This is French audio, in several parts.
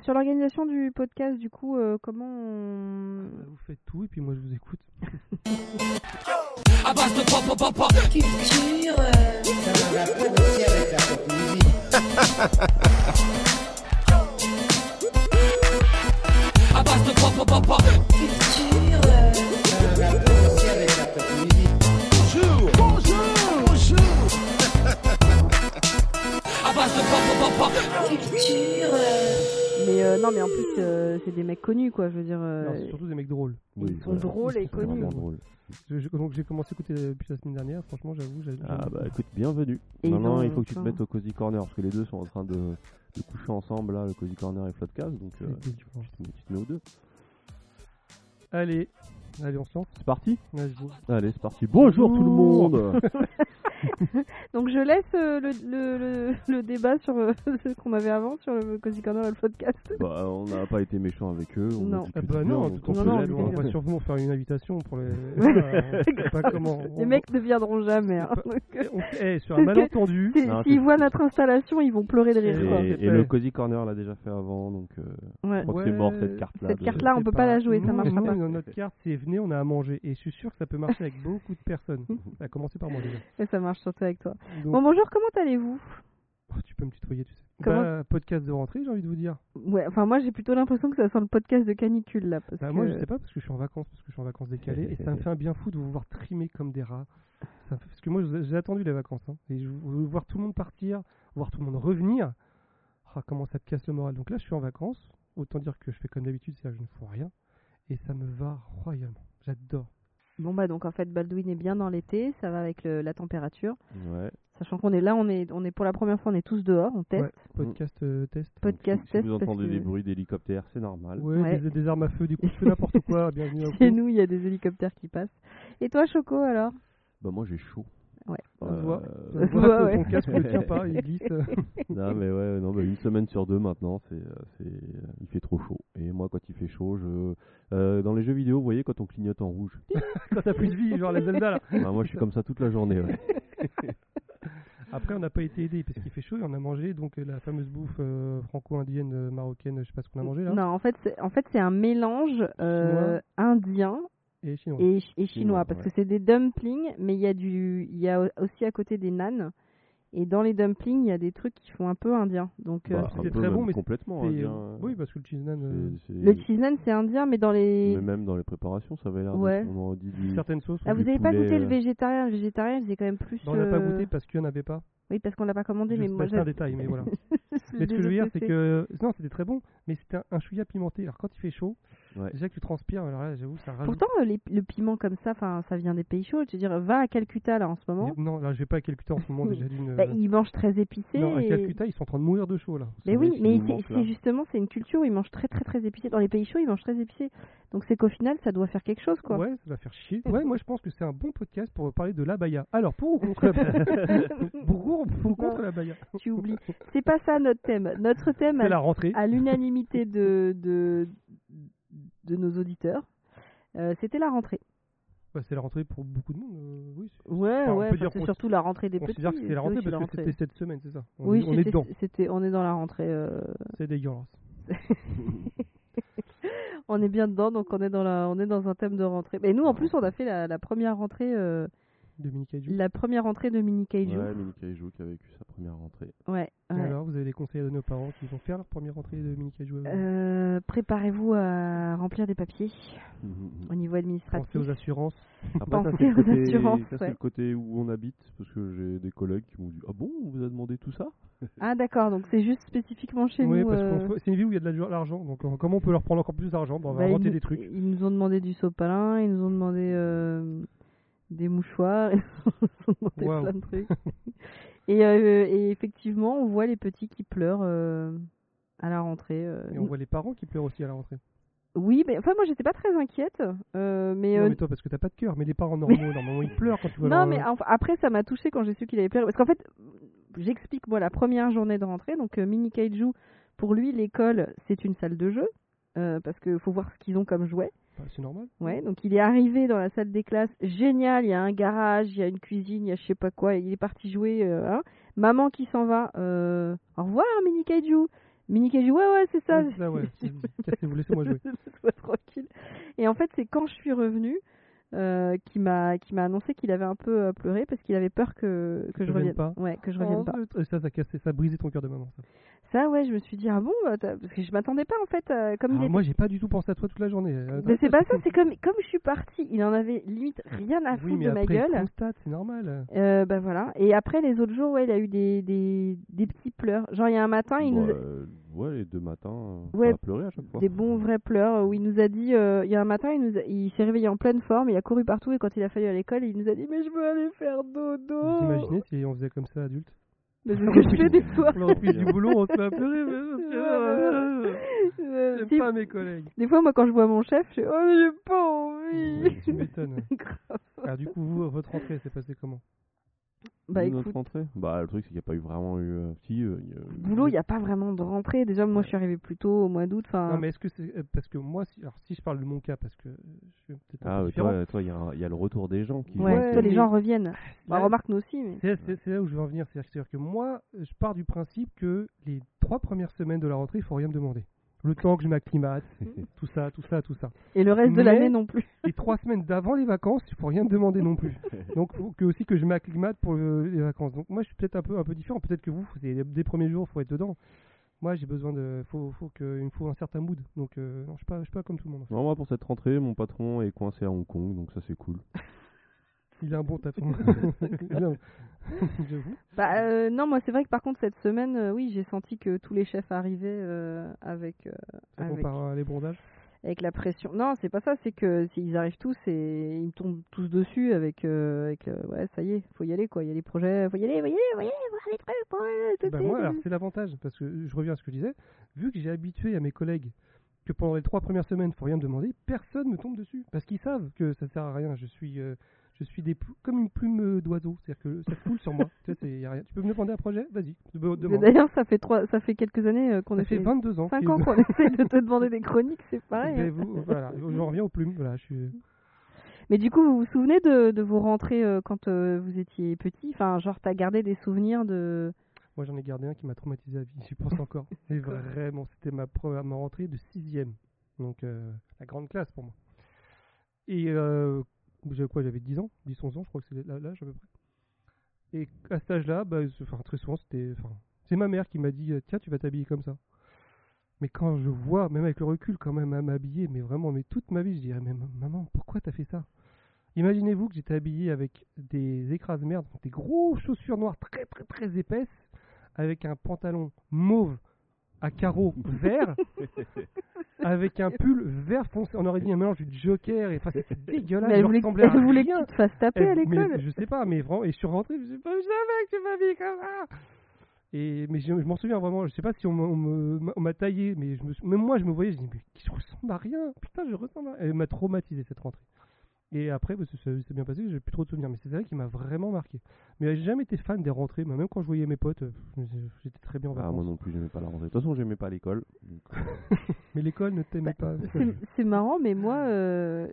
sur l'organisation du podcast, du coup, euh, comment on... Vous faites tout et puis moi je vous écoute. à base de pop pop pop pop. Culture. Ça va pas aussi avec la pop musique. À base de pop pop pop pop. Culture. Ça va pas aussi avec la pop musique. À base de pop pop pop pop. Culture. Euh, Mais euh, non, mais en plus, euh, c'est des mecs connus, quoi. Je veux dire, euh, c'est surtout des mecs drôles. Oui, sont drôles et vraiment connus. drôle. Je- je- donc j'ai commencé à écouter depuis la semaine dernière. Franchement, j'avoue, j'ai. Ah bah écoute, bienvenue. Et ils Maintenant, ont- il faut que tu te mettes au Cozy Corner parce que les deux sont en train de, de coucher ensemble là, le Cozy Corner et Floodcast. Donc euh, tu, te mets, tu te mets aux deux. Allez, allez, on se lance. C'est parti Vas-y. Allez, c'est parti. Bonjour tout le monde Donc je laisse euh, le, le, le, le débat sur euh, ce qu'on avait avant sur le Cozy Corner et le podcast. Bah, on n'a pas été méchants avec eux. On Non. Ah bah du non, bien, tout on on Non, se non, on va sûrement faire une invitation pour les. Pas comment. Les mecs ne viendront jamais. hein. on- eh, sur un malentendu. S'ils voient notre installation, ils vont pleurer de rire. Et- Quoi. Et, c'est et pas- le Cozy Corner l'a déjà fait avant, donc euh, Ouais. je crois que c'est Ouais, mort cette carte-là. cette carte-là, on C'est peut pas la jouer, ça nous, pas. notre carte, c'est venez, on a à manger. Et je suis sûr que ça peut marcher avec beaucoup de personnes. Ça a commencé par moi déjà. Et ça marche surtout avec toi. Donc, Bon, bonjour, comment allez-vous? Oh, tu peux me tutoyer, tu sais. Comment- Bah, podcast de rentrée, j'ai envie de vous dire. Ouais, enfin moi j'ai plutôt l'impression que ça sent le podcast de canicule là. Parce Bah, que... Moi, je sais pas parce que je suis en vacances, parce que je suis en vacances décalées. et ça me fait un bien fou de vous voir trimer comme des rats. Ça me fait- Parce que moi, j'ai attendu les vacances. hein. et je veux voir tout le monde partir, voir tout le monde revenir. Ah, comment ça te casse le moral. Donc là, je suis en vacances. Autant dire que je fais comme d'habitude, c'est-à-dire que je ne fous rien. Et ça me va royalement. J'adore. Bon bah donc en fait Baldwin est bien dans l'été, ça va avec le- la température. Ouais. Sachant qu'on est là, on est, on est pour la première fois, on est tous dehors, on teste. Ouais, podcast euh, test. Podcast si, si test vous parce entendez que des bruits d'hélicoptères, c'est normal. Ouais, Ouais. Des, des armes à feu, des coups de feu, n'importe quoi. Bienvenue à chez vous. nous il y a des hélicoptères qui passent. Et toi Choco alors? Bah moi j'ai chaud. Ouais. Voit. Euh, se vois voit, que ouais. ton casque ne tient pas, il glisse. non mais ouais, non bah une semaine sur deux maintenant, c'est, euh, c'est, euh, il fait trop chaud. Et moi quand il fait chaud, je, euh, dans les jeux vidéo, vous voyez quand on clignote en rouge. Quand t'as plus de vie, genre la Zelda là. Bah, moi je suis comme ça toute la journée. Ouais. Après, on n'a pas été aidé parce qu'il fait chaud et on a mangé donc la fameuse bouffe euh, franco-indienne, marocaine, je sais pas ce qu'on a mangé là. Non, en fait c'est en fait c'est un mélange euh, indien Et chinois. et, et chinois, Chinois, parce ouais. que c'est des dumplings, mais il y a du il y a aussi à côté des nanes. Et dans les dumplings, il y a des trucs qui font un peu indien. Donc euh, Bah, peu très bon, mais complètement. indien, euh, euh, oui, parce que le cheese euh, c'est- c'est- le cheese naan c'est indien, mais dans les Mais même dans les préparations, ça avait l'air. Ouais. De, on dit du. certaines sauces. Ah, vous du avez pas goûté le végétarien? Le végétarien, c'est quand même plus. Bah, on n'a pas goûté parce qu'il n'y en avait pas. Oui, parce qu'on l'a pas commandé, Je mais moi c'est un détail, mais voilà. Mais ce que je veux dire, c'est que non, c'était très bon, mais c'était un, un chouïa pimenté. Alors quand il fait chaud, Ouais. déjà que tu transpires, alors là, j'avoue, ça rajoute. Pourtant, euh, les- le piment comme ça, enfin, ça vient des pays chauds. Je veux dire, va à Calcutta là en ce moment. Mais Non, là, je vais pas à Calcutta en ce moment déjà d'une. Bah, ils mangent très épicé. Non, à et- Calcutta, ils sont en train de mourir de chaud là. Mais oui, mais c'est justement, c'est une culture où ils mangent très très très épicé. Dans les pays chauds, ils mangent très épicé. Donc c'est qu'au final, ça doit faire quelque chose, quoi. Ouais, ça va faire chier. Ouais, moi je pense que c'est un bon podcast pour parler de la baya. Alors, pour ou contre Pour ou pour ou contre la baya Tu oublies. C'est pas ça notre thème. Notre thème, C'est à, la rentrée. à l'unanimité de, de de nos auditeurs, euh, c'était la rentrée. C'est la rentrée pour beaucoup de monde. euh, oui, Ouais, Enfin, on ouais. enfin, c'est surtout la rentrée des on petits. considère que c'était la Oui, rentrée c'est parce la que c'était cette semaine, c'est ça On, Oui, est, on est dedans. c'était, on est dans la rentrée. euh, C'est dégueulasse. on est bien dedans, donc on est dans la, on est dans un thème de rentrée. Mais nous, en plus, on a fait la, la première rentrée, euh, Dominique Kaiju? la première rentrée de Mini Kaiju. Ouais, Mini Kaiju qui a vécu sa première rentrée. Ouais. Alors, vous avez des conseils à donner aux parents qui vont faire leur première rentrée de Mini Kaiju Euh, préparez-vous à remplir des papiers au niveau administratif. Pensez aux assurances. Après, Pensez ça, c'est le aux côté, assurances, ça, c'est ouais. le côté où on habite, parce que j'ai des collègues qui m'ont dit Ah bon, on vous a demandé tout ça? Ah d'accord, donc c'est juste spécifiquement chez Oui, nous. parce euh, que c'est une vie où il y a de la- de l'argent. Donc, euh, comment on peut leur prendre encore plus d'argent On va bah, inventer ils, des trucs? Ils nous ont demandé du sopalin, ils nous ont demandé euh, des mouchoirs, Waouh. plein de trucs. et, euh, et effectivement, on voit les petits qui pleurent euh, à la rentrée. euh. Et on voit les parents qui pleurent aussi à la rentrée. Oui, mais enfin moi j'étais pas très inquiète, euh, mais, Non, mais toi, parce que t'as pas de cœur. Mais les parents normaux, normalement, ils pleurent quand tu vois Non, leur- mais enfin, après, ça m'a touché quand j'ai su qu'il avait pleuré. Parce qu'en fait, j'explique moi la première journée de rentrée. Donc, euh, Mini Kaiju, pour lui, l'école, c'est une salle de jeu. euh, parce qu'il faut voir ce qu'ils ont comme jouet. Bah, c'est normal. Ouais, donc il est arrivé dans la salle des classes, génial, il y a un garage, il y a une cuisine, il y a je sais pas quoi, il est parti jouer. euh, hein. Maman qui s'en va, euh, au revoir Mini Kaiju. Mini Cage, ouais, ouais, c'est ça. Ouais, c'est ça, ouais. Cassez-vous, laissez-moi jouer. Sois tranquille. Et en fait, c'est quand je suis revenue euh, qui m'a qui m'a annoncé qu'il avait un peu euh, pleuré parce qu'il avait peur que que je reviennes revienne pas Ouais, que je revienne Oh, pas. zut. Ça, ça a cassé, ça a brisé ton cœur de maman. Ça. Ça, ouais, je me suis dit ah bon, bah, parce que je m'attendais pas en fait, euh, comme il Alors, était. moi, j'ai pas du tout pensé à toi toute la journée. Euh, Mais c'est pas ça, c'est comme comme je suis partie, il en avait limite rien à Oui, foutre mais de ma après, il gueule. constate, c'est normal. Euh, bah voilà. Et après les autres jours, ouais, il a eu des des des petits pleurs. Genre il y a un matin, il Bon, nous euh, ouais, les deux matins, Ouais. ça a pleuré à chaque fois. des bons vrais pleurs où il nous a dit euh, il y a un matin il nous a- il s'est réveillé en pleine forme il a couru partout et quand il a fallu à l'école il nous a dit mais je veux aller faire dodo Vous imaginez si on faisait comme ça adulte? Mais c'est ce que je fais des fois On du boulot, on se met à pleurer. mais- Euh, J'aime si- pas mes collègues. des fois moi quand je vois mon chef je fais oh mais j'ai pas envie Tu m'étonnes. Grave. Alors du coup, vous, votre rentrée, c'est passé comment? Bah notre écoute rentrée? Bah, le truc, c'est qu'il n'y a pas eu vraiment eu. euh, si, euh, il y a- boulot il y a pas vraiment de rentrée déjà moi je suis arrivée plus tôt au mois d'août enfin Non, mais est-ce que c'est euh, parce que moi, si, alors si je parle de mon cas, parce que je suis peut-être un Ah, peu ouais, différent. toi, toi, il y, a y a le retour des gens qui. ouais, Ouais, toi, les mais- gens reviennent bah, Là, remarque nous aussi mais C'est c'est- c'est là où je veux en venir. C'est-à-dire c'est-à-dire que moi, je pars du principe que les trois premières semaines de la rentrée, il faut rien me demander. Le temps que je m'acclimate, tout ça, tout ça, tout ça. et le reste de l'année non plus Les trois semaines d'avant les vacances, il faut rien me demander non plus. Donc, faut que aussi que je m'acclimate pour le- les vacances. Donc, moi, je suis peut-être un peu, un peu différent. Peut-être que vous, des premiers jours, faut être dedans. Moi, j'ai besoin de, faut, faut que, il me faut un certain mood. Donc, euh, non, je je suis pas comme tout le monde. en fait. Non, moi, pour cette rentrée, mon patron est coincé à Hong Kong, donc ça, c'est cool. Il a un bon. J'avoue. Bah euh, non, moi c'est vrai que par contre cette semaine, euh, oui, j'ai senti que tous les chefs arrivaient euh, avec euh, avec, les avec la pression. Non, c'est pas ça, c'est que s'ils arrivent tous et ils me tombent tous dessus avec avec euh, ouais, ça y est, faut y aller quoi, il y a les projets, faut y aller, faut y aller, faut y aller, voir les trucs, faut y aller, tout Bah moi, alors c'est l'avantage, parce que je reviens à ce que je disais, vu que j'ai habitué à mes collègues que pendant les trois premières semaines, faut rien me demander, personne me tombe dessus, parce qu'ils savent que ça sert à rien. Je suis, euh, je suis des comme une plume euh, d'oiseau, c'est-à-dire que ça coule sur moi. tu, sais, c'est- y a rien. tu peux me demander un projet? Vas-y. D'ailleurs, ça fait trois, ça fait quelques années euh, qu'on a fait 22 ans. 5 qu'il- ans qu'on essaie de te demander des chroniques, c'est pareil. Vous- voilà, j'en reviens aux plumes. Voilà, je suis... Mais du coup, vous vous souvenez de, de vos rentrées euh, quand euh, vous étiez petit? Enfin, genre, t'as gardé des souvenirs de. Moi, j'en ai gardé un qui m'a traumatisé à vie. J'y pense encore. Et vraiment, c'était ma, première- ma rentrée de sixième. Donc, euh, la grande classe pour moi. Et euh, j'avais quoi J'avais 10 ans? 10, 11 ans, je crois que c'est l'âge à peu près. Et à cet âge-là, bah, très souvent, c'était. C'est ma mère qui m'a dit Tiens, tu vas t'habiller comme ça. Mais quand je vois, même avec le recul, quand même, à m'habiller, mais vraiment, mais toute ma vie, je dirais maman, pourquoi t'as fait ça? Imaginez-vous que j'étais habillé avec des écrases-merdes, des grosses chaussures noires très très très épaisses, avec un pantalon mauve à carreaux vert, avec un pull vert foncé. On aurait dit un mélange du Joker, et enfin c'est dégueulasse. Mais elle je voulait, à elle voulait rien. que tu te fasses taper à l'école. Je sais pas, mais vraiment, et je suis rentré, je sais pas, je savais que tu m'habilles comme ça. Et, mais je, je m'en souviens vraiment, je sais pas si on, m'a- me- taillé, mais je me, suis- même moi je me voyais, je dis, mais je ressemble à rien, putain, je ressemble à rien. Elle m'a traumatisé cette rentrée. Et après, parce que ça s'est bien passé, j'ai plus trop de souvenirs, mais c'est vrai qui m'a vraiment marqué. Mais j'ai jamais été fan des rentrées, moi, même quand je voyais mes potes, j'étais très bien en Ah, vacances. moi non plus, j'aimais pas la rentrée. De toute façon, j'aimais pas l'école. euh, Mais l'école ne t'aimait pas. C'est- marrant, mais moi, euh,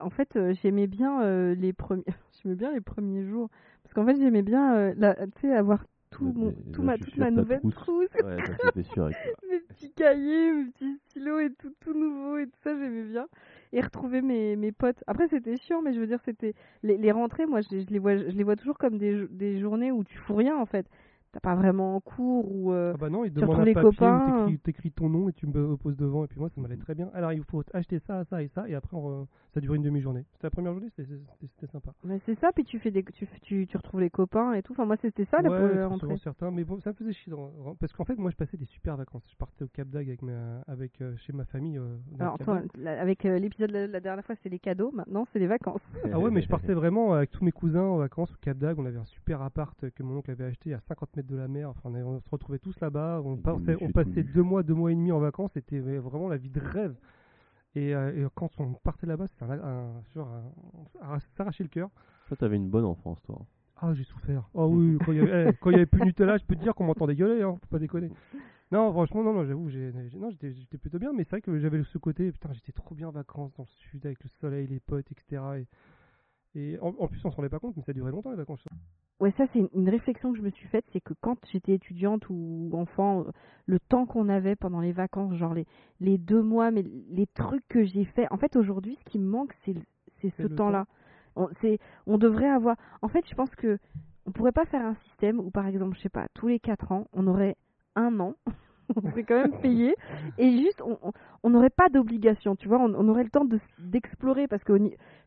en fait, euh, j'aimais bien euh, les premiers, j'aimais bien les premiers jours, parce qu'en fait, j'aimais bien, euh, la- tu sais, avoir tout mon, tout ma, toute ma nouvelle trousse- trousse, Ouais, ça c'était sûr. avec toi. mes petits cahiers, mes petits stylos et tout, tout nouveau et tout ça, j'aimais bien. Et retrouver mes, mes potes. Après, c'était chiant, mais je veux dire, c'était les, rentrées. Moi, je, les vois, je toujours comme des, des journées où tu fous rien en fait. T'as pas vraiment cours ou. euh, Ah bah non, il demande un les papier copains, où t'écris- t'écris ton nom et tu me poses devant. Et puis moi, ça m'allait très bien. Alors, il faut acheter ça, ça et ça. Et après, on re- ça dure une demi-journée. C'était la première journée, c'était sympa. mais c'est ça, puis tu fais des, tu, tu, tu retrouves les copains et tout. Enfin, moi, c'était ça la ouais, première rentrée. souvent certains. Mais bon, ça me faisait chier. dans- Parce qu'en fait, moi, je passais des super vacances. Je partais au Cap d'Agde avec, ma- avec, euh, chez ma famille. euh, Alors, la- avec euh, l'épisode de la, la dernière fois, c'était les cadeaux. Maintenant, c'est les vacances. Ah ouais, mais je partais vraiment avec tous mes cousins en vacances au Cap d'Agde. On avait un super appart que mon oncle avait acheté à 50 mètres de la mer. Enfin, on, se retrouvait tous là-bas. On, passait- on deux mois, deux mois et demi en vacances. C'était vraiment la vie de rêve. Et, euh, et quand on partait là-bas, c'était un, un, genre un- un- s'arracher le cœur. Toi, t'avais une bonne enfance, toi. Ah, j'ai souffert. Oh oui, quand il y avait, eh, avait plus Nutella, je peux te dire qu'on m'entendait gueuler, hein, faut pas déconner. Non, franchement, non, non, j'avoue, j'étais, j'étais plutôt bien, mais c'est vrai que j'avais ce côté, putain, j'étais trop bien en vacances dans le sud avec le soleil, les potes, etc. Et, et en, en plus, on s'en rendait pas compte, mais ça durait longtemps les vacances. Ouais, ça c'est une- une réflexion que je me suis faite, c'est que quand j'étais étudiante ou enfant, euh, le temps qu'on avait pendant les vacances, genre les, les deux mois, mais les trucs que j'ai fait, en fait aujourd'hui, ce qui me manque, c'est ce temps-là. On, on devrait avoir. En fait, je pense que on pourrait pas faire un système où, par exemple, je sais pas, tous les quatre ans, on aurait un an, on serait quand même payé, et juste, on- n'aurait pas d'obligation, tu vois, on, on aurait le temps de, d'explorer parce que,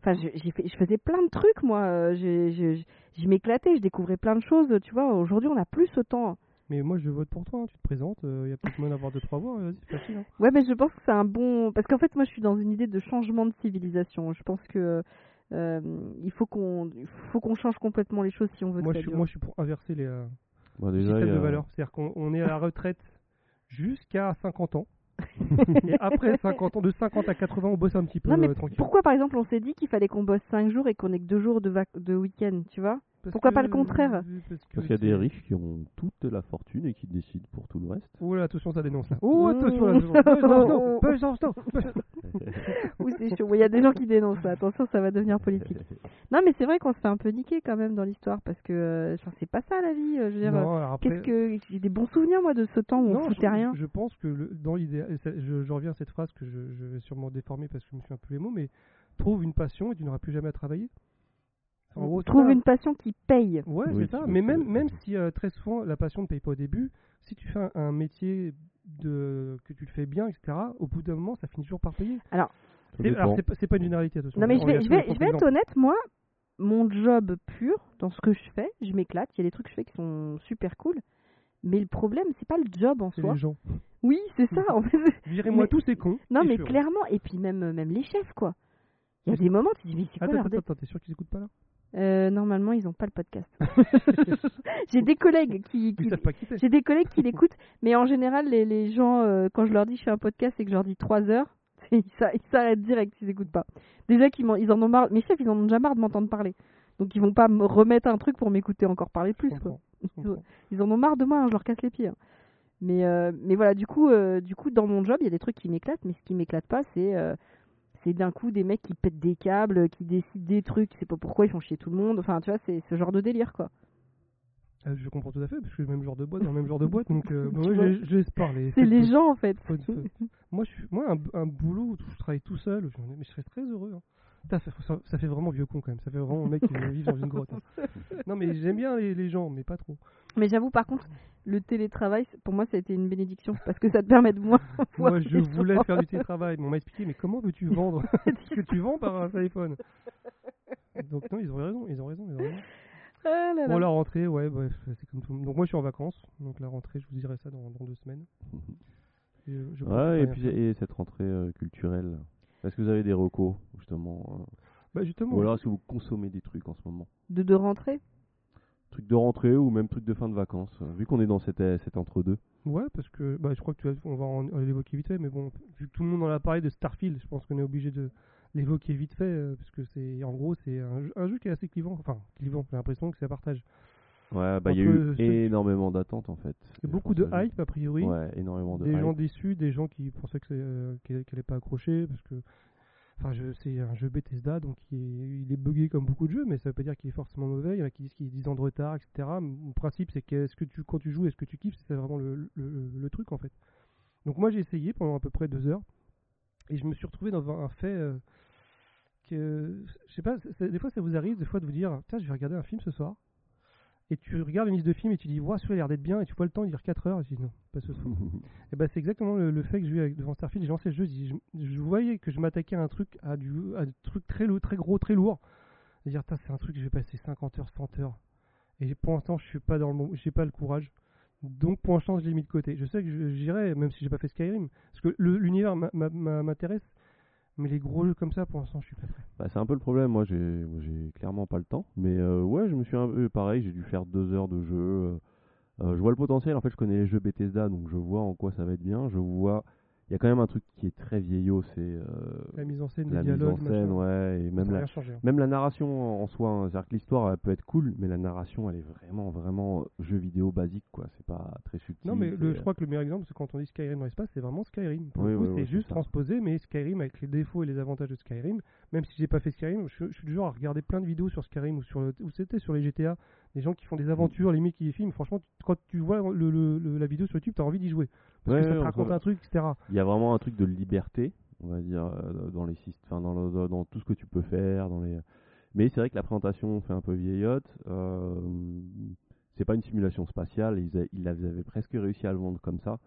enfin, je, j'ai fait, je faisais plein de trucs, moi, euh, j'ai- j'ai- je m'éclatais, je découvrais plein de choses, tu vois. Aujourd'hui, on n'a plus ce temps. Mais moi, je vote pour toi. hein. Tu te présentes. Il y a peut-être moyen d'avoir deux trois voix. Vas-y, c'est facile. hein. Ouais, mais je pense que c'est un bon. Parce qu'en fait, moi, je suis dans une idée de changement de civilisation. Je pense que euh, il faut qu'on, il faut qu'on change complètement les choses si on veut Moi, que je suis, moi, je suis pour inverser les euh, Bah, déjà, systèmes de a- valeur. C'est-à-dire qu'on on est à la retraite jusqu'à 50 ans. et après 50 ans, de 50 à 80, on bosse un petit peu Non, mais euh, tranquille. pourquoi, par exemple, on s'est dit qu'il fallait qu'on bosse 5 jours et qu'on ait que 2 jours de, vac- de week-end, tu vois? Parce pourquoi pas le contraire Parce que Parce qu'il y a des riches qui ont toute la fortune et qui décident pour tout le reste. Oh là, attention, ça dénonce là. Oh, attention là. Besançon, Besançon, Besançon. Ou c'est chaud. Il y a des gens qui dénoncent là. Attention, ça va devenir politique. Non, mais c'est vrai qu'on se fait un peu niquer quand même dans l'histoire parce que euh, c'est pas ça la vie. euh, Je veux dire, Non, alors après- qu'est-ce que j'ai des bons souvenirs moi de ce temps où on Non, foutait je, rien. Je pense que le- dans l'idéal, et ça- je, je reviens à cette phrase que je, je vais sûrement déformer parce que je me souviens plus les mots, mais trouve une passion et tu n'auras plus jamais à travailler. En gros, Trouve une passion qui paye. Ouais, Oui, c'est ça. Mais même, même si euh, très souvent la passion ne paye pas au début, si tu fais un, un métier de, que tu le fais bien, etc., au bout d'un moment, ça finit toujours par payer. Alors, C'est- alors, dépend. c'est pas, une généralité, attention. Non mais je vais, je tous nos vais, je propres vais être honnête, moi, mon job pur, dans ce que je fais, je m'éclate, il y a des trucs que je fais qui sont super cool, mais le problème, c'est pas le job en C'est soi. les gens. Oui, c'est ça, en fait. Virez-moi Mais- tous ces cons. Non mais clairement, et puis même, même les chefs, quoi. Il y a des moments, tu te dis, mais c'est quoi Attends, attends, t'es sûr qu'ils écoutent pas là? Euh, Normalement, ils ont pas le podcast. J'ai des collègues qui... J'ai des collègues qui l'écoutent, mais en général, les, les gens, euh, quand je leur dis je fais un podcast et que je leur dis 3 heures, ils s'a- ils s'arrêtent direct, ils écoutent pas. Déjà qu'ils ils en ont marre, mes chefs, ils en ont déjà marre de m'entendre parler. Donc ils vont pas me remettre un truc pour m'écouter encore parler plus. Quoi. Ils en ont marre de moi, hein, je leur casse les pieds. hein. Mais, euh, mais voilà, du coup, du coup, dans mon job, il y a des trucs qui m'éclatent, mais ce qui m'éclate pas, c'est c'est d'un coup des mecs qui pètent des câbles, qui décident des trucs, sais pas pourquoi, ils font chier tout le monde. Enfin, tu vois, c'est ce genre de délire, quoi. Euh, je comprends tout à fait, parce que le même genre de boîte, dans le même genre de boîte, donc euh, moi, je, je laisse parler. C'est les gens, en fait. Moi, je suis, moi un, un boulot où je travaille tout seul, mais je serais très heureux. hein. Putain, ça, ça- ça fait vraiment vieux con quand même, ça fait vraiment un mec qui vivre dans une grotte. hein. Non, mais j'aime bien les, les gens, mais pas trop. Mais j'avoue, par contre, le télétravail, pour moi, ça a été une bénédiction parce que ça te permet de moins. voir Moi, je voulais gens. faire du télétravail, mais on m'a expliqué, mais comment veux-tu vendre ce que tu vends par un téléphone Donc, non, ils ont raison, ils ont raison, ils ont raison. Ah là là. Bon, la rentrée, ouais, bref, c'est comme tout le monde. Donc, moi, je suis en vacances, donc la rentrée, je vous dirai ça dans, dans deux semaines. Et, euh, je Ouais, et puis et cette rentrée euh, culturelle. Est-ce que vous avez des recos, justement euh, Bah, justement, Ou alors est-ce que vous consommez des trucs en ce moment? De, de rentrer Trucs de rentrée ou même trucs de fin de vacances euh, Vu qu'on est dans cet, euh, cet entre-deux? Ouais, parce que bah, je crois que tu vas, on va en, l'évoquer vite fait, mais bon, vu que tout le monde en a parlé de Starfield, je pense qu'on est obligé de l'évoquer vite fait, euh, parce que c'est en gros c'est un, jeu- un jeu qui est assez clivant, enfin clivant, j'ai l'impression que c'est à partage. Ouais, bah il y a eu énormément d'attentes en fait. Beaucoup de hype a priori, Ouais, énormément de des hype. gens déçus, des gens qui pensaient que euh, qu'elle n'allait pas accrocher, parce que enfin je- c'est un jeu Bethesda, donc il est, il est buggé comme beaucoup de jeux, mais ça veut pas dire qu'il est forcément mauvais. Il y en a qui disent qu'il est 10 ans de retard, etc. Le principe c'est que est-ce que tu quand tu joues, est-ce que tu kiffes, c'est vraiment le, le, le truc en fait. Donc moi j'ai essayé pendant à peu près deux heures et je me suis retrouvé dans un, fait euh, que je sais pas, des fois ça vous arrive des fois de vous dire tiens je vais regarder un film ce soir et tu regardes une liste de films et tu dis waouh celui-là a l'air d'être bien et tu vois le temps de dire 4 heures et tu dis non pas ce soir. Et ben c'est exactement le, le fait que j'ai eu avec, devant Starfield. J'ai lancé le jeu, je, dis- je, je voyais que je m'attaquais à un truc, à du, à du truc très, lourd, très gros, très lourd. Et dire, c'est un truc, je vais passer 50 heures, 100 heures. Et pour l'instant, je suis pas dans le, j'ai pas le courage. Donc pour l'instant, je l'ai mis de côté. Je sais que j'irai, même si j'ai pas fait Skyrim, parce que l'univers m'intéresse. Mais les gros jeux comme ça, pour l'instant, je suis pas prêt. Bah, c'est un peu le problème, moi j'ai clairement pas le temps. Mais euh, ouais, je me suis un peu pareil, j'ai dû faire deux heures de jeu. euh, euh, je vois le potentiel, en fait je connais les jeux Bethesda, donc je vois en quoi ça va être bien. Je vois, il y a quand même un truc qui est très vieillot, c'est euh, La mise en scène, la mise en scène, ouais, et même la, hein. même la narration en soi. hein. C'est-à-dire que l'histoire elle peut être cool, mais la narration elle est vraiment, vraiment euh, jeu vidéo basique, quoi. C'est pas très subtil. Non, mais le, je crois que le meilleur exemple, c'est quand on dit Skyrim dans l'espace, c'est vraiment Skyrim. Pour le coup, oui, c'est oui, juste transposé, mais Skyrim avec les défauts et les avantages de Skyrim. Même si j'ai pas fait Skyrim, je, je suis du genre à regarder plein de vidéos sur Skyrim ou sur le- ou c'était sur les GTA, Les gens qui font des aventures, les mecs qui les filment, franchement, quand tu vois le, le- le- la vidéo sur YouTube, tu as envie d'y jouer. Parce Ouais, que ça te on raconte un truc, etc. Il y a vraiment un truc de liberté, on va dire, euh, dans les syst- enfin, dans, le- dans- dans tout ce que tu peux faire, dans les. Mais c'est vrai que la présentation fait un peu vieillotte. Euh, c'est pas une simulation spatiale. Ils, a- ils avaient presque réussi à le vendre comme ça,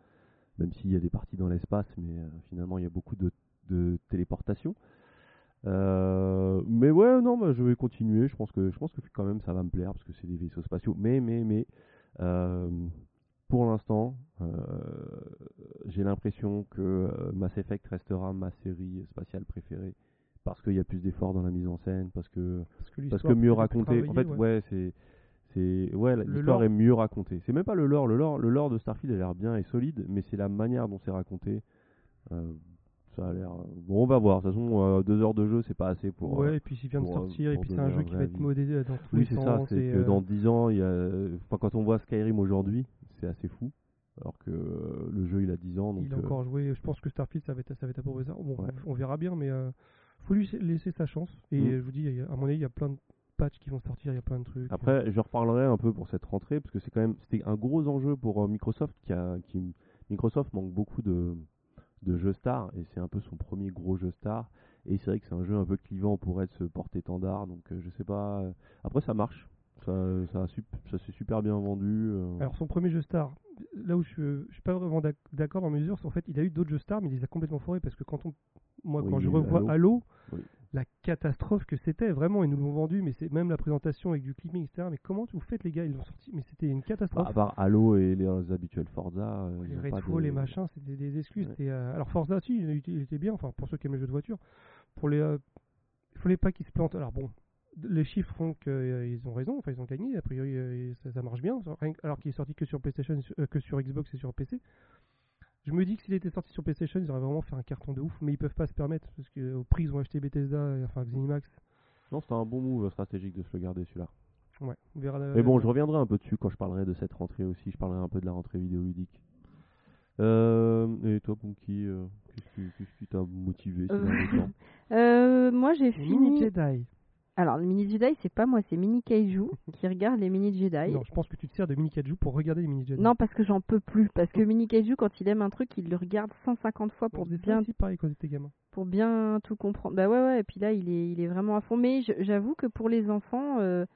même s'il y a des parties dans l'espace, mais euh, finalement il y a beaucoup de, de téléportation. Euh, mais ouais, non, bah, je vais continuer. Je pense que je pense que quand même ça va me plaire parce que c'est des vaisseaux spatiaux. Mais mais mais euh, pour l'instant, euh, j'ai l'impression que Mass Effect restera ma série spatiale préférée parce qu'il y a plus d'efforts dans la mise en scène, parce que Parce que, parce l'histoire que mieux raconté. En fait, travailler, ouais, c'est c'est ouais, l'histoire est mieux racontée. C'est même pas le lore, le lore, le lore de Starfield a l'air bien et solide, mais c'est la manière dont c'est raconté. Euh, ça a l'air. Bon, on va voir. De toute façon, euh, deux heures de jeu, c'est pas assez pour. ouais, euh, et puis il vient de sortir, et puis c'est un jeu qui va être modé dans tous Oui, les c'est ça. C'est que dans 10 ans, il y a. Enfin, quand on voit Skyrim aujourd'hui, c'est assez fou. Alors que le jeu, il a 10 ans. Donc, il a encore joué. Je pense que Starfield, ça va être, ça va être à peu près ça. Bon, Ouais. on verra bien, mais euh, faut lui laisser sa chance. Et Mm. je vous dis, à mon avis, il y a plein de patchs qui vont sortir, il y a plein de trucs. Après, je reparlerai un peu pour cette rentrée parce que c'est quand même c'était un gros enjeu pour Microsoft qui a qui Microsoft manque beaucoup de de jeux stars et c'est un peu son premier gros jeu star et c'est vrai que c'est un jeu un peu clivant pour être ce porte-étendard donc euh, je sais pas euh, après ça marche ça ça s'est super bien vendu euh. Alors son premier jeu star, là où je, je suis pas vraiment d'ac- d'accord dans mes mesures, c'est en fait il a eu d'autres jeux stars, mais il les a complètement foirés parce que quand on, moi Oui, quand je revois Halo. Halo, Oui. La catastrophe que c'était, vraiment ils nous l'ont vendu, mais c'est même la présentation avec du clipping, etc. Mais comment vous faites les gars, ils l'ont sorti, mais c'était une Bah, catastrophe. à part Halo et les, les habituels Forza euh, il les Redfall, de- les machins, c'était des, des excuses. Ouais. euh, Alors Forza, si, il était, il était bien, enfin pour ceux qui aiment les jeux de voiture. Pour les, euh, il fallait pas qu'ils se plantent. Alors bon, les chiffres font qu'ils ont raison, enfin ils ont gagné, a priori euh, ça, ça marche bien, alors qu'il est sorti que sur PlayStation, euh, que sur Xbox et sur PC. Je me dis que s'il était sorti sur PlayStation, ils auraient vraiment fait un carton de ouf, mais ils peuvent pas se permettre parce qu'au prix ils ont acheté Bethesda, et, enfin Zenimax. non c'était un bon move stratégique de se le garder celui-là Ouais, on verra. la- Mais bon, je reviendrai un peu dessus quand je parlerai de cette rentrée aussi. Je parlerai un peu de la rentrée vidéoludique. Euh, et toi, Punky, euh, qu'est-ce qui- qu'est-ce qui t'a motivé ces Euh, derniers temps? Euh, moi j'ai Les Mini fini. Jedi. Alors le mini Jedi, c'est pas moi, c'est Mini Kaiju qui regarde les mini Jedi. Non, je pense que tu te sers de Mini Kaiju pour regarder les Mini Jedi. Non, parce que j'en peux plus. Parce que Mini Kaiju, quand il aime un truc, il le regarde 150 fois pour bien, aussi pareil quand j'étais gamin. pour bien tout comprendre. Bah ouais, ouais. Et puis là, il est, il est vraiment à fond. Mais j'avoue que pour les enfants, euh,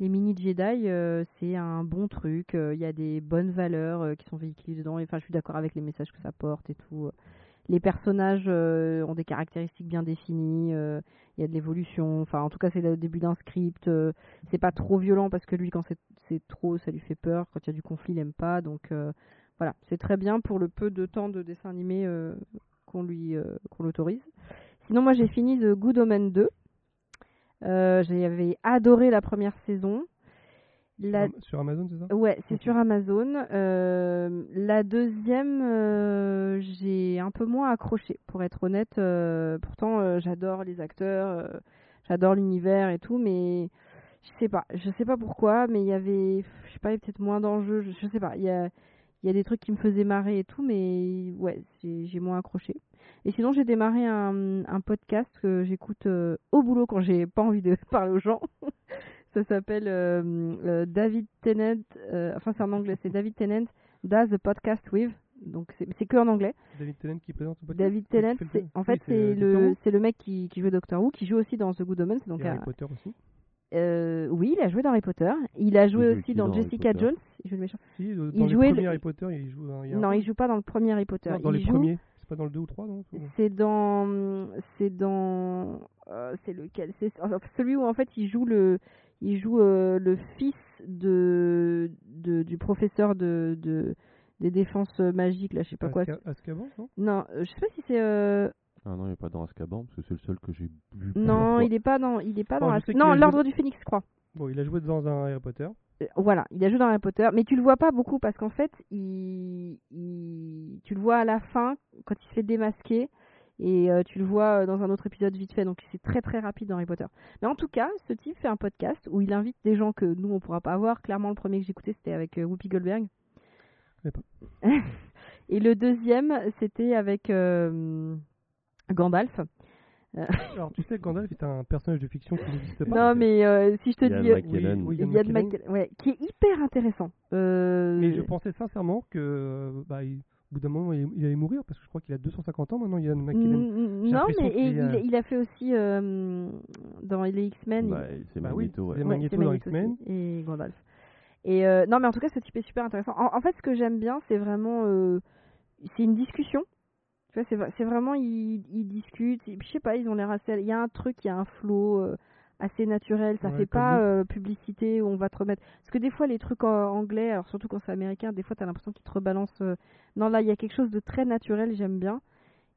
les mini Jedi, euh, c'est un bon truc. Euh, Il y a des bonnes valeurs qui sont véhiculées dedans. Enfin, je suis d'accord avec les messages que ça porte et tout. Les personnages euh, ont des caractéristiques bien définies. euh, Il y a de l'évolution. Enfin, en tout cas, c'est le début d'un script. euh, c'est pas trop violent parce que lui, quand c'est trop, ça lui fait peur. Quand il y a du conflit, il aime pas. Donc voilà, c'est très bien pour le peu de temps de dessin animé qu'on lui qu'on l'autorise. Sinon, moi, j'ai fini The Good Omen 2. Euh, J'avais adoré la première saison. La... Sur- Amazon, c'est ça? Ouais, c'est sur Amazon. Euh, la deuxième, euh, j'ai un peu moins accroché, pour être honnête. Euh, pourtant, euh, j'adore les acteurs, euh, j'adore l'univers et tout, mais je sais pas, je sais pas pourquoi, mais il y avait, je sais pas, peut-être moins d'enjeux, je, je sais pas. Il y a, il y a des trucs qui me faisaient marrer et tout, mais ouais, j'ai j'ai moins accroché. Et sinon, j'ai démarré un, un podcast que j'écoute euh, au boulot quand j'ai pas envie de parler aux gens. Ça s'appelle euh, euh, David Tennant, euh, enfin c'est en anglais, c'est David Tennant Does the Podcast With. Donc c'est que en anglais. David Tennant qui présente le podcast David Tennant, c'est en oui, fait c'est le Doctor Who c'est le mec qui, qui joue Doctor Who, qui joue aussi dans The Good Omens. Donc et Harry Potter aussi. euh, oui, il a joué dans Harry Potter. Il a joué aussi dans Jessica Jones. Il joue le méchant. Si, Il dans le jouait premier le- Harry Potter, il joue un. il Non, il joue pas dans le premier Harry Potter. Non, dans il les joue- premiers. C'est pas dans le 2 ou 3, non C'est dans c'est dans euh, c'est lequel? C'est celui où en fait il joue le il joue euh, le fils de, de du professeur de, de des défenses magiques là je sais pas quoi Azkaban, non? Non euh, je sais pas si c'est euh, Ah non, il n'est pas dans Azkaban parce que c'est le seul que j'ai vu. non il est pas dans il est pas Oh, dans As- non joué- l'ordre du phénix je crois Bon, il a joué dans un Harry Potter. Euh, voilà, il a joué dans Harry Potter, mais tu le vois pas beaucoup parce qu'en fait, il, il- tu le vois à la fin quand il se fait démasquer et euh, tu le vois euh, dans un autre épisode vite fait, donc c'est très très rapide dans Harry Potter. Mais en tout cas, ce type fait un podcast où il invite des gens que nous on pourra pas avoir. Clairement, le premier que j'écoutais c'était avec euh, Whoopi Goldberg. pas. et le deuxième, c'était avec euh, Gandalf. Alors, tu sais, Gandalf est un personnage de fiction qui n'existe pas. Non, mais euh, si je te Ian dis. McKellen. Oui, oui, Ian Ian McKellen. McKellen, ouais, qui est hyper intéressant. Euh, Mais je pensais sincèrement que, bah, il- au bout d'un moment, il, il allait mourir parce que je crois qu'il a 250 ans maintenant, Ian McKellen. Mm, J'ai Non, mais et euh, il, a fait aussi euh, dans les X-Men. il- c'est Bah Magneto, Ouais, dans X-Men. Et Gandalf. Et euh, non, mais en tout cas, ce type est super intéressant. En, en fait, ce que j'aime bien, c'est vraiment. euh, c'est une discussion. Tu vois, c'est vra- c'est vraiment. Ils, ils discutent. et puis, Je sais pas, ils ont l'air assez. Il y a un truc, il y a un flow euh, assez naturel. Ça Ouais, fait pas euh, publicité où on va te remettre. Parce que des fois, les trucs en anglais, alors surtout quand c'est américain, des fois, t'as l'impression qu'ils te rebalancent. euh, Non, là, il y a quelque chose de très naturel, j'aime bien.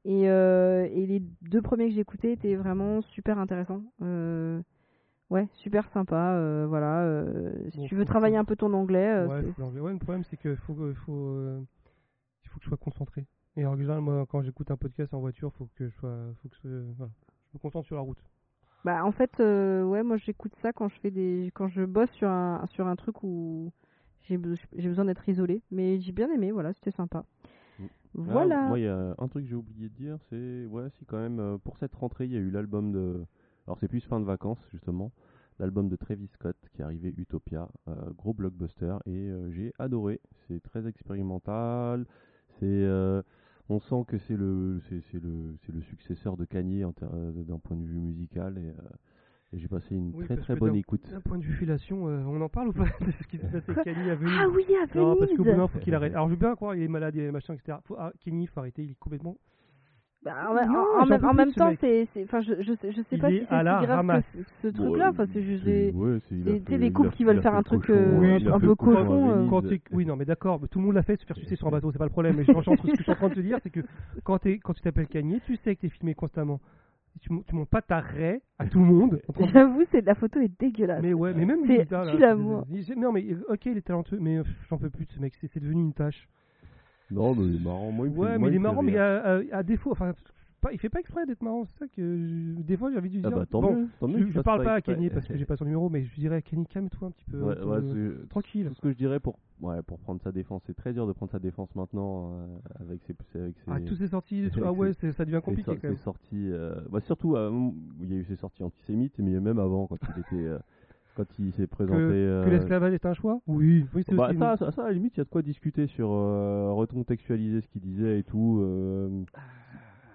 Et, euh, et les deux premiers que j'ai écoutés étaient vraiment super intéressants. Ouais, super sympa. voilà. si Bon, tu veux travailler un peu ton anglais, Ouais, le problème, c'est qu'il faut, faut, il faut que je sois concentré. Et en général, moi, quand j'écoute un podcast en voiture, faut que je sois, faut que je, voilà, je me concentre sur la route. Bah en fait, euh, ouais, moi j'écoute ça quand je fais des, quand je bosse sur un sur un truc où j'ai be- j'ai besoin d'être isolé. Mais j'ai bien aimé, voilà, c'était sympa. Mm. Voilà. Ah, moi, il y a un truc que j'ai oublié de dire, c'est ouais, si quand même euh, pour cette rentrée, il y a eu l'album de, alors c'est plus fin de vacances justement, l'album de Travis Scott qui est arrivé, Utopia, euh, gros blockbuster et euh, j'ai adoré. C'est très expérimental, c'est, euh, on sent que c'est le, c'est le, c'est le successeur de Kanye en ter- euh, d'un point de vue musical et, euh, et j'ai passé une Oui, très très bonne écoute. D'un point de vue fellation, euh, on en parle ou pas de ce qui s'est passé à Venise? Ah oui, à Non, parce qu'au bout d'un Venise. moment, faut qu'il arrête. Alors, je veux bien croire, il est malade, il est machin, etc. Faut, ah, Kenny, faut arrêter, il est complètement. Bah, en, Non, même, en temps, c'est, enfin, je, je sais, je sais Il pas si c'est grave ce, ce truc-là. euh, Enfin, c'est juste des, ouais, fait- des couples qui veulent faire un truc, euh, oui, un- peu cochon euh. T'es- oui, non, mais d'accord, tout le monde l'a fait, se faire sucer sur un bateau, c'est pas le problème. Mais je ce que je suis en train de te dire, c'est que quand, tu t'appelles Kanye, tu sais que t'es filmé constamment. Tu, tu montes pas ta raie à tout le monde. J'avoue, c'est la photo est dégueulasse. Mais ouais, mais même lui, là, Non, mais euh, ok, il est talentueux, mais euh, j'en peux plus de ce mec, c'est devenu une tâche. Non, mais il est marrant. Moi, il Ouais, mais il est marrant, mais à, à- à défaut, enfin, pas, il fait pas exprès d'être marrant, c'est ça que je- des fois j'ai envie de lui Ah dire. bah tant bon, mieux, tant mieux je, je parle pas à. Kenny parce que j'ai pas son numéro, mais je dirais Kenny, calme-toi un petit peu. Ouais, euh, ouais, euh, tranquille. Tout ce que je dirais pour, ouais, pour prendre sa défense, c'est très dur de prendre sa défense maintenant euh, avec ses, avec ses, Ah, tous ces sorties, c'est- ah ouais, ça devient ses compliqué sor- quand même. ses sorties. euh, bah, surtout, euh, il y a eu ses sorties antisémites, mais même avant quand il était, euh, quand il s'est présenté. Que, euh, que l'esclavage est un choix? Oui, oui, c'est bah, aussi. ça, ça, ça, à la limite, il y a de quoi discuter sur euh, recontextualiser ce qu'il disait et tout. euh,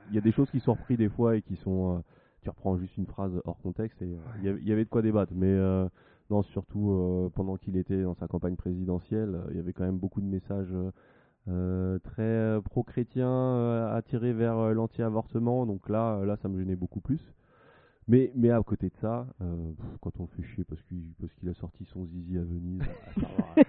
Il y a des choses qui sont reprises des fois et qui sont. euh, tu reprends juste une phrase hors contexte et euh, il y avait- il y avait de quoi débattre. Mais non, surtout pendant qu'il était dans sa campagne présidentielle, il y avait quand même beaucoup de messages euh, très euh, pro-chrétiens euh, attirés vers l'anti-avortement. Donc là, là, ça me gênait beaucoup plus. Mais, mais à côté de ça, euh, quand on le fait chier parce qu'il parce qu'il a sorti son zizi à Venise, ah.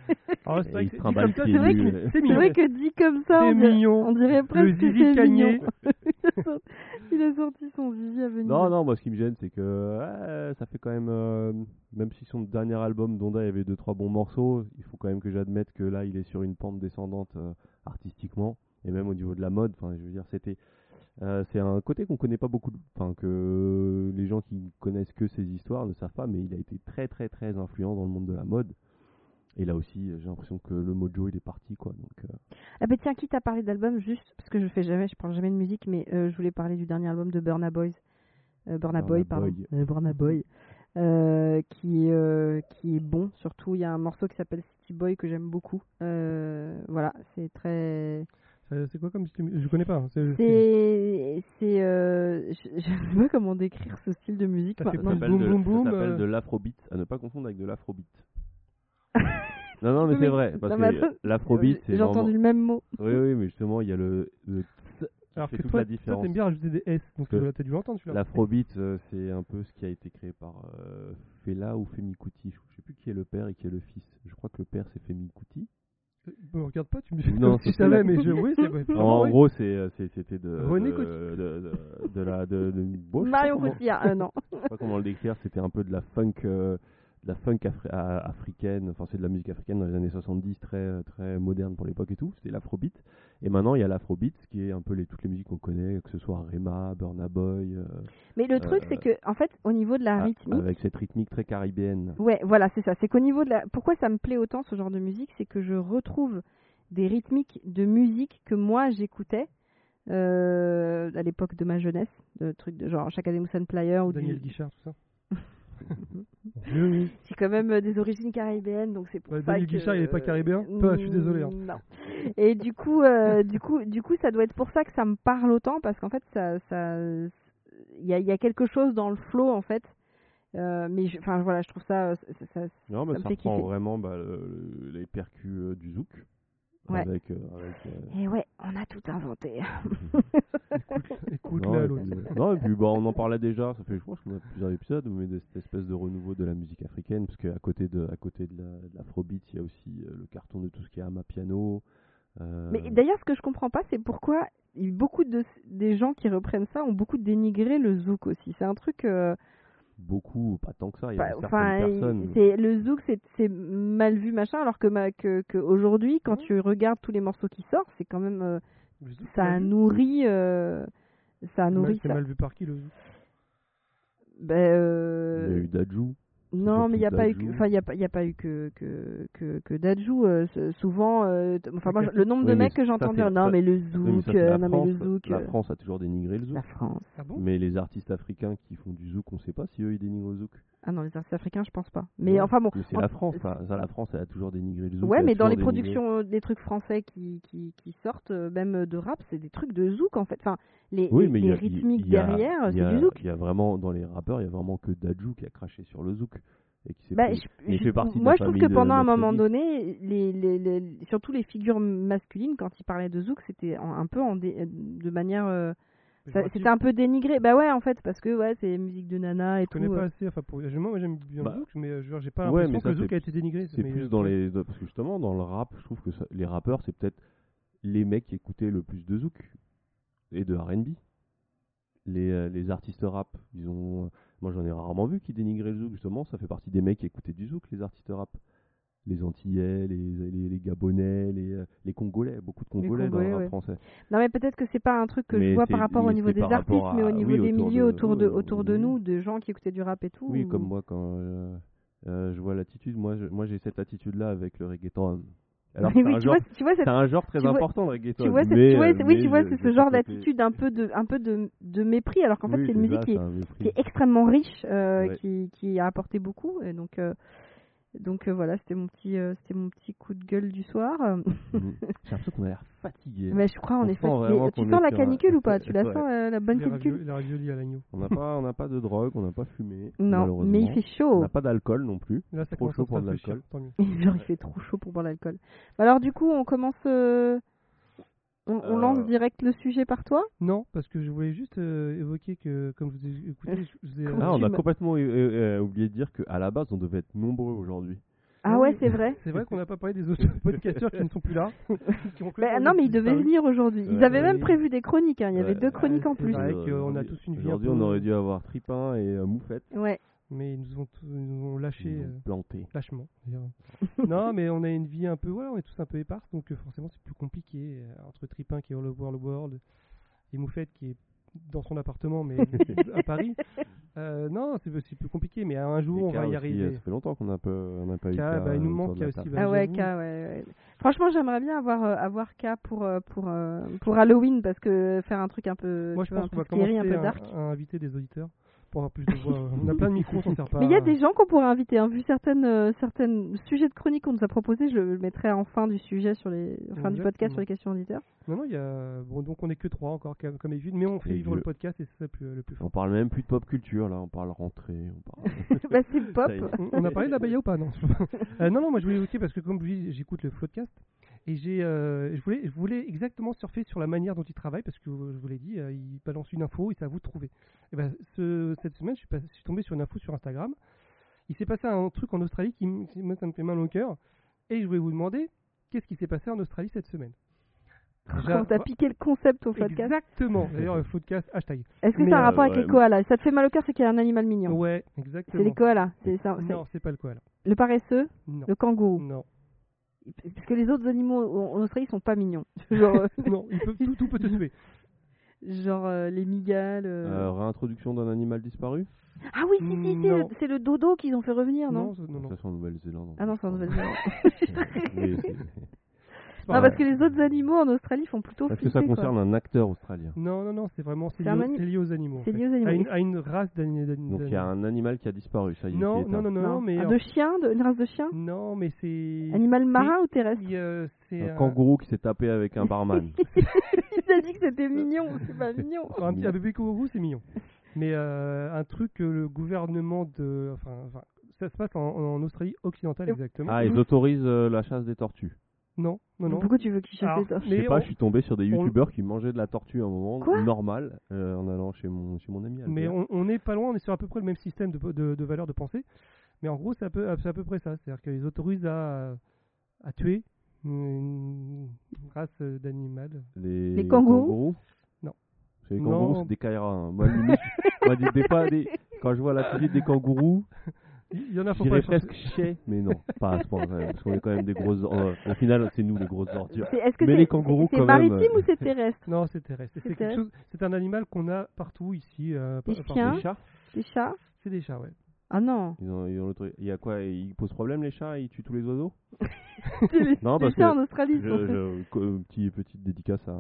Ah, c'est vrai il que dit comme ça, c'est vrai que c'est C'est mignon. vrai que dit comme ça, on dirait, mignon. on dirait presque zizi que c'est mignon. Il a sorti son zizi à venir. Non, non, moi ce qui me gêne, c'est que euh, ça fait quand même, euh, même si son dernier album, Donda, il y avait deux trois bons morceaux, il faut quand même que j'admette que là, il est sur une pente descendante euh, artistiquement et même au niveau de la mode. Enfin, je veux dire, c'était, euh, c'est un côté qu'on connaît pas beaucoup, enfin que les gens qui connaissent que ses histoires ne savent pas, mais il a été très très très influent dans le monde de la mode. Et là aussi, j'ai l'impression que le mojo il est parti quoi. Donc, euh, Ah bah tiens, quitte à parler d'album, juste parce que je fais jamais, je parle jamais de musique, mais euh, je voulais parler du dernier album de Burna Boys, Burna Burna Boy, pardon, Boy. Euh, Burna Boy, qui qui est bon. Surtout, il y a un morceau qui s'appelle City Boy que j'aime beaucoup. Voilà, c'est très, C'est quoi comme style Je connais pas. hein, c'est- euh, je, je sais pas comment décrire ce style de musique Ça s'appelle de, euh. de l'afrobeat, à ne pas confondre avec de l'afrobeat. non, non, mais c'est vrai, parce non, que l'afrobeat, c'est J'ai vraiment... entendu le même mot. Oui, oui, mais justement, il y a le, le Alors que toute toi, la toi, différence. t'aimes bien rajouter des S, donc t'as dû l'entendre celui-là. L'afrobeat, euh, c'est un peu ce qui a été créé par euh, Fela ou Femi Kuti. Je sais plus qui est le père et qui est le fils. Je crois que le père, c'est Femi Kuti. Me regarde pas, tu me dis Non, si je savais, mais je, oui, c'est vrai. En, gros, c'est, euh, c'est- c'était de, René de, Coty. de, de, de la... De, de- bon, Cotillard, euh, je sais pas comment le décrire, c'était un peu de la funk, euh, de la funk afri- africaine, enfin c'est de la musique africaine dans les années 70, très très moderne pour l'époque et tout, c'était l'afrobeat. Et maintenant il y a l'afrobeat, qui est un peu les, toutes les musiques qu'on connaît, que ce soit Rema, Burna Boy, euh, Mais le truc, Euh, c'est que, en fait, au niveau de la rythmique, avec cette rythmique très caribéenne. Ouais, voilà, c'est ça. C'est qu'au niveau de la. Pourquoi ça me plaît autant ce genre de musique C'est que je retrouve des rythmiques de musique que moi j'écoutais. Euh, à l'époque de ma jeunesse, de trucs de genre chaque année Player ou Daniel du... Guichard, tout ça? oui, oui. J'ai quand même euh, des origines caribéennes, donc c'est pour Ouais, ça Daniel que... Guichard, il est pas caribéen Peu, je suis désolé, hein. Non. Et du coup, euh, du coup, du coup, ça doit être pour ça que ça me parle autant, parce qu'en fait, ça, ça, il y a, il y a quelque chose dans le flow en fait. Euh, mais je- enfin voilà, je trouve ça, ça, ça- Non, mais Ça ça, reprend vraiment bah, le- les percus euh, du zouk. Ouais. Avec, euh, avec, euh, Et ouais, on a tout inventé. Écoute, non, là, et l'autre. puis, euh, non, et puis bah, on en parlait déjà, ça fait je qu'on a plusieurs épisodes, mais de cette espèce de renouveau de la musique africaine, parce qu'à côté de, à côté de la- de l'afrobeat, il y a aussi le carton de tout ce qui est amapiano. Euh, Mais d'ailleurs, ce que je comprends pas, c'est pourquoi beaucoup de des gens qui reprennent ça ont beaucoup dénigré le zouk aussi. C'est un truc. euh, beaucoup, pas tant que ça, il y a Bah, certaines Enfin, personnes. le zouk, c'est mal vu machin, alors que ma, que, que aujourd'hui, quand tu regardes tous les morceaux qui sortent, c'est quand même euh, zouk, ça c'est a mal vu. nourri, euh, ça a C'est mal- nourri C'est ça. mal vu par qui le zouk? Ben, Il y a euh, eu Dajou. Non, mais il n'y a pas eu, que- enfin, y a pas, il y a pas eu que que que, que Dadju. euh, souvent, euh, enfin, moi, le nombre de Oui, mecs que j'entends dire, non, ça- mais le Oui, mais zouk, euh, la non, mais le France. zouk, La euh, France a toujours dénigré le zouk. la France. Ah bon? Mais les artistes africains qui font du zouk, on sait pas si eux ils dénigrent le zouk. Ah non, les artistes africains, je pense pas. Mais Ouais. enfin bon. C'est en- la France, ça, ça, la France elle a toujours dénigré le zouk. Ouais, mais dans les productions, des trucs français qui, qui, qui sortent, euh, même de rap, c'est des trucs de zouk en fait. Enfin, les, Oui, les- les a- rythmiques il y a- derrière, c'est du zouk. Il y a vraiment, dans les rappeurs, il y a vraiment que Dajou qui a craché sur le zouk. Et qui Bah, pris- je- je- fait partie de moi, je trouve que pendant un moment donné, les, les, surtout les figures masculines, quand ils parlaient de zouk, c'était un peu en dé- de manière. euh. C'était un peu dénigré. Bah ouais, en fait, parce que ouais, c'est musique de nana et Je connais tout. pas euh. assez. Enfin, pour... je- moi, j'aime bien Bah, le zouk, mais euh, je j'ai pas l'impression que le zouk a été dénigré. C'est mais, plus euh, dans les. Parce que justement, dans le rap, je trouve que ça- les rappeurs, c'est peut-être les mecs qui écoutaient le plus de zouk et de RB. Les, les artistes rap, ils ont. Moi, j'en ai rarement vu qui dénigraient le zouk, justement. Ça fait partie des mecs qui écoutaient du zouk, les artistes rap. Les Antillais, les, les, les Gabonais, les, euh, les Congolais, beaucoup de Congolais, dans Congolais, le rap ouais. français. Non, mais peut-être que c'est pas un truc que je vois par rapport au niveau des artistes, mais au niveau oui, des autour milieux de- autour de, autour de nous, de gens qui écoutaient du rap et tout. Oui, ou- comme moi, quand euh, euh, je vois l'attitude, moi, je- moi j'ai cette attitude-là avec le reggaeton. Alors, Oui, un tu genre vois, tu vois cette C'est un genre très tu vois- important le reggaeton. Tu vois, c'est- mais, tu vois, c'est- oui, tu vois, c'est ce genre d'attitude un peu de, un peu de, de mépris, alors qu'en fait, c'est une musique qui est, extrêmement riche, qui, a apporté beaucoup, donc, donc euh, voilà, c'était mon petit, euh, c'était mon petit coup de gueule du soir. Mhm. J'ai l'impression qu'on a l'air fatigué. Mais je crois, on, On est fatigué. Tu sens la un- canicule ou pas Tu la Ouais. sens euh, la bonne canicule ravioli, les raviolis à l'agneau. On n'a pas, on n'a pas de drogue, on n'a pas fumé. Non, mais il fait On chaud. n'a pas d'alcool non plus. Là, ça Trop commence chaud pour de l'alcool. Genre, il fait trop chaud pour boire l'alcool. Alors, du coup, on commence. On, on Euh. lance direct le sujet par toi? Non, parce que je voulais juste euh, évoquer que, comme je vous ai écouté, je vous ai, Ah, on a me- complètement euh, euh, oublié de dire qu'à la base, on devait être nombreux aujourd'hui. Ah ouais, c'est vrai. C'est vrai qu'on n'a pas parlé des autres podcasteurs qui ne sont plus là. qui ont complètement non, mais ils devaient disparu. venir aujourd'hui. Ils Ouais, avaient même oui. prévu des chroniques. hein. Il y avait Ouais. deux chroniques Ouais, en c'est plus. vrai. Qu'on a aujourd'hui- tous une vie un Aujourd'hui, peu- on aurait dû avoir Tripin et euh, Moufette. Ouais. Mais ils nous ont, ils nous ont lâché Ils nous euh, ont planté. lâchement. non, mais on a une vie un peu, voilà, on est tous un peu éparses, donc euh, forcément c'est plus compliqué. euh, entre Tripin qui est all over the world et Moufette qui est dans son appartement, mais à Paris. Euh, non, c'est c'est plus compliqué, mais un jour Et on K va y aussi, arriver. Ça fait longtemps qu'on n'a pas, on pas eu K, bah, il nous manque K aussi, bah, Ah ouais. K, ouais, ouais. Franchement, j'aimerais bien avoir euh, avoir K pour pour euh, pour Halloween parce que faire un truc un peu Moi je pense un qu'on va commencer un peu à, dark. à inviter des auditeurs pour avoir plus de voix. on a plein de micros, on s'en sert pas. Mais il y a des gens qu'on pourrait inviter. Hein. Vu certaines euh, certaines sujets de chronique qu'on nous a proposés, je le mettrai en fin du sujet sur les en fin du podcast sur les questions auditeurs. Non, non, il y a. Bon, donc on est que trois encore, comme comme d'habitude, mais on fait Et vivre le podcast et c'est ça le plus, le plus On fort. parle même plus de pop culture là, on parle rentrée, on parle. bah c'est pop. On- on a parlé de la Baïa ou pas Non. Euh, non, non, moi je voulais évoquer parce que comme je vous dis, j'écoute le podcast et j'ai, euh, je voulais, je voulais exactement surfer sur la manière dont il travaille parce que euh, je vous l'ai dit, euh, il balance une info et c'est à vous de trouver. Et ben, ce- cette semaine, je suis, pas- je suis tombé sur une info sur Instagram. Il s'est passé un truc en Australie qui, moi, ça me fait mal au cœur et je voulais vous demander qu'est-ce qui s'est passé en Australie cette semaine? Quand t'as piqué le concept au podcast. Exactement. D'ailleurs, le podcast hashtag. Est-ce que Mais, c'est un euh, rapport avec les koalas? Ça te fait mal au cœur, c'est qu'il y a un animal mignon. Ouais, C'est exactement. les koalas. C'est ça. c'est- Non, c'est pas le koala. Le paresseux, Non. le kangourou? Non. Parce que les autres animaux en Australie sont pas mignons. Genre, euh, non, il peut- tout, tout peut te tuer. genre euh, les migales. euh. Euh, réintroduction d'un animal disparu Ah oui, si, si, si, non. le- c'est le dodo qu'ils ont fait revenir, non, Non, ça- non, non. Ça c'est en Nouvelle-Zélande. Ah non, c'est en Nouvelle-Zélande. Non, parce que les autres animaux en Australie font plutôt Est-ce que flipper, ça quoi. concerne un acteur australien Non, non, non, c'est vraiment c'est C'est lié, un au- ani- c'est lié aux animaux. en C'est fait. lié aux animaux. À une, à une race d'ani- d'ani- Donc il y a un animal qui a disparu, ça y est. Non, qui est non, non, non, non, mais Ah, de chien, de, une race de chien non, mais c'est Animal marin ou terrestre il, euh, c'est Un un- kangourou qui s'est tapé avec un barman. Il a dit que c'était mignon, c'est pas mignon. un, petit, un bébé kangourou, c'est mignon. Mais euh, un truc que le gouvernement de, enfin, enfin, ça se passe en, en Australie occidentale exactement. ah, ils autorisent euh, la chasse des tortues. Non, non, non. Pourquoi tu veux qu'il chasse Alors, les tortues Je sais pas, on- je suis tombé sur des on- youtubeurs qui mangeaient de la tortue à un moment Quoi normal euh, en allant chez mon, chez mon ami. Mais Albert. on, on est pas loin, on est sur à peu près le même système de, de, de valeurs de pensée. Mais en gros, c'est à peu, c'est à peu près ça. C'est-à-dire qu'ils autorisent à, à tuer une race d'animal. Les, Les kangourous Non. C'est les Non. kangourous, c'est des kairas. hein. Moi, des, des fois, des- quand je vois la des kangourous, Il y en a, faut pas presque chier, mais non, pas à ce point, ouais, parce qu'on est quand même des grosses. euh, au final, c'est nous les grosses ordures. Est-ce que Mais c'est les kangourous, c'est quand même, maritime euh, ou c'est terrestre? Non, c'est terrestre. C'est C'est quelque terrestre chose. C'est un animal qu'on a partout ici. euh, Des par- chiens Les chats Les chats C'est des chats, ouais. Ah non ils ont, ils ont l'autori- Il y a quoi Ils posent problème les chats Ils tuent tous les oiseaux les, Non, les parce chats que en Australie Je, je- euh, petit, petite dédicace à,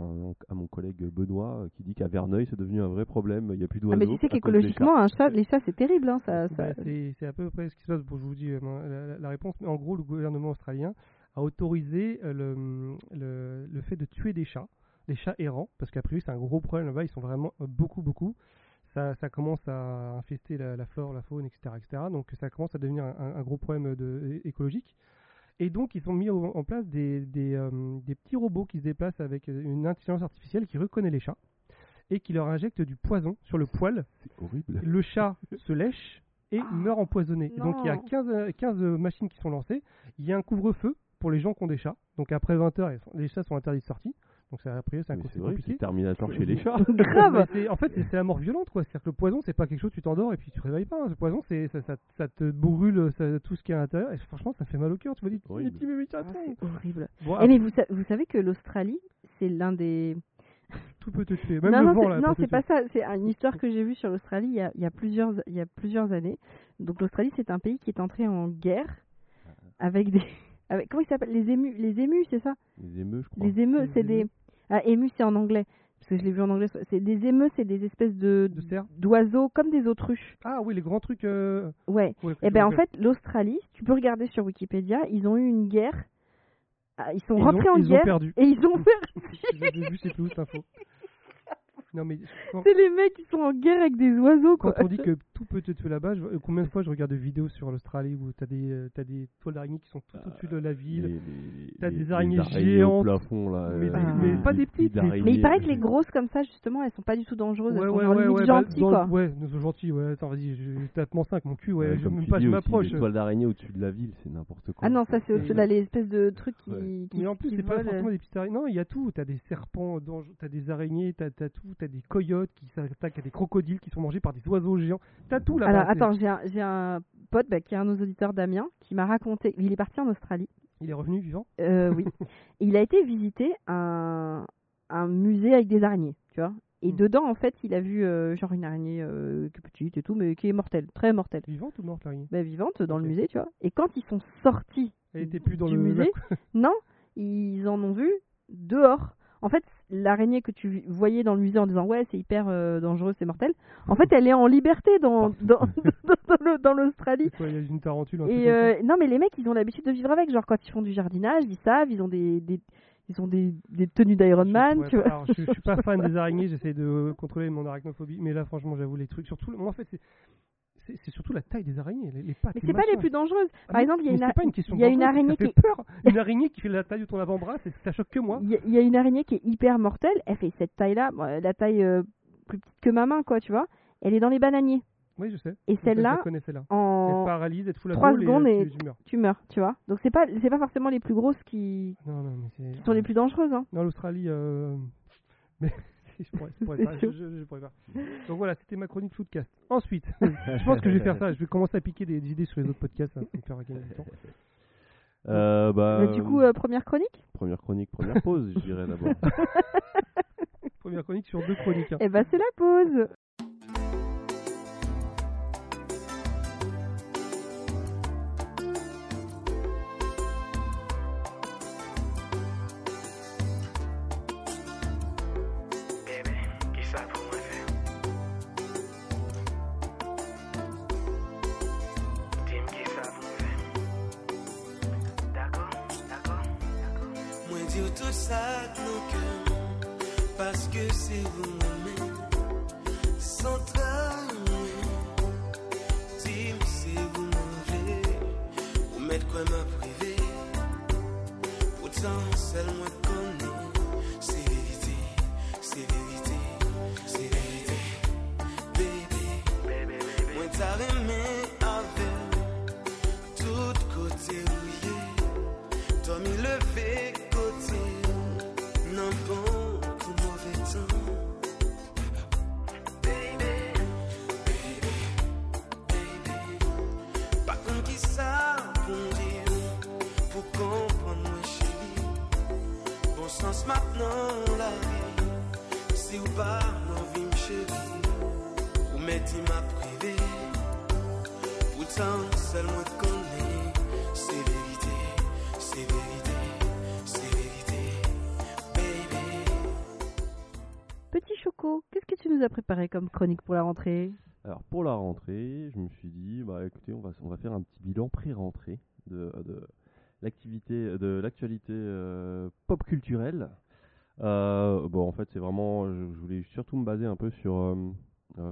mon collègue Benoît euh, qui dit qu'à Verneuil c'est devenu un vrai problème. Il n'y a plus Ah, d'oiseaux. mais tu sais qu'écologiquement, un chat, les chats, c'est terrible. Hein, ça, ça... Bah, c'est c'est à peu près ce qui se passe. Bon, je vous dis euh, la, la- la réponse. Mais en gros, le gouvernement australien a autorisé le, le, le fait de tuer des chats, des chats errants, parce qu'à priori c'est un gros problème là-bas. Ils sont vraiment beaucoup, beaucoup. Ça, ça commence à infester la, la flore, la faune, etc., etc. Donc ça commence à devenir un, un gros problème de, écologique. Et donc ils ont mis en place des, des, euh, des petits robots qui se déplacent avec une intelligence artificielle qui reconnaît les chats et qui leur injecte du poison sur le poil C'est horrible. le chat se lèche et Ah, meurt empoisonné. Donc il y a non. 15, euh, 15 machines qui sont lancées. Il y a un couvre-feu pour les gens qui ont des chats. Donc après 20h, les chats sont interdits de sortie. Donc ça, après, c'est un Mais coup C'est c'est vrai que compliqué. c'est Terminator chez les chats. Grave En fait, c'est c'est la mort violente, quoi. C'est-à-dire que le poison, c'est pas quelque chose, tu t'endors et puis tu te réveilles pas. hein. Le poison, c'est ça, ça, ça te brûle ça- tout ce qui est à l'intérieur. Et franchement, ça fait mal au cœur. Tu me dis, Horrible. les petits bébés Ah. C'est horrible. Eh, mais vous, sa- vous savez que l'Australie, c'est l'un des. tout peut te tuer. Même non, le non, vent, c'est- là, non, c'est pas ça. C'est une histoire que j'ai vue sur l'Australie il, y a- il y a plusieurs, il y a plusieurs années. Donc l'Australie, c'est un pays qui est entré en guerre avec des. Avec, comment il s'appelle Les émus, les émus, c'est ça? Les émeux, je crois. Les émeux, Les c'est des. Ah, émus, c'est en anglais. Parce que je l'ai vu en anglais. C'est des émeux, c'est des espèces de d'oiseaux comme des autruches. Ah oui, les grands trucs. euh, Ouais. ouais, Et je ben en fait, l'Australie, tu peux regarder sur Wikipédia, ils ont eu une guerre. Ah, Ils sont Ils rentrés ont- en ils ont guerre perdu. et ils ont perdu. J'avais vu, c'est tout, cette info. Non, mais quand, C'est les mecs qui sont en guerre avec des oiseaux quand quoi. on dit que tout peut te tuer là-bas, je- euh, combien de fois je regarde des vidéos sur l'Australie où t'as des, euh, t'as des toiles d'araignées qui sont tout au-dessus de la ville. T'as des les araignées au géantes. plafond, là. Mais euh, des- les- mais pas des petites, des- d'araignées. Mais il paraît que les grosses comme ça, justement, elles sont pas du tout dangereuses. Ouais, elles sont ouais, genre ouais, ouais, bah, gentilles dans- quoi. ouais, nous sont gentils, ouais, attends, vas-y, je, je tape mon 5, mon cul, ouais, Ouais, je, même pas, je m'approche. Les toiles d'araignée au-dessus de la ville, c'est n'importe quoi. Ah non, ça c'est au-dessus là, les espèces de trucs qui. Mais en plus, c'est pas forcément des petites araignées. Non, il y a tout. T'as des serpents, dangereux, t'as des araignées, t'as as tout. T'as des coyotes qui s'attaquent à des crocodiles qui sont mangés par des oiseaux géants. T'as tout là-bas. Alors attends, j'ai un, j'ai un pote bah, qui est un de nos auditeurs, Damien, qui m'a raconté. Il est parti en Australie. Il est revenu vivant? Euh, oui. Il a été visiter un, un musée avec des araignées, tu vois. Et Mm. dedans, en fait, il a vu euh, genre une araignée euh, qui est petite et tout, mais qui est mortelle, très mortelle. Vivante ou morte l'araignée? Bah, vivante dans le musée, tu vois. Et quand ils sont sortis Elle était plus dans du le musée, non, ils en ont vu dehors. En fait, l'araignée que tu voyais dans le musée en disant ouais c'est hyper euh, dangereux, c'est mortel. En fait, elle est en liberté dans dans, dans, le- dans l'Australie. Quoi, Il y a une tarentule. Et euh, non, mais les mecs, ils ont l'habitude de vivre avec. Genre quand ils font du jardinage, ils savent, ils ont des, des ils ont des, des tenues d'Iron Man, pourrais tu pas- vois. alors, je, je suis pas fan des araignées, j'essaie de contrôler mon arachnophobie, mais là franchement j'avoue les trucs, surtout, moi en fait c'est, c'est, surtout la taille des araignées, les, les pattes. Mais c'est pas les plus dangereuses. Ah, Par exemple, il y a une, c'est a- pas une question il y a de une dangereux, araignée ça qui fait peur. Une araignée qui fait la taille de ton avant-bras, ça choque que moi. il y, a- il y a une araignée qui est hyper mortelle. Elle fait cette taille-là, bon, la taille euh, plus petite que ma main, quoi, tu vois. Elle est dans les bananiers. Oui, je sais. Et celle-là, celle-là. en Elle paralyse, elle te fout la trois boule secondes et, euh, et- tu, tu meurs. tu meurs, tu vois. Donc c'est pas c'est pas forcément les plus grosses qui, Non, non, mais c'est. qui sont les plus dangereuses. Hein. Non, l'Australie. Euh... Mais je pourrais, je pourrais C'est pas. Je, je- je pourrais pas. Donc voilà, c'était ma chronique Floodcast. Ensuite, je pense que je vais faire ça. Je vais commencer à piquer des, des idées sur les autres podcasts. Ça va me faire gagner du temps. Euh, bah, Mais du coup, euh, première chronique? Première chronique, première pause, je dirais d'abord. Première chronique sur deux chroniques. hein. Eh ben c'est la pause. Tout ça nos cœurs, parce que c'est vous même sans trahir. Dis-moi c'est vous manger, ou mettre quoi m'a privé. Pourtant, seul Ou mettez ma privée, pourtant seul moi te connais. C'est vérité, c'est vérité, c'est vérité, baby. Petit Choco, qu'est-ce que tu nous as préparé comme chronique pour la rentrée? Alors pour la rentrée, je me suis dit, bah écoutez, on va, on va faire un petit bilan pré-rentrée de, de l'activité, de l'actualité euh, pop culturelle. Euh, bon, en fait, c'est vraiment, je, je voulais surtout me baser un peu sur euh,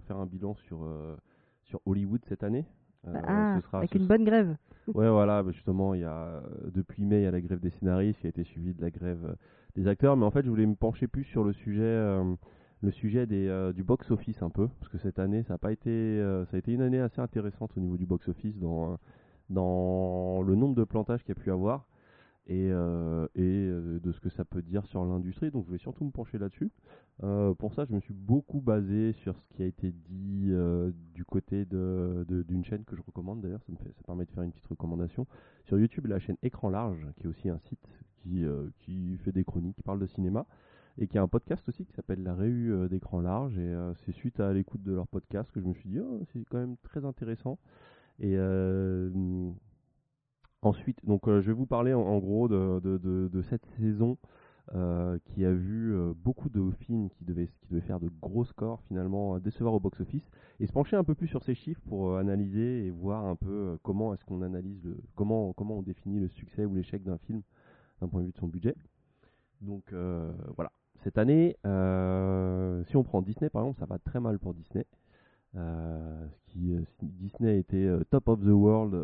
faire un bilan sur euh, sur Hollywood cette année. Euh, Ah, ce sera- avec ce une bonne grève. Ouais, voilà, bah, justement, il y a euh, depuis mai, il y a la grève des scénaristes qui a été suivie de la grève des acteurs, mais en fait, je voulais me pencher plus sur le sujet, euh, le sujet des, euh, du box office un peu, parce que cette année, ça a pas été, euh, ça a été une année assez intéressante au niveau du box office dans dans le nombre de plantages qu'il y a pu avoir et, euh, euh, de ce que ça peut dire sur l'industrie. Donc, je vais surtout me pencher là-dessus. Euh, pour ça, je me suis beaucoup basé sur ce qui a été dit du côté de- de- d'une chaîne que je recommande d'ailleurs. Ça me permet de faire une petite recommandation sur YouTube. La chaîne Écran Large, qui est aussi un site qui, qui fait des chroniques, qui parle de cinéma et qui a un podcast aussi qui s'appelle La Réu d'Écran Large. Et c'est suite à l'écoute de leur podcast que je me suis dit, oh, c'est quand même très intéressant. Et ensuite, donc euh, je vais vous parler en, gros de, de- cette saison euh, qui a vu euh, beaucoup de films qui devaient, qui devaient faire de gros scores finalement décevoir au box-office et se pencher un peu plus sur ces chiffres pour analyser et voir un peu comment est-ce qu'on analyse le comment comment on définit le succès ou l'échec d'un film d'un point de vue de son budget. Donc voilà. Cette année, si on prend Disney par exemple, ça va très mal pour Disney. Qui, Disney était top of the world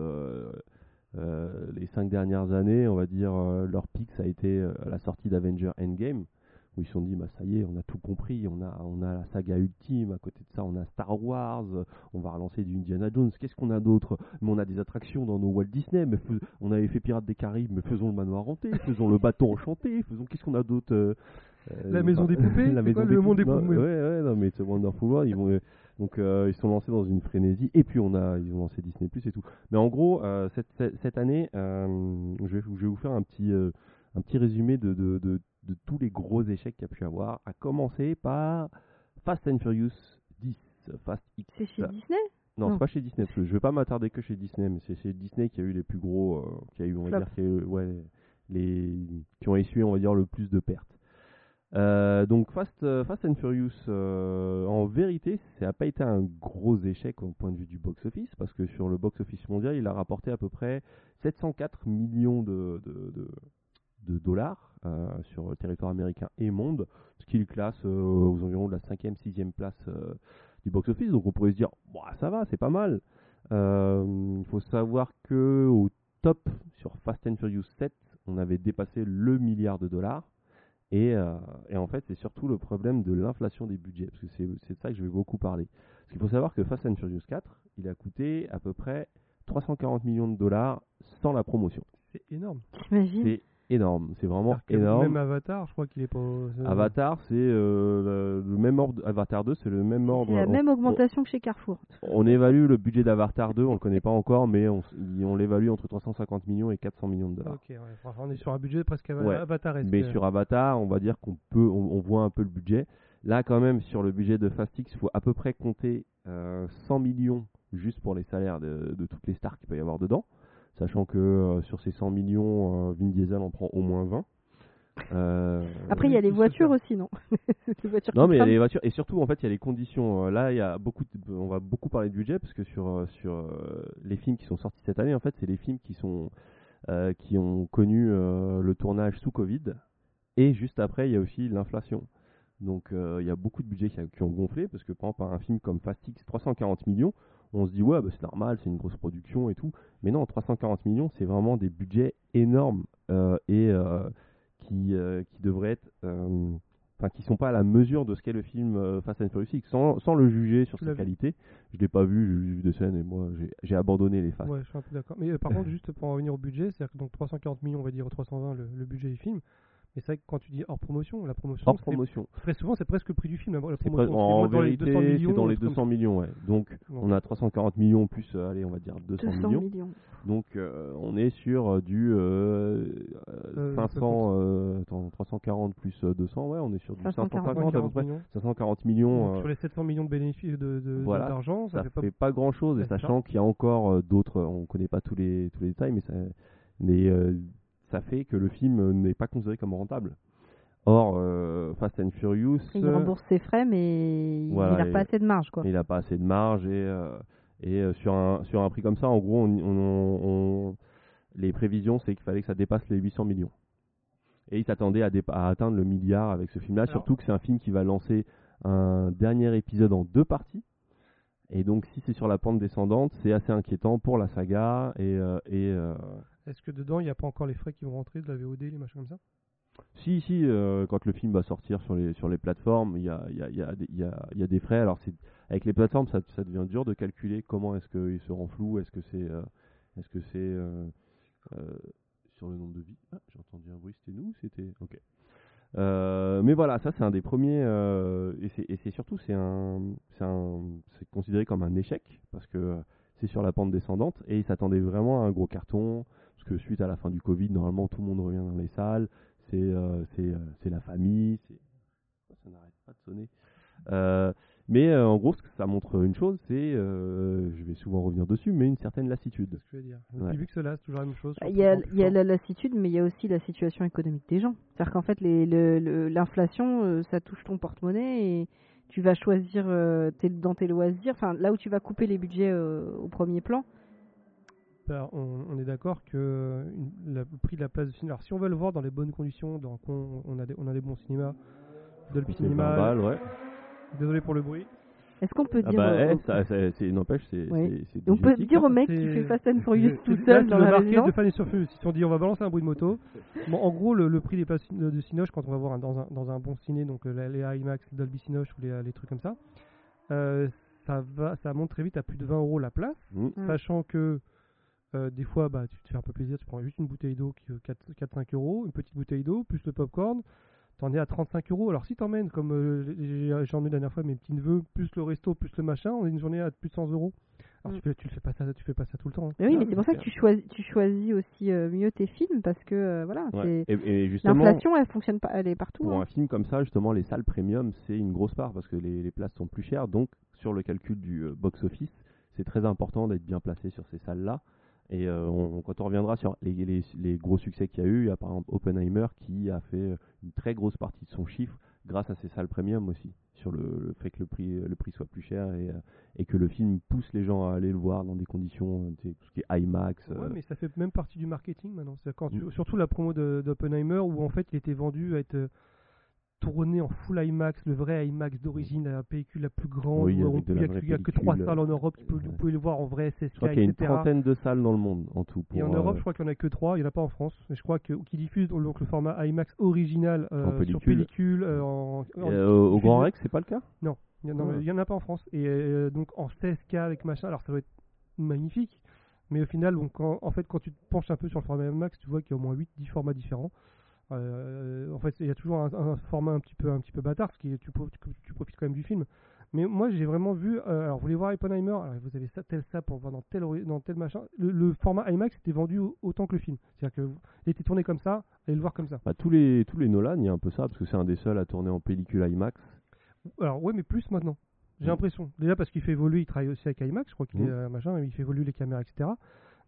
les cinq dernières années, on va dire euh, leur pic ça a été euh, à la sortie d'Avenger Endgame où ils se sont dit bah ça y est on a tout compris on a on a la saga ultime à côté de ça on a Star Wars euh, on va relancer du Indiana Jones. Qu'est-ce qu'on a d'autre? Mais on a des attractions dans nos Walt Disney mais on avait fait Pirates des Caraïbes mais faisons le manoir hanté faisons le bateau enchanté faisons qu'est-ce qu'on a d'autre euh, euh, La maison des poupées, la maison quoi, des le monde des poupées. Ouais ouais non mais c'est Wonderful World ils vont euh, donc euh, ils sont lancés dans une frénésie et puis on a ils ont lancé Disney Plus et tout mais en gros, euh, cette, cette, cette année, euh, je, vais, je vais vous faire un petit, euh, un petit résumé de, de, de, de tous les gros échecs qu'il y a pu avoir, à commencer par Fast and Furious 10, Fast X. C'est chez Disney? Non, Non. c'est pas chez Disney. Plus. Je vais pas m'attarder que chez Disney, mais c'est chez Disney qui a eu les plus gros, qui a eu, on va Flop. dire, qui, a eu, ouais, les, qui ont essuyé, on va dire, le plus de pertes. Euh, donc Fast, euh, Fast and Furious, euh, en vérité, ça n'a pas été un gros échec au point de vue du box-office, parce que sur le box-office mondial, il a rapporté à peu près 704 millions de, dollars sur le territoire américain et monde, ce qui le classe aux environs de la 5e, 6e place du box-office. Donc on pourrait se dire, Bah, ça va, c'est pas mal. Il faut savoir que au top sur Fast and Furious 7, on avait dépassé le milliard de dollars. Et, euh, et en fait, c'est surtout le problème de l'inflation des budgets, parce que c'est c'est de ça que je vais beaucoup parler. Parce qu'il faut savoir que Fast and Furious 4, il a coûté à peu près 340 millions de dollars sans la promotion. C'est énorme. T'imagines? C'est énorme, c'est vraiment énorme. Même Avatar, je crois qu'il est pas. euh, Avatar, c'est euh, le, même ordre. Avatar 2, c'est le même ordre. C'est la on- même augmentation que chez Carrefour. On, évalue le budget d'Avatar 2, on le connaît pas encore, mais on, l'évalue entre 350 millions et 400 millions de dollars. Ok, ouais. Enfin, on est sur un budget presque Ouais. Avatar. Mais sur Avatar, on va dire qu'on peut, on, on voit un peu le budget. Là, quand même, sur le budget de Fastix, il faut à peu près compter euh, 100 millions juste pour les salaires de, de toutes les stars qu'il peut y avoir dedans. Sachant que euh, sur ces 100 millions, euh, Vin Diesel en prend au moins 20. Euh, Après, il y a les voitures aussi, non Les voitures non, mais il y a crament. les voitures et surtout en fait il y a les conditions. Là, il y a beaucoup, de- on va beaucoup parler de budget parce que sur sur les films qui sont sortis cette année, en fait, c'est les films qui sont euh, qui ont connu euh, le tournage sous Covid Et juste après, il y a aussi l'inflation. Donc il y a beaucoup de budgets qui, a- qui ont gonflé parce que par exemple un film comme Fast X 340 millions, on se dit ouais bah, c'est normal, c'est une grosse production et tout. Mais non, 340 millions, c'est vraiment des budgets énormes euh, et euh, qui, euh, qui devraient être, euh, enfin qui sont pas à la mesure de ce qu'est le film Fast and Furious X. Sans, sans le juger sur sa qualité, je l'ai pas vu, j'ai vu des scènes et moi j'ai- abandonné les Fast. Ouais, je suis un peu d'accord. Mais par contre, juste pour en revenir au budget, c'est-à-dire que donc 340 millions, on va dire 320 le, le budget du film. Mais c'est vrai que quand tu dis hors promotion, la promotion, Hors c'est- promotion. très souvent, c'est presque le prix du film. La, la C'est promotion, pre- c'est en moins dans les vérité, 200 c'est millions. dans les truc 200 millions, ouais. Donc, Donc, on a 340 millions plus, euh, allez, on va dire 200, 200 millions. millions. Donc, euh, on est sur euh, du euh, euh, Euh, 500, euh, attends, 340 plus euh, 200, ouais, on est sur du 540 550 à peu près. millions. 540 Donc, millions. euh, sur les 700 millions de bénéfices de, de- voilà, d'argent, ça, ça fait pas fait pas grand chose, et Ouais, c'est sachant qu'il y a encore euh, d'autres, on connaît pas tous les, tous les détails, mais ça, mais, euh, ça fait que le film n'est pas considéré comme rentable. Or, euh, Fast and Furious, Il rembourse ses frais, mais il n'a pas assez de marge, quoi. il n'a pas assez de marge et, euh, et euh, sur, un, sur un prix comme ça, en gros, on, on- on- les prévisions, c'est qu'il fallait que ça dépasse les 800 millions. Et il s'attendait à, atteindre le milliard avec ce film-là, surtout que c'est un film qui va lancer un dernier épisode en deux parties. Et donc, si c'est sur la pente descendante, c'est assez inquiétant pour la saga. Et, euh, et Est-ce que dedans, il n'y a pas encore les frais qui vont rentrer de la VOD, les machins comme ça? Si, si, euh, quand le film va sortir sur les, sur les plateformes, il y a, y, a, y, y, a, des frais. Alors, avec les plateformes, ça, devient dur de calculer comment est-ce qu'ils seront flous, est-ce que c'est euh, est-ce que c'est euh, sur le nombre de vies. Ah, j'ai entendu un bruit, c'était nous ou C'était. Ok. Mais voilà, ça c'est un des premiers, et c'est- surtout c'est considéré comme un échec parce que c'est sur la pente descendante et ils s'attendaient vraiment à un gros carton parce que suite à la fin du Covid, normalement tout le monde revient dans les salles, c'est euh, c'est euh, c'est la famille, c'est ça n'arrête pas de sonner. Euh, mais euh, en gros, ce que ça montre une chose, c'est, euh, je vais souvent revenir dessus, mais une certaine lassitude. C'est ce que je veux dire. Ouais. public se lasse, toujours la même chose. Il y a, surtout il y a plus la lassitude, mais il y a aussi la situation économique des gens. C'est-à-dire qu'en fait, le- l'inflation, ça touche ton porte-monnaie et tu vas choisir euh, tes- dans tes loisirs, enfin là où tu vas couper les budgets euh, au premier plan. Bah, on, on est d'accord que euh, une- la- le prix de la place de cinéma. Alors, si on veut le voir dans les bonnes conditions, dans, on, a des, on a des bons cinémas, Dolby C'est 20 Cinema. balles, ouais. Désolé pour le bruit. Est-ce qu'on peut Ah dire bah, euh, eh, ça, ça- c'est, n'empêche, c'est, Ouais. c'est, c'est on peut dire hein. au mec qui fait Fast and Furious tout seul dans la résidence de Fan et Surfus. Si on dit on va balancer un bruit de moto, bon, en gros, le, le prix des places de Cinoche, quand on va voir un- dans, un, dans un bon ciné, donc les IMAX, les Dolby Cinoche ou les, les trucs comme ça, euh, ça, va, ça monte très vite à plus de 20 euros la place, Mm. Mm. sachant que euh, des fois, bah, tu te fais un peu plaisir, tu prends juste une bouteille d'eau qui est 4-5 euros, une petite bouteille d'eau, plus le popcorn, t'en es à 35 euros. Alors si t'emmènes, comme euh, j'ai- j'ai emmené la dernière fois mes petits neveux, plus le resto, plus le machin, on est une journée à plus de 100 euros. Alors Mm. tu, fais, tu le fais pas ça, tu fais pas ça tout le temps. hein. Mais Oui, mais c'est pour ça que tu choisis, tu choisis aussi euh, mieux tes films parce que euh, voilà, Ouais. Et, et l'inflation, elle fonctionne pas, elle est partout. pour hein. un film comme ça, justement, les salles premium, c'est une grosse part parce que les, les places sont plus chères. Donc, sur le calcul du euh, box-office, c'est très important d'être bien placé sur ces salles-là. Et euh, on- quand on reviendra sur les, les- les gros succès qu'il y a eu, il y a par exemple Oppenheimer qui a fait une très grosse partie de son chiffre grâce à ces salles premium aussi, sur le, le fait que le prix, le prix soit plus cher et, euh, et que le film pousse les gens à aller le voir dans des conditions, euh, tu sais, tout ce qui est IMAX. Ouais, euh, mais ça fait même partie du marketing maintenant. C'est quand tu- Mm. surtout la promo d'Oppenheimer où en fait il était vendu à être euh, tourné en full IMAX, le vrai IMAX d'origine, la pellicule la plus grande. Oui, on- il n'y a, que- il trois salles en Europe, peut- ouais. vous pouvez le voir en vrai je SSK, crois qu'il y a une etc. trentaine de salles dans le monde en tout. Pour, Et en Europe, euh, je crois qu'il n'y en a que trois, il n'y en a pas en France. Et je crois que qui diffuse donc le format IMAX original euh, En sur pellicule. euh, en, en- euh, au, Grand Rex, c'est pas le cas? Non, il y en a- Ouais. il y en a pas en France. Et euh, donc en 16K avec machin, alors ça doit être magnifique. Mais au final, donc, quand- en fait, quand tu te penches un peu sur le format IMAX, tu vois qu'il y a au moins 8-10 formats différents. Euh, en fait, il y a toujours un, un format un petit peu, un petit peu bâtard, parce que tu, pro- tu- tu profites quand même du film. Mais moi, j'ai vraiment vu. euh, alors, vous voulez voir Oppenheimer? Alors, Vous avez ça, tel ça pour voir dans tel, dans tel machin. Le, le format IMAX était vendu au- autant que le film. C'est-à-dire que il était tourné comme ça, allez le voir comme ça. Bah, tous les tous les Nolan, il y a un peu ça parce que c'est un des seuls à tourner en pellicule IMAX. Alors, ouais, mais plus maintenant. J'ai Mm. l'impression. Déjà parce qu'il fait évoluer, il travaille aussi avec IMAX, je crois qu'il Mm. est euh, machin, il fait évoluer les caméras, etc.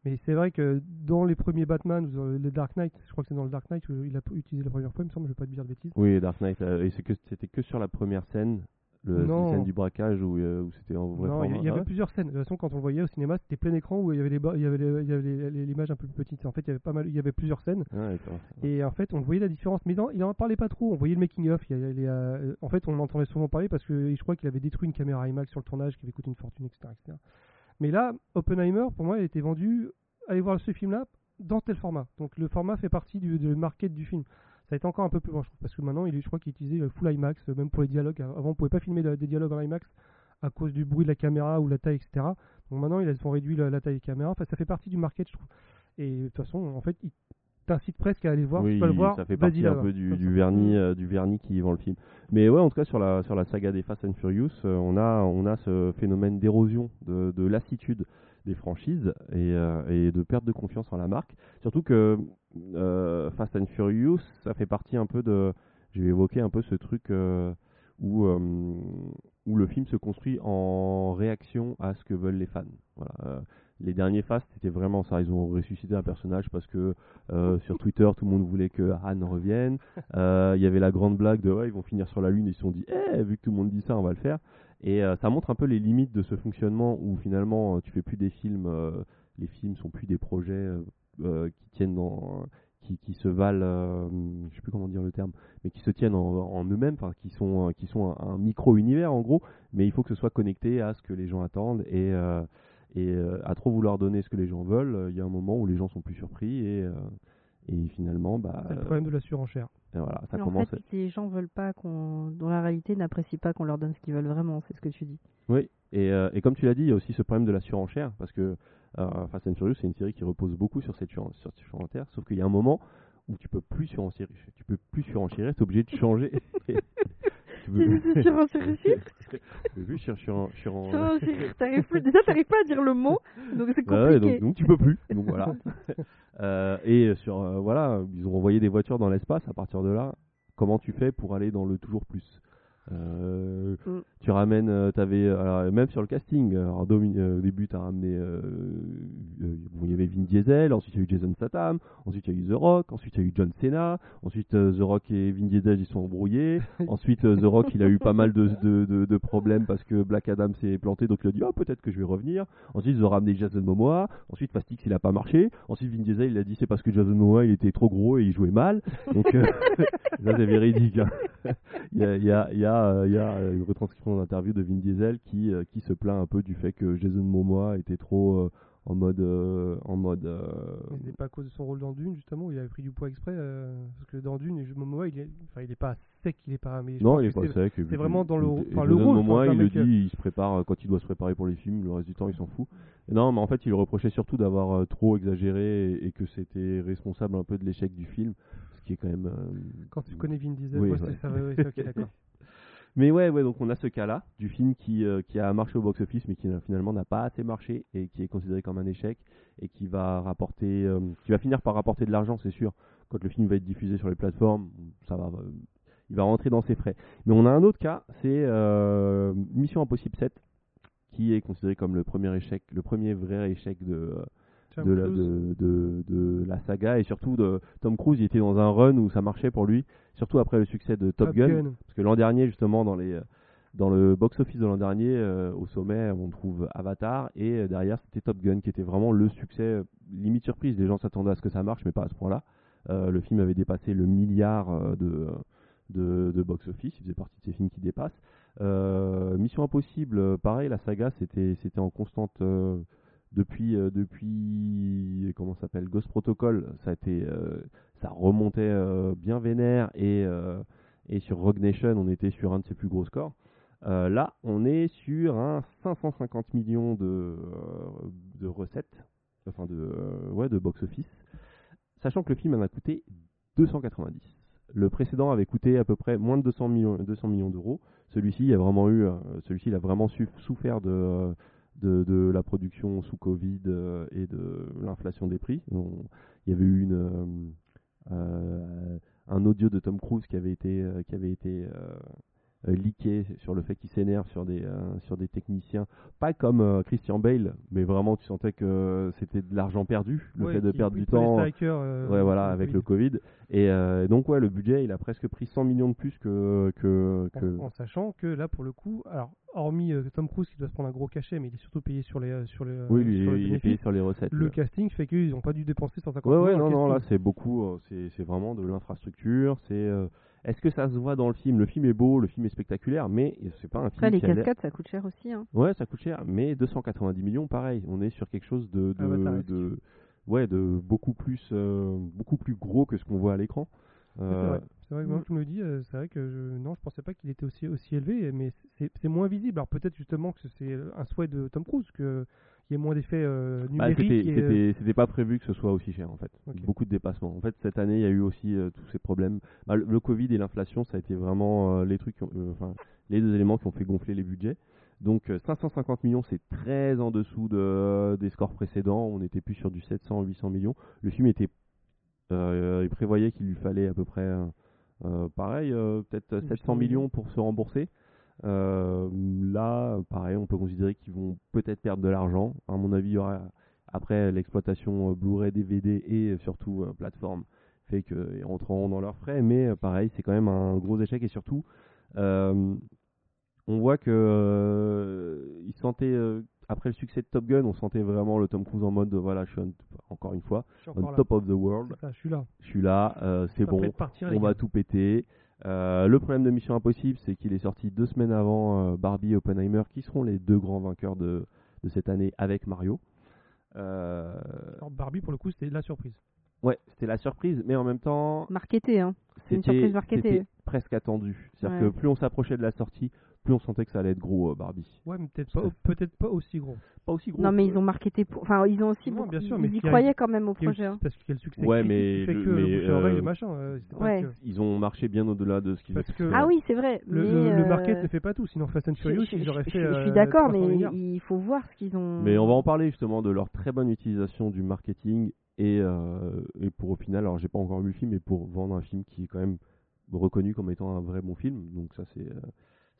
Mais c'est vrai que dans les premiers Batman, ou dans le Dark Knight, je crois que c'est dans le Dark Knight où il a utilisé la première fois, il me semble, je vais pas te dire de bêtises. Oui, Dark Knight, euh, et c'est que c'était que sur la première scène Le la scène du braquage où, euh, où c'était en vrai Non, il y- Ah avait plusieurs scènes. De toute façon, quand on le voyait au cinéma, c'était plein écran où il y avait les les- les- les- l'image un peu plus petite. En fait, il y avait pas mal, il y avait plusieurs scènes. Ah. Et en fait, on voyait la différence. Mais non, il en parlait pas trop. On voyait le making of. Il y a- il y a- en fait, on en entendait souvent parler parce que je crois qu'il avait détruit une caméra IMAX sur le tournage qui avait coûté une fortune, etc., etc. Mais là, Oppenheimer, pour moi, il était vendu. Allez voir ce film-là dans tel format. Donc le format fait partie du market du film. Ça a été encore un peu plus loin, je trouve, parce que maintenant, il je crois qu'il utilisait le full IMAX, euh, même pour les dialogues. Avant, on pouvait pas filmer de- des dialogues en IMAX à cause du bruit de la caméra ou la taille, etc. Donc maintenant, ils ont réduit la, la taille des caméras. Enfin, ça fait partie du market, je trouve. Et de toute façon, en fait, t'incite presque à aller voir. oui, tu peux le voir. ça fait partie un peu du, vernis, euh, du vernis qui vend le film. Mais ouais, en tout cas sur la sur la saga des Fast and Furious, euh, on a on a ce phénomène d'érosion de, de lassitude des franchises et, euh, et de perte de confiance en la marque. Surtout que Fast and Furious, ça fait partie un peu de, je vais évoquer un peu ce truc où où le film se construit en réaction à ce que veulent les fans. Voilà. Les derniers Fast, c'était vraiment ça. Ils ont ressuscité un personnage parce que euh, sur Twitter, tout le monde voulait que Han revienne. Euh, Il y avait la grande blague de ouais, ils vont finir sur la Lune. Ils se sont dit, eh, vu que tout le monde dit ça, on va le faire. Et euh, ça montre un peu les limites de ce fonctionnement où finalement, tu fais plus des films. les films sont plus des projets qui tiennent dans, qui, qui se valent, je sais plus comment dire le terme, mais qui se tiennent en, en eux-mêmes, enfin qui sont, qui sont un, un micro-univers en gros. Mais il faut que ce soit connecté à ce que les gens attendent et et euh, à trop vouloir donner ce que les gens veulent, euh, il y a un moment où les gens sont plus surpris et, euh, et finalement, bah, C'est le problème de la surenchère. euh, voilà, ça Mais en commence. fait, si les gens veulent pas qu'on, dans la réalité, n'apprécient pas qu'on leur donne ce qu'ils veulent vraiment, c'est ce que tu dis. Oui, et, euh, et comme tu l'as dit, il y a aussi ce problème de la surenchère, parce que euh, Fast and Furious, c'est une série qui repose beaucoup sur cette, suren- sur cette surenchère, sauf qu'il y a un moment où tu peux plus surenchérir, tu peux plus surenchérir, tu es obligé de changer. tu peux, Surenchérir, tu peux plus sur, sur, sur, surenchérir, t'arrives plus. Déjà, t'arrives pas à dire le mot, donc c'est Bah ouais, compliqué. donc, donc tu peux plus. Donc voilà. Euh, et sur euh, voilà, ils ont envoyé des voitures dans l'espace. À partir de là, comment tu fais pour aller dans le toujours plus? Euh, Mm. Tu ramènes, euh, t'avais alors, même sur le casting. Alors, Domi- euh, au début, t'as ramené, euh, euh, bon, il y avait Vin Diesel, ensuite il y a eu Jason Statham, ensuite il y a eu The Rock, ensuite il y a eu John Cena, ensuite euh, The Rock et Vin Diesel ils sont embrouillés, ensuite euh, The Rock il a eu pas mal de, de, de, de problèmes parce que Black Adam s'est planté, donc il a dit oh peut-être que je vais revenir. Ensuite ils ont ramené Jason Momoa, ensuite Fastix il a pas marché, ensuite Vin Diesel il a dit c'est parce que Jason Momoa il était trop gros et il jouait mal, donc euh, ça c'est véridique. hein. il y a, il y a, il y a, euh, il y a euh, une retranscription d'interview de Vin Diesel qui, euh, qui se plaint un peu du fait que Jason Momoa était trop en mode en mode Mais C'est pas à cause de son rôle dans Dune, justement, où il avait pris du poids exprès. parce que dans Dune, Momoa, il est, enfin, il est pas sec, il est pas. Mais non il est pas sec c'est vraiment dans le- enfin, le Jason rôle, Momoa il le dit il se prépare quand il doit se préparer pour les films le reste du temps il s'en fout non mais en fait il le reprochait surtout d'avoir trop exagéré et, que c'était responsable un peu de l'échec du film ce qui est quand même euh, Quand tu connais Vin Diesel, Oui, ouais, c'est ça, ouais, ouais, c'est ok, d'accord. Mais ouais, ouais, donc on a ce cas-là du film qui, euh, qui a marché au box-office, mais qui n'a- finalement n'a pas assez marché et qui est considéré comme un échec et qui va rapporter, euh, qui va finir par rapporter de l'argent, c'est sûr. Quand le film va être diffusé sur les plateformes, ça va, euh, il va rentrer dans ses frais. Mais on a un autre cas, c'est euh, Mission Impossible 7, qui est considéré comme le premier échec, le premier vrai échec de, euh, la, de, de, de la saga et surtout de Tom Cruise. Il était dans un run où ça marchait pour lui, surtout après le succès de Top, Gun. Parce que l'an dernier, justement, dans, les, dans le box-office de l'an dernier, euh, au sommet, on trouve Avatar, et euh, derrière, c'était Top Gun, qui était vraiment le succès, euh, limite surprise. Les gens s'attendaient à ce que ça marche, mais pas à ce point-là. Euh, le film avait dépassé le milliard euh, de, de, de box-office, il faisait partie de ces films qui dépassent. Euh, Mission Impossible, euh, pareil, la saga, c'était c'était en constante... depuis, euh, depuis comment s'appelle Ghost Protocol, ça euh, remontait euh, bien vénère et, euh, et sur Rogue Nation, on était sur un de ses plus gros scores. Là, on est sur un 550 millions de, recettes, enfin de, ouais, de box-office, sachant que le film en a coûté 290. Le précédent avait coûté à peu près moins de 200 millions, 200 millions d'euros. Celui-ci a vraiment eu, celui-ci il a vraiment su- souffert de, de, de la production sous Covid euh, et de l'inflation des prix. On- il y avait eu une, euh, euh, un audio de Tom Cruise qui avait été, qui avait été euh, leaké sur le fait qu'il s'énerve sur des euh, sur des techniciens, pas comme euh, Christian Bale, mais vraiment tu sentais que c'était de l'argent perdu, le Ouais, fait de perdre du temps. Ouais, voilà, avec Covid. le Covid. Et donc, ouais, le budget, il a presque pris 100 millions de plus que. que, que... En, en sachant que là, pour le coup, alors hormis Tom Cruise qui doit se prendre un gros cachet, mais il est surtout payé sur les sur les oui, lui, sur les il est payé bénéfices, sur les recettes. Le là. casting fait qu'ils n'ont pas dû dépenser 150 Ouais, millions. ouais, non, non, là, c'est beaucoup. c'est c'est vraiment de l'infrastructure. C'est. Est-ce que ça se voit dans le film? Le film est beau, le film est spectaculaire, mais c'est pas un film Après, les qui a l'air- cascades, ça coûte cher aussi. Hein. Ouais, ça coûte cher, mais 290 millions, pareil. On est sur quelque chose de, de, Avatar, est-ce de- ouais, de beaucoup plus, euh, beaucoup plus gros que ce qu'on voit à l'écran. Euh. C'est vrai que moi, Mm. tu me le dis, euh, c'est vrai que je, non, je pensais pas qu'il était aussi, aussi élevé, mais c'est moins visible. Alors peut-être justement que c'est un souhait de Tom Cruise, qu'il y ait moins d'effets euh, Bah, numériques. euh, C'était pas prévu que ce soit aussi cher en fait. Beaucoup de dépassements. En fait, cette année, il y a eu aussi euh, tous ces problèmes. Bah, le, le Covid et l'inflation, ça a été vraiment euh, les trucs, ont- enfin, les deux éléments qui ont fait gonfler les budgets. Donc euh, 550 millions, c'est très en dessous de, des scores précédents. On était plus sur du 700-800 millions. Le film était, il prévoyait qu'il lui fallait à peu près, pareil, euh, peut-être 700 millions pour se rembourser. Euh, là, pareil, on peut considérer qu'ils vont peut-être perdre de l'argent. À mon avis, il y aura après l'exploitation euh, Blu-ray, DVD et euh, surtout euh, plateforme fait qu'ils rentreront dans leurs frais. Mais euh, pareil, c'est quand même un gros échec et surtout, euh, on voit que euh, ils sentaient euh, après le succès de Top Gun, on sentait vraiment le Tom Cruise en mode voilà, je suis un- encore une fois je suis on là. top of the world. Ça, je suis là. Je suis là, euh, c'est bon partir, on va gars. tout péter. Euh, le problème de Mission Impossible, c'est qu'il est sorti deux semaines avant euh, Barbie et Oppenheimer, qui seront les deux grands vainqueurs de, de cette année avec Mario. Euh, Alors, Barbie, pour le coup, c'était la surprise. ouais, c'était la surprise, mais en même temps, Marketé, hein. C'est une c'était surprise marketée. c'était presque attendu. C'est-à-dire Ouais. que plus on s'approchait de la sortie, plus on sentait que ça allait être gros euh, Barbie. Ouais, mais peut-être pas, Ça- peut-être pas aussi gros. Pas aussi gros. Non, mais ils ont marketé pour. Enfin, ils ont aussi. Non, beaucoup- bien sûr, mais ils y croyaient quand même au projet. hein. Parce qu'il y a le succès Ouais, mais fait le- que mais, le bouche à oreille, euh, machin. euh, Ouais. que- Ils ont marché bien au-delà de ce qu'ils Parce que- Ah oui, c'est vrai. Le, mais, le, le euh, market ne fait pas tout, sinon Fast and Furious, ils auraient fait. je- suis d'accord, 300 mais il faut voir ce qu'ils ont. Mais on va en parler justement de leur très bonne utilisation du marketing et, euh, et pour au final, alors j'ai pas encore vu le film, mais pour vendre un film qui est quand même reconnu comme étant un vrai bon film, donc ça c'est euh,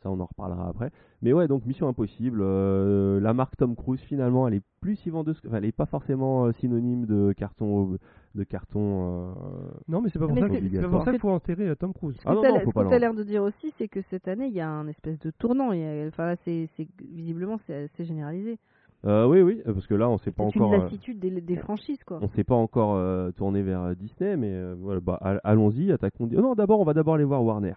ça on en reparlera après. Mais ouais, donc Mission Impossible, euh, la marque Tom Cruise finalement, elle est plus si vendeuse, enfin, elle est pas forcément euh, synonyme de carton de carton. euh, Non, mais c'est pas pour ça que- c'est- c'est pas pour obligatoire. ça qu'il faut enterrer Tom Cruise. Ce Ah non, non, faut ce pas que t'as l'en- l'air de dire aussi, c'est que cette année, il y a un espèce de tournant. Il y a- Enfin, là, c'est c'est- visiblement, c'est assez généralisé. euh, oui, oui, parce que là on sait pas C'est une encore. lassitude des, des franchises, quoi. on s'est pas encore euh, tourné vers Disney, mais euh, voilà, bah, all- allons-y, attaquons. Oh non, d'abord, on va d'abord aller voir Warner.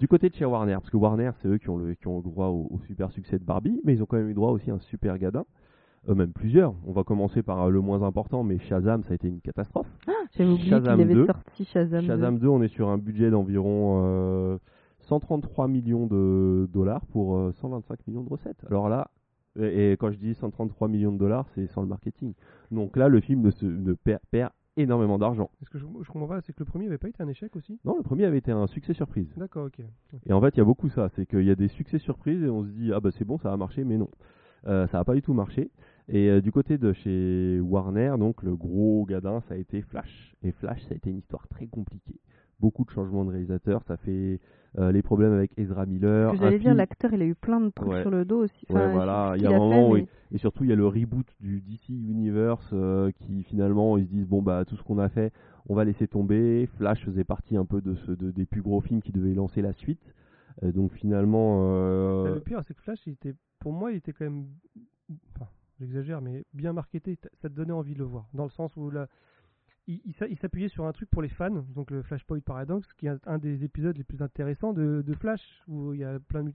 Du côté de chez Warner, parce que Warner, c'est eux qui ont le, qui ont le droit au, au super succès de Barbie, mais ils ont quand même eu droit aussi à un super gadin, euh, même plusieurs. On va commencer par euh, le moins important, mais Shazam, ça a été une catastrophe. J'avais oublié qu'il Shazam avait 2. sorti Shazam. 2. Shazam 2, on est sur un budget d'environ euh, 133 millions de dollars pour euh, 125 millions de recettes. Alors là, et, et quand je dis 133 millions de dollars, c'est sans le marketing. Donc là, le film ne, se, ne perd, perd énormément d'argent. Ce que je, je comprends pas, c'est que le premier avait pas été un échec aussi? Non, le premier avait été un succès surprise. D'accord, ok. Et en fait, il y a beaucoup ça, c'est qu'il y a des succès surprises et on se dit ah bah c'est bon, ça va marcher, mais non, Euh, ça n'a pas du tout marché. Et euh, du côté de chez Warner, donc le gros gadin, ça a été Flash. Et Flash, ça a été une histoire très compliquée. Beaucoup de changements de réalisateurs, ça fait euh, les problèmes avec Ezra Miller. Un j'allais dire, l'acteur, il a eu plein de trucs Ouais. sur le dos aussi. Enfin, voilà, il y a un qu'il moment où Et surtout, il y a le reboot du DC Universe euh, qui finalement, ils se disent bon bah tout ce qu'on a fait, on va laisser tomber. Flash faisait partie un peu de ce de- des plus gros films qui devaient lancer la suite. Euh, donc finalement, euh, Bah, Le pire, c'est que Flash, il était, pour moi, il était quand même. Enfin, j'exagère, mais bien marketé. Ça te donnait envie de le voir. Dans le sens où là, il, il s'a- il s'appuyait sur un truc pour les fans, donc le Flashpoint Paradox, qui est un, des épisodes les plus intéressants de, de Flash, où il y a plein de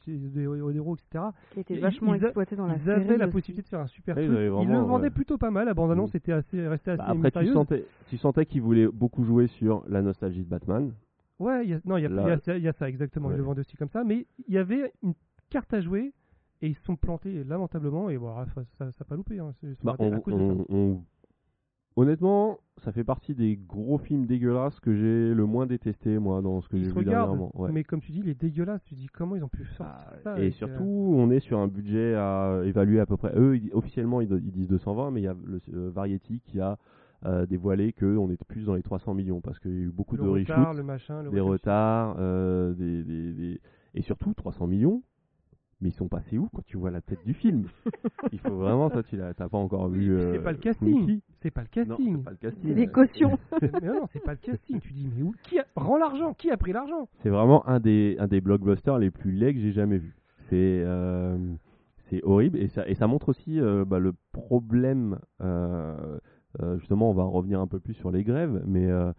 héros, etc. qui Ils- vachement ils exploité dans la Ils série. avaient la aussi. possibilité de faire un super Ouais, ils truc. Ils le vendaient ouais. plutôt pas mal. La bande-annonce était assez, restait assez bah, après tu sentais, tu sentais qu'ils voulaient beaucoup jouer sur la nostalgie de Batman. Ouais, il y a, non, il y a, Là- il y a ça- il y a ça, exactement. Ouais. Ils le vendaient aussi comme ça. Mais il y avait une carte à jouer et ils se sont plantés lamentablement. Et voilà, ça n'a pas loupé. Hein. Ils Bah, ratés à on- cause de ça. on- on- Honnêtement, ça fait partie des gros films dégueulasses que j'ai le moins détesté moi dans ce que j'ai vu regarde, dernièrement. Ouais. mais comme tu dis, il est dégueulasse. Tu dis comment ils ont pu sortir Ah, ça et avec, surtout, euh, on est sur un budget à évaluer à peu près. Eux, ils- officiellement, ils, ils disent 220, mais il y a le euh, Variety qui a euh, dévoilé qu'on est plus dans les 300 millions parce qu'il y a eu beaucoup le de retard, reshoots, le machin, le des retards, euh, des, des- des- Et surtout, 300 millions, mais ils sont passés où quand tu vois la tête du film? Il faut vraiment, toi, tu t'as pas encore vu. euh, c'est pas le casting. Quincy C'est pas le Non, casting. c'est pas le casting. C'est des cautions. mais non, c'est pas le casting. Tu dis, mais où Qui a... Rends l'argent? Qui a pris l'argent? C'est vraiment un des, un des blockbusters les plus laids que j'ai jamais vu. C'est euh, c'est horrible et ça, et ça montre aussi euh, bah, le problème. euh, euh, justement, on va revenir un peu plus sur les grèves, mais euh,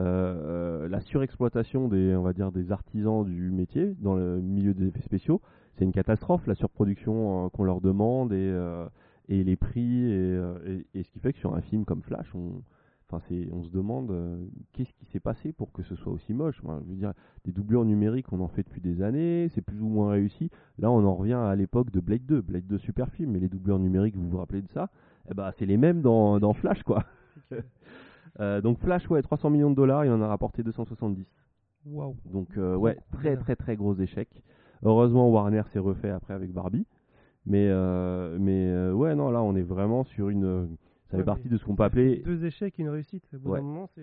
euh, la surexploitation des, on va dire, des artisans du métier dans le milieu des effets spéciaux, c'est une catastrophe. La surproduction euh, qu'on leur demande et, euh, et les prix et, euh, et- et ce qui fait que sur un film comme Flash, on, enfin, on se demande euh, qu'est-ce qui s'est passé pour que ce soit aussi moche. Enfin, je veux dire, des doublures numériques, on en fait depuis des années, c'est plus ou moins réussi. Là, on en revient à l'époque de Blade 2, Blade 2 super film, mais les doublures numériques, vous vous rappelez de ça? Eh ben, c'est les mêmes dans, dans Flash, quoi. Euh, donc Flash, ouais, 300 millions de dollars, il en a rapporté 270. Waouh. Donc euh, ouais, très très très gros échec. Heureusement, Warner s'est refait après avec Barbie. Mais euh, mais euh, ouais, non, là, on est vraiment sur une. Ça fait Ouais, partie de ce qu'on peut appeler Deux échecs et une réussite. Au bout Ouais. d'un moment, c'est.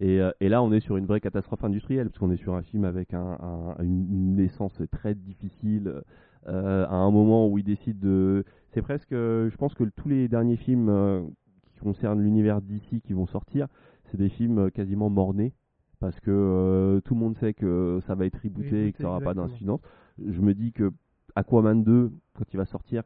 Et, euh, et là, on est sur une vraie catastrophe industrielle, parce qu'on est sur un film avec un, un- une, naissance très difficile, à un moment où il décide de... C'est presque, je pense que tous les derniers films qui concernent l'univers d'ici qui vont sortir, c'est des films quasiment mornés, parce que tout le monde sait que ça va être rebooté et que Rebooté, ça n'aura pas d'incidence. Je me dis que Aquaman 2, quand il va sortir,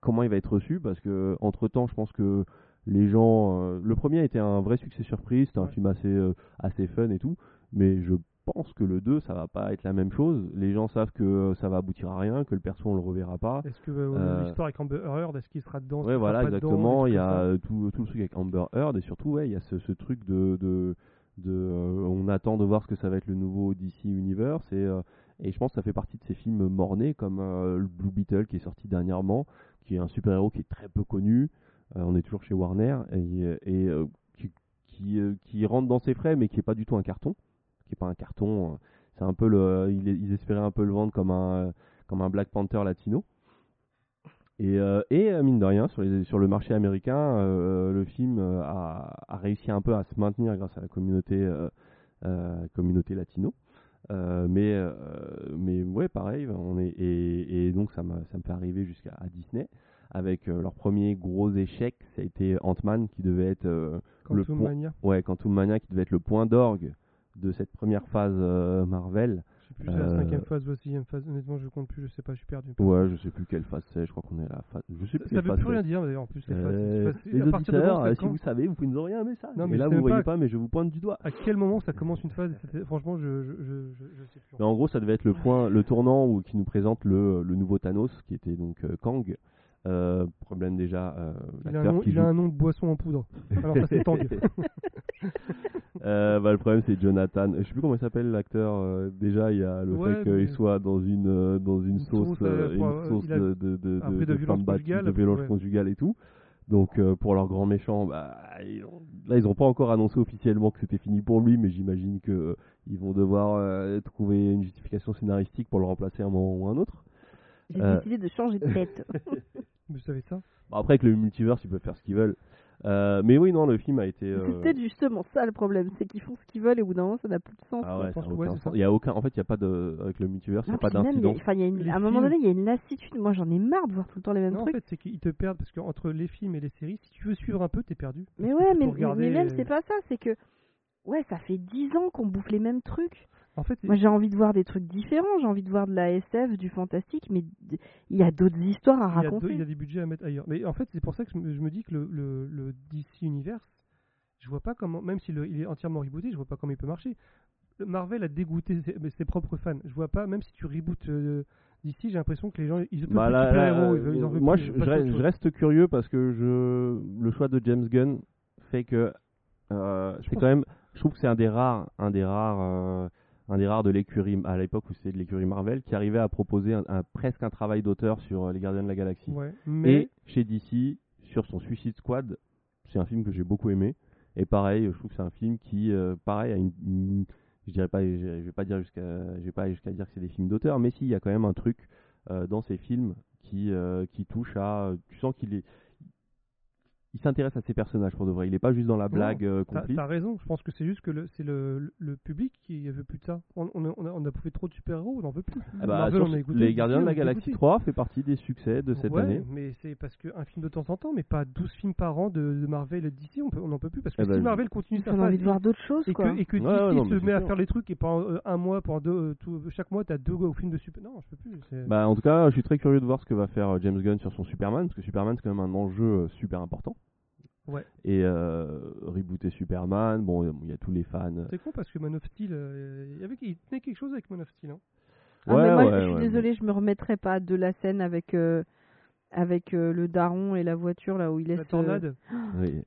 comment il va être reçu, parce que entre temps, je pense que les gens. euh, le premier a été un vrai succès surprise, c'était un Ouais. film assez, euh, assez fun et tout, mais je pense que le 2, ça va pas être la même chose. Les gens savent que euh, ça va aboutir à rien, que le perso on le reverra pas. Est-ce que euh, Euh, l'histoire avec Amber Heard, est-ce qu'il sera dedans? Ouais, qu'il voilà, exactement. Il y a tout, tout le truc avec Amber Heard et surtout, ouais, il y a ce, ce truc de. de, de, euh, on attend de voir ce que ça va être le nouveau DC Universe et, et je pense que ça fait partie de ces films mornés comme euh, le Blue Beetle qui est sorti dernièrement, qui est un super-héros qui est très peu connu. Euh, on est toujours chez Warner et, euh, euh, qui rentre dans ses frais mais qui est pas du tout un carton. Qui est pas un carton. c'est un peu le. Ils, espéraient un peu le vendre comme un, comme un Black Panther latino. Et, mine de rien, sur, le marché américain, le film a, a réussi un peu à se maintenir grâce à la communauté, communauté latino. Euh, mais, euh, mais ouais, pareil, on est, et, et donc ça, m'a- ça me fait arriver jusqu'à à Disney. Avec euh, leur premier gros échec, ça a été Ant-Man qui devait être le point- ouais, Mania qui devait être le point d'orgue de cette première phase Marvel. Je sais plus, c'est la Euh, cinquième phase ou la sixième phase. Honnêtement, je compte plus, je sais pas, je suis perdu. Ouais, je sais plus quelle phase c'est, je crois qu'on est à la phase. Je sais plus Ça quelle veut plus rien dire d'ailleurs en plus les phases. Euh, les à partir de auditeurs, euh, ça si quand- vous savez, vous pouvez nous envoyer un message. Non, mais et là, vous même voyez pas- pas, mais je vous pointe du doigt. À quel moment ça commence une phase? C'était- Franchement, je, je, je, je, je sais plus. Mais en gros, ça devait être le point, le tournant où, qui nous présente le, le nouveau Thanos, qui était donc euh, Kang. Euh, problème déjà, euh, il, a un nom, a un de boisson en poudre. Alors ça c'est Tang. Euh, bah, le problème c'est Jonathan. Je sais plus comment il s'appelle l'acteur. euh, déjà, il y a le Ouais, fait qu'il soit dans une dans une, Une sauce, une sauce de de de, de, de violence conjugale, de après, violence ouais. conjugale et tout. Donc pour leur grand méchant, bah, ils ont- là ils ont pas encore annoncé officiellement que c'était fini pour lui, mais j'imagine que ils vont devoir trouver une justification scénaristique pour le remplacer à un moment ou à un autre. J'ai Euh. décidé de changer de tête. Vous savez ça? Bon, après avec le multiverse, ils peuvent faire ce qu'ils veulent. Euh, mais oui, non, le film a été. C'est euh, peut-être justement ça le problème, c'est qu'ils font ce qu'ils veulent et au bout d'un moment ça n'a plus de sens. Ah ouais, ça c'est sens. Il y a aucun. En fait, il y a pas de avec le multiverse, il y Non, a pas d'incidence. enfin, il y a une- à un moment donné, il y a une lassitude. Moi, j'en ai marre de voir tout le temps les mêmes Non, en trucs. fait, c'est qu'ils te perdent parce que entre les films et les séries, si tu veux suivre un peu, t'es perdu. Mais ouais, mais, mais- regarder mais même c'est pas ça, c'est que ouais, ça fait 10 ans qu'on bouffe les mêmes trucs. En fait, Moi, j'ai envie de voir des trucs différents, j'ai envie de voir de la SF, du fantastique, mais il y a d'autres histoires à il y, a deux- raconter. il y a des budgets à mettre ailleurs. Mais en fait, c'est pour ça que je me, je me dis que le, le, le DC Universe, je vois pas comment, même s'il il est entièrement rebooté, je vois pas comment il peut marcher. Marvel a dégoûté ses, propres fans. Je vois pas, même si tu rebootes euh, DC, j'ai l'impression que les gens, ils veulent Bah, de là, super-héros, là, ils veulent- ils en moi, plus, je, reste, je curieux parce que je le choix de James Gunn fait que euh, c'est pense- quand même. Je trouve que c'est un des rares, un des rares, euh, un des rares de l'écurie à l'époque où c'était de l'écurie Marvel qui arrivait à proposer un, un- presque un travail d'auteur sur euh, les Gardiens de la Galaxie. Ouais, mais Et chez DC, sur son Suicide Squad, c'est un film que j'ai beaucoup aimé. Et pareil, je trouve que c'est un film qui, euh, pareil, a une, une- je dirais pas, je, je vais pas dire jusqu'à, je vais pas jusqu'à dire que c'est des films d'auteur, mais si, il y a quand même un truc euh, dans ces films qui, euh, qui touche à, tu sens qu'il est, il s'intéresse à ses personnages pour de vrai. Il est pas juste dans la blague euh, T'as complice. t'as raison, je pense que c'est juste que le- c'est le, le, le public qui veut plus de ça. On, on, a, on, a, on a bouffé trop de super-héros, on n'en veut plus. Ah bah, Marvel, sur- on a écouté, les Gardiens de la Galaxie écouté. 3 fait partie des succès de cette ouais, année. mais c'est parce qu'un film de temps en temps, mais pas 12 films par an de, de Marvel et de DC, on peut- on n'en peut plus. Parce que Eh si ben, Marvel continue sa On a envie de voir d'autres choses, et quoi. que, et que Ouais, DC ouais, non, mais se met à faire les trucs et pendant euh, un mois, pendant deux, euh, tout- chaque mois, t'as deux films de super. Non, je peux plus. c'est- Bah, en tout cas, je suis très curieux de voir ce que va faire James Gunn sur son Superman, parce que Superman, c'est quand même un enjeu super important. Ouais. Et euh, rebooter Superman, bon, il y a tous les fans. C'est con parce que Man of Steel, euh, il y avait, il tenait quelque chose avec Man of Steel. Hein. Ah, mais moi, ouais, je suis ouais, désolée, je me remettrai pas de la scène avec euh, avec euh, le daron et la voiture là où il laisse. La euh, tornade. Oui.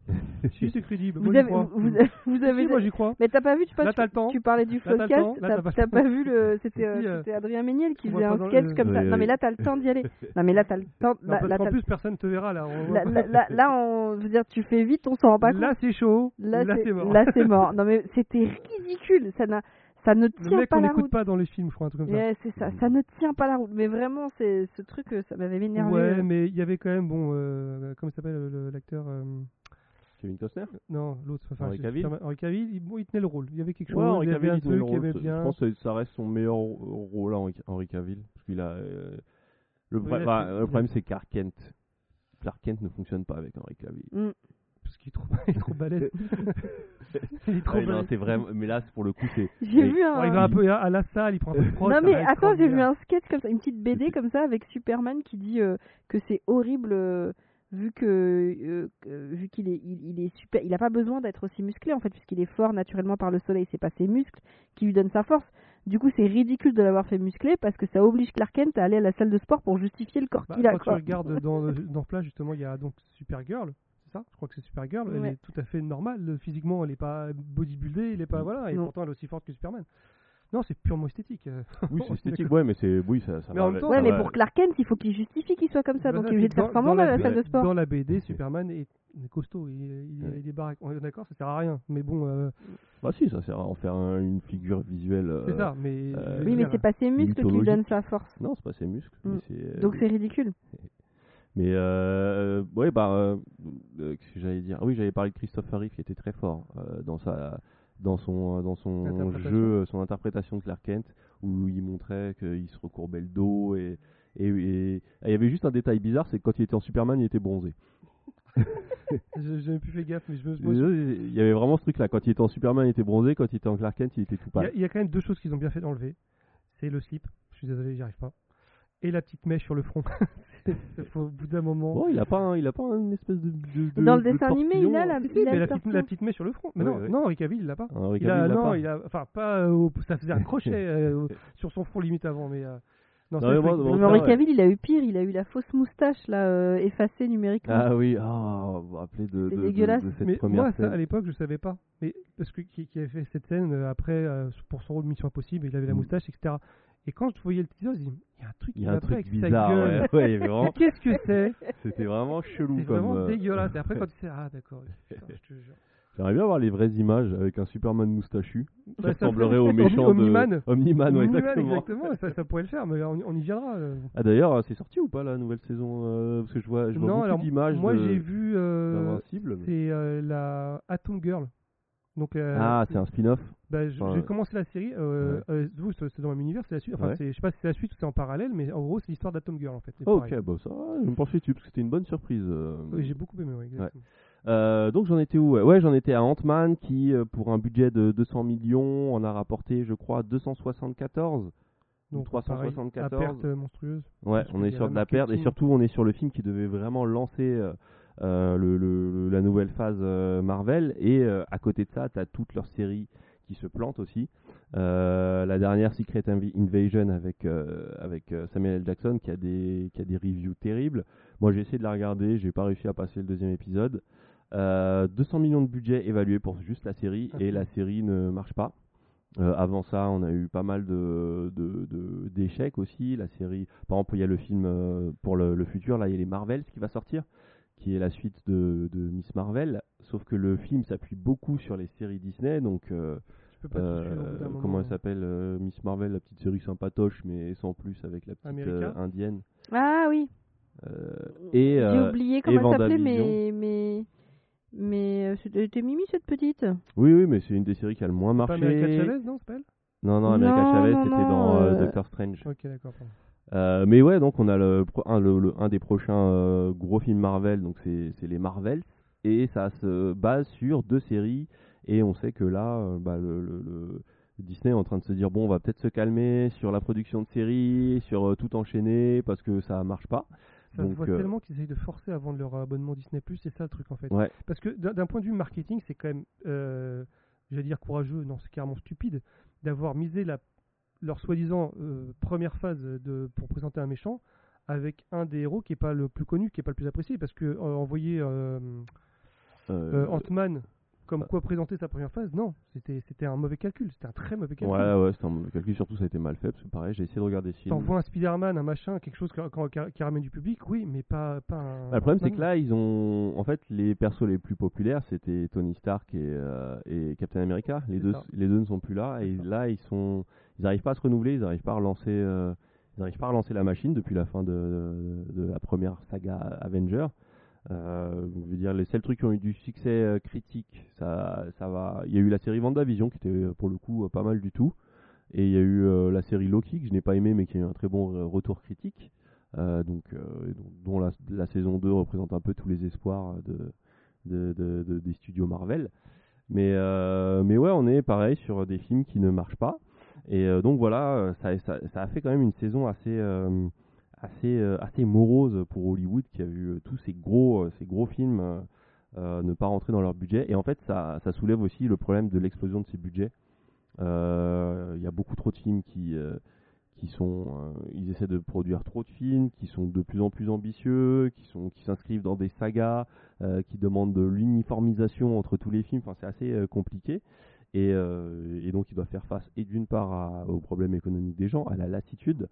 si, c'est crédible. Vous moi, j'y avez, crois. vous, vous avez. Si, moi, j'y crois. Mais t'as pas vu, tu, pas, Là, tu, t'as le temps. tu parlais du podcast, t'as t'as pas- vu le. C'était euh, euh, Adrien Méniel qui faisait un sketch le- comme ça. Oui, Non, mais là, t'as le temps d'y aller. Non, mais là, t'as le temps. Non, Là, t'as- plus, personne te verra là. on là, là, là, là, on, je veux dire, tu fais vite, on s'en rend pas compte. Là, c'est chaud. Là, Là, c'est c'est mort. Là, c'est mort. Non, mais c'était ridicule. Ça, n'a, ça ne Le tient mec, pas la n'écoute route. pas dans les films, je crois, un truc comme ça. Ouais, c'est ça. Ça ne tient pas la route. Mais vraiment, c'est ce truc, euh, ça m'avait énervé. Ouais, mais il y avait quand même, bon, euh, comment s'appelle le- le- l'acteur euh, Kevin Costner Non, l'autre. Enfin, Henry je- Cavill Henry Cavill, il, bon, il tenait le rôle. Il y avait quelque chose, Ouais, Henry il y avait Cavill, un il tenait le rôle. avait Je bien. pense que ça reste son meilleur rôle, Henry Henry Cavill. Parce qu'il a. euh, Le, Oui, bah, problème, c'est Clark Kent. Clark Kent ne fonctionne pas avec Henry Cavill. Mm. Parce qu'il est trop, il est trop balèze. il est trop non, balèze. c'est vraiment. Mais là, c'est pour le coup, c'est. J'ai vu un. Il va un peu à, la salle, il prend un peu de prod, Non mais attends, j'ai vu un sketch comme ça, une petite BD comme ça avec Superman qui dit euh, que c'est horrible euh, vu que euh, que- vu qu'il est il, il est super, il a pas besoin d'être aussi musclé en fait puisqu'il est fort naturellement par le soleil, c'est pas ses muscles qui lui donnent sa force. Du coup, c'est ridicule de l'avoir fait musclé parce que ça oblige Clark Kent à aller à la salle de sport pour justifier le corps Bah, qu'il a quand tu quoi. regardes dans, dans Flash, justement, il y a donc Supergirl. C'est ça Je crois que c'est Supergirl. Elle Ouais. est tout à fait normale. Physiquement, elle est pas bodybuildée, elle est pas. Voilà, et Non. pourtant, elle est aussi forte que Superman. Non, c'est purement esthétique. Oui, c'est est esthétique, ouais, mais c'est. Oui, ça, ça Mais va en même avec- temps, Ouais, ça mais va- pour Clark Kent, il faut qu'il justifie qu'il soit comme ça, donc il est obligé de faire comment dans à la salle de sport Dans la BD, Superman est, costaud, il, il, Ouais. il est baraque. On est d'accord, ça sert à rien. Mais bon, euh, Bah, si, ça sert à en faire un- une figure visuelle. euh, c'est ça. Mais euh, Oui, mais c'est pas ses muscles qui lui donnent sa force. Non, c'est pas ses muscles. Mm. mais c'est, euh, Donc c'est ridicule. Mais euh, ouais, bah, euh, euh, qu'est-ce que j'allais dire? Ah Oui, j'avais parlé de Christophe Reeve qui était très fort euh, dans sa, dans son, dans son jeu, son interprétation de Clark Kent, où il montrait qu'il se recourbait le dos et et et- et il y avait juste un détail bizarre, c'est que quand il était en Superman, il était bronzé. même plus fait gaffe, mais je me. je- Il y avait vraiment ce truc-là. Quand il était en Superman, il était bronzé. Quand il était en Clark Kent, il était tout Il y, a- pâle. il y a quand même deux choses qu'ils ont bien fait d'enlever. C'est le slip. Je suis désolé, j'y arrive pas. Et la petite mèche sur le front. C'est- c'est- faut- au bout d'un moment. Bon, il a pas, un- il a pas une espèce de. de- de- Dans le de dessin animé, il a tortillon. la, Si, si, il a mais le la petite, tortillon. la petite mèche sur le front. Mais non, oui. non, Henri Cavill, il l'a pas. Ah, Henry Il a, Cavill, il l'a non, pas. il a, enfin pas, euh, au- ça faisait un crochet euh, sur son front limite avant, mais euh, non, mais il moi, faut- bon, Mais ça, Henri ouais. Cavill, il a eu pire, il a eu la fausse moustache là euh, effacée numériquement. Ah oui, ah, vous vous rappelez de, C'est de, de- dégueulasse. de cette mais première moi, ça, scène. à l'époque, je savais pas. Mais parce que qui, qui avait fait cette scène euh, après euh, pour son rôle Mission Impossible, il avait la Mm. moustache, etc. Et quand je voyais le teaser, je dis, il y a un truc Il qui y a un truc avec sa bizarre, gueule. ouais, ouais, vraiment- Qu'est-ce que c'est C'était vraiment chelou C'est vraiment euh, dégueulasse. Et après, quand tu sais, ah d'accord, putain, je te jure. J'aimerais bien voir les vraies images avec un Superman moustachu qui Bah, ça ressemblerait au méchant Omni-Man. de Omniman, ouais, Omni-Man, exactement. exactement, ça, ça pourrait le faire, mais on, on y viendra. euh. Ah d'ailleurs, c'est sorti ou pas la nouvelle saison euh, Parce que je vois, je vois Non, beaucoup alors d'images. moi de- j'ai vu, euh, c'est la Atom Girl. Donc, euh, Ah, c'est un spin-off. bah, enfin, j'ai commencé la série. Euh, ouais. euh, c'est dans le même univers, c'est la suite. Enfin, Ouais. je sais pas si c'est la suite ou c'est en parallèle, mais en gros, c'est l'histoire d'Atom Girl en fait. Oh, pareil. ok, bah ça, je me pensais dessus parce que c'était une bonne surprise. euh. Oui, j'ai beaucoup aimé. ouais, exactement. Donc j'en étais où Ouais, j'en étais à Ant-Man qui, pour un budget de 200 millions, en a rapporté, je crois, 274. Donc, 374. pareil, la perte monstrueuse. Ouais, on est sur de la perte et surtout on est sur le film qui devait vraiment lancer euh, le, le- le- la nouvelle phase euh, Marvel et euh, à côté de ça, tu as toutes leurs séries qui se plantent aussi. La dernière Secret Inv- Invasion avec avec Samuel L. Jackson qui a des qui a des reviews terribles. Moi, j'ai essayé de la regarder, j'ai pas réussi à passer le deuxième épisode. Euh, 200 millions de budget évalué pour juste la série Ah, et la série ne marche pas. Euh, avant ça, on a eu pas mal de de- de- d'échecs aussi. La série, par exemple, il y a le film euh, pour le, le futur, là, il y a les Marvels qui va sortir, qui est la suite de, de Miss Marvel. Sauf que le film s'appuie beaucoup sur les séries Disney, donc euh, euh, comment elle s'appelle euh, Miss Marvel, la petite série sympatoche, mais sans plus avec la petite America euh, indienne. Ah oui. Euh, et J'ai oublié et comment elle s'appelait, mais mais Mais c'était était mimi cette petite. Oui, oui, mais c'est une des séries qui a le moins Pas America marché. Chavez, non, c'est pas elle? Non, non, America Non, Chavez, c'était dans euh, euh, Doctor Strange. Ok, d'accord. Euh, mais ouais, donc on a le, un, le- le- un des prochains euh, gros films Marvel, donc c'est les Marvels, et ça se base sur deux séries, et on sait que là, euh, bah, le, Disney est en train de se dire bon, on va peut-être se calmer sur la production de séries, sur tout enchaîner, parce que ça marche pas. Ça Donc, se voit tellement qu'ils essayent de forcer à vendre leur abonnement Disney+, c'est ça le truc en fait. Ouais. Parce que d'un point de vue marketing, c'est quand même, j'allais dire courageux, non, c'est carrément stupide, d'avoir misé la, leur soi-disant euh, première phase de, pour présenter un méchant avec un des héros qui est pas le plus connu, qui est pas le plus apprécié, parce que euh, envoyer euh, Ant-Man comme quoi présenter sa première phase, non, c'était c'était un mauvais calcul, c'était un très mauvais calcul. ouais, ouais, c'est un mauvais calcul, surtout ça a été mal fait, parce que pareil, j'ai essayé de regarder film. T'envoies un Spider-Man, un machin, quelque chose qui, qui- qui ramène du public, oui, mais pas, pas un. Bah, le problème, c'est que là, ils ont. En fait, les persos les plus populaires, c'était Tony Stark et, euh, et Captain America. Les deux, ça. les deux ne sont plus là. Et là, ils sont. Ils n'arrivent pas à se renouveler, ils n'arrivent pas à relancer. euh, Ils n'arrivent pas à relancer la machine depuis la fin de, de, de la première saga Avenger. Euh, je veux dire, les seuls trucs qui ont eu du succès euh, critique, ça, ça va. Il y a eu la série WandaVision qui était euh, pour le coup pas mal du tout. Et il y a eu la série Loki que je n'ai pas aimé mais qui a eu un très bon retour critique. Donc, dont la, saison 2 représente un peu tous les espoirs de, de- de- de- des studios Marvel. Mais, mais ouais, on est pareil sur des films qui ne marchent pas. Et donc voilà, ça, ça, a fait quand même une saison assez, assez, euh, assez morose pour Hollywood qui a vu euh, tous ces gros, euh, films ne pas rentrer dans leur budget. Et en fait, ça, soulève aussi le problème de l'explosion de ces budgets. Il y a beaucoup trop de films qui, sont, ils essaient de produire trop de films, qui sont de plus en plus ambitieux, qui sont, qui s'inscrivent dans des sagas, qui demandent de l'uniformisation entre tous les films. Enfin, c'est assez compliqué. Et, donc, ils doivent faire face, et d'une part, aux problèmes économiques des gens, à la lassitude.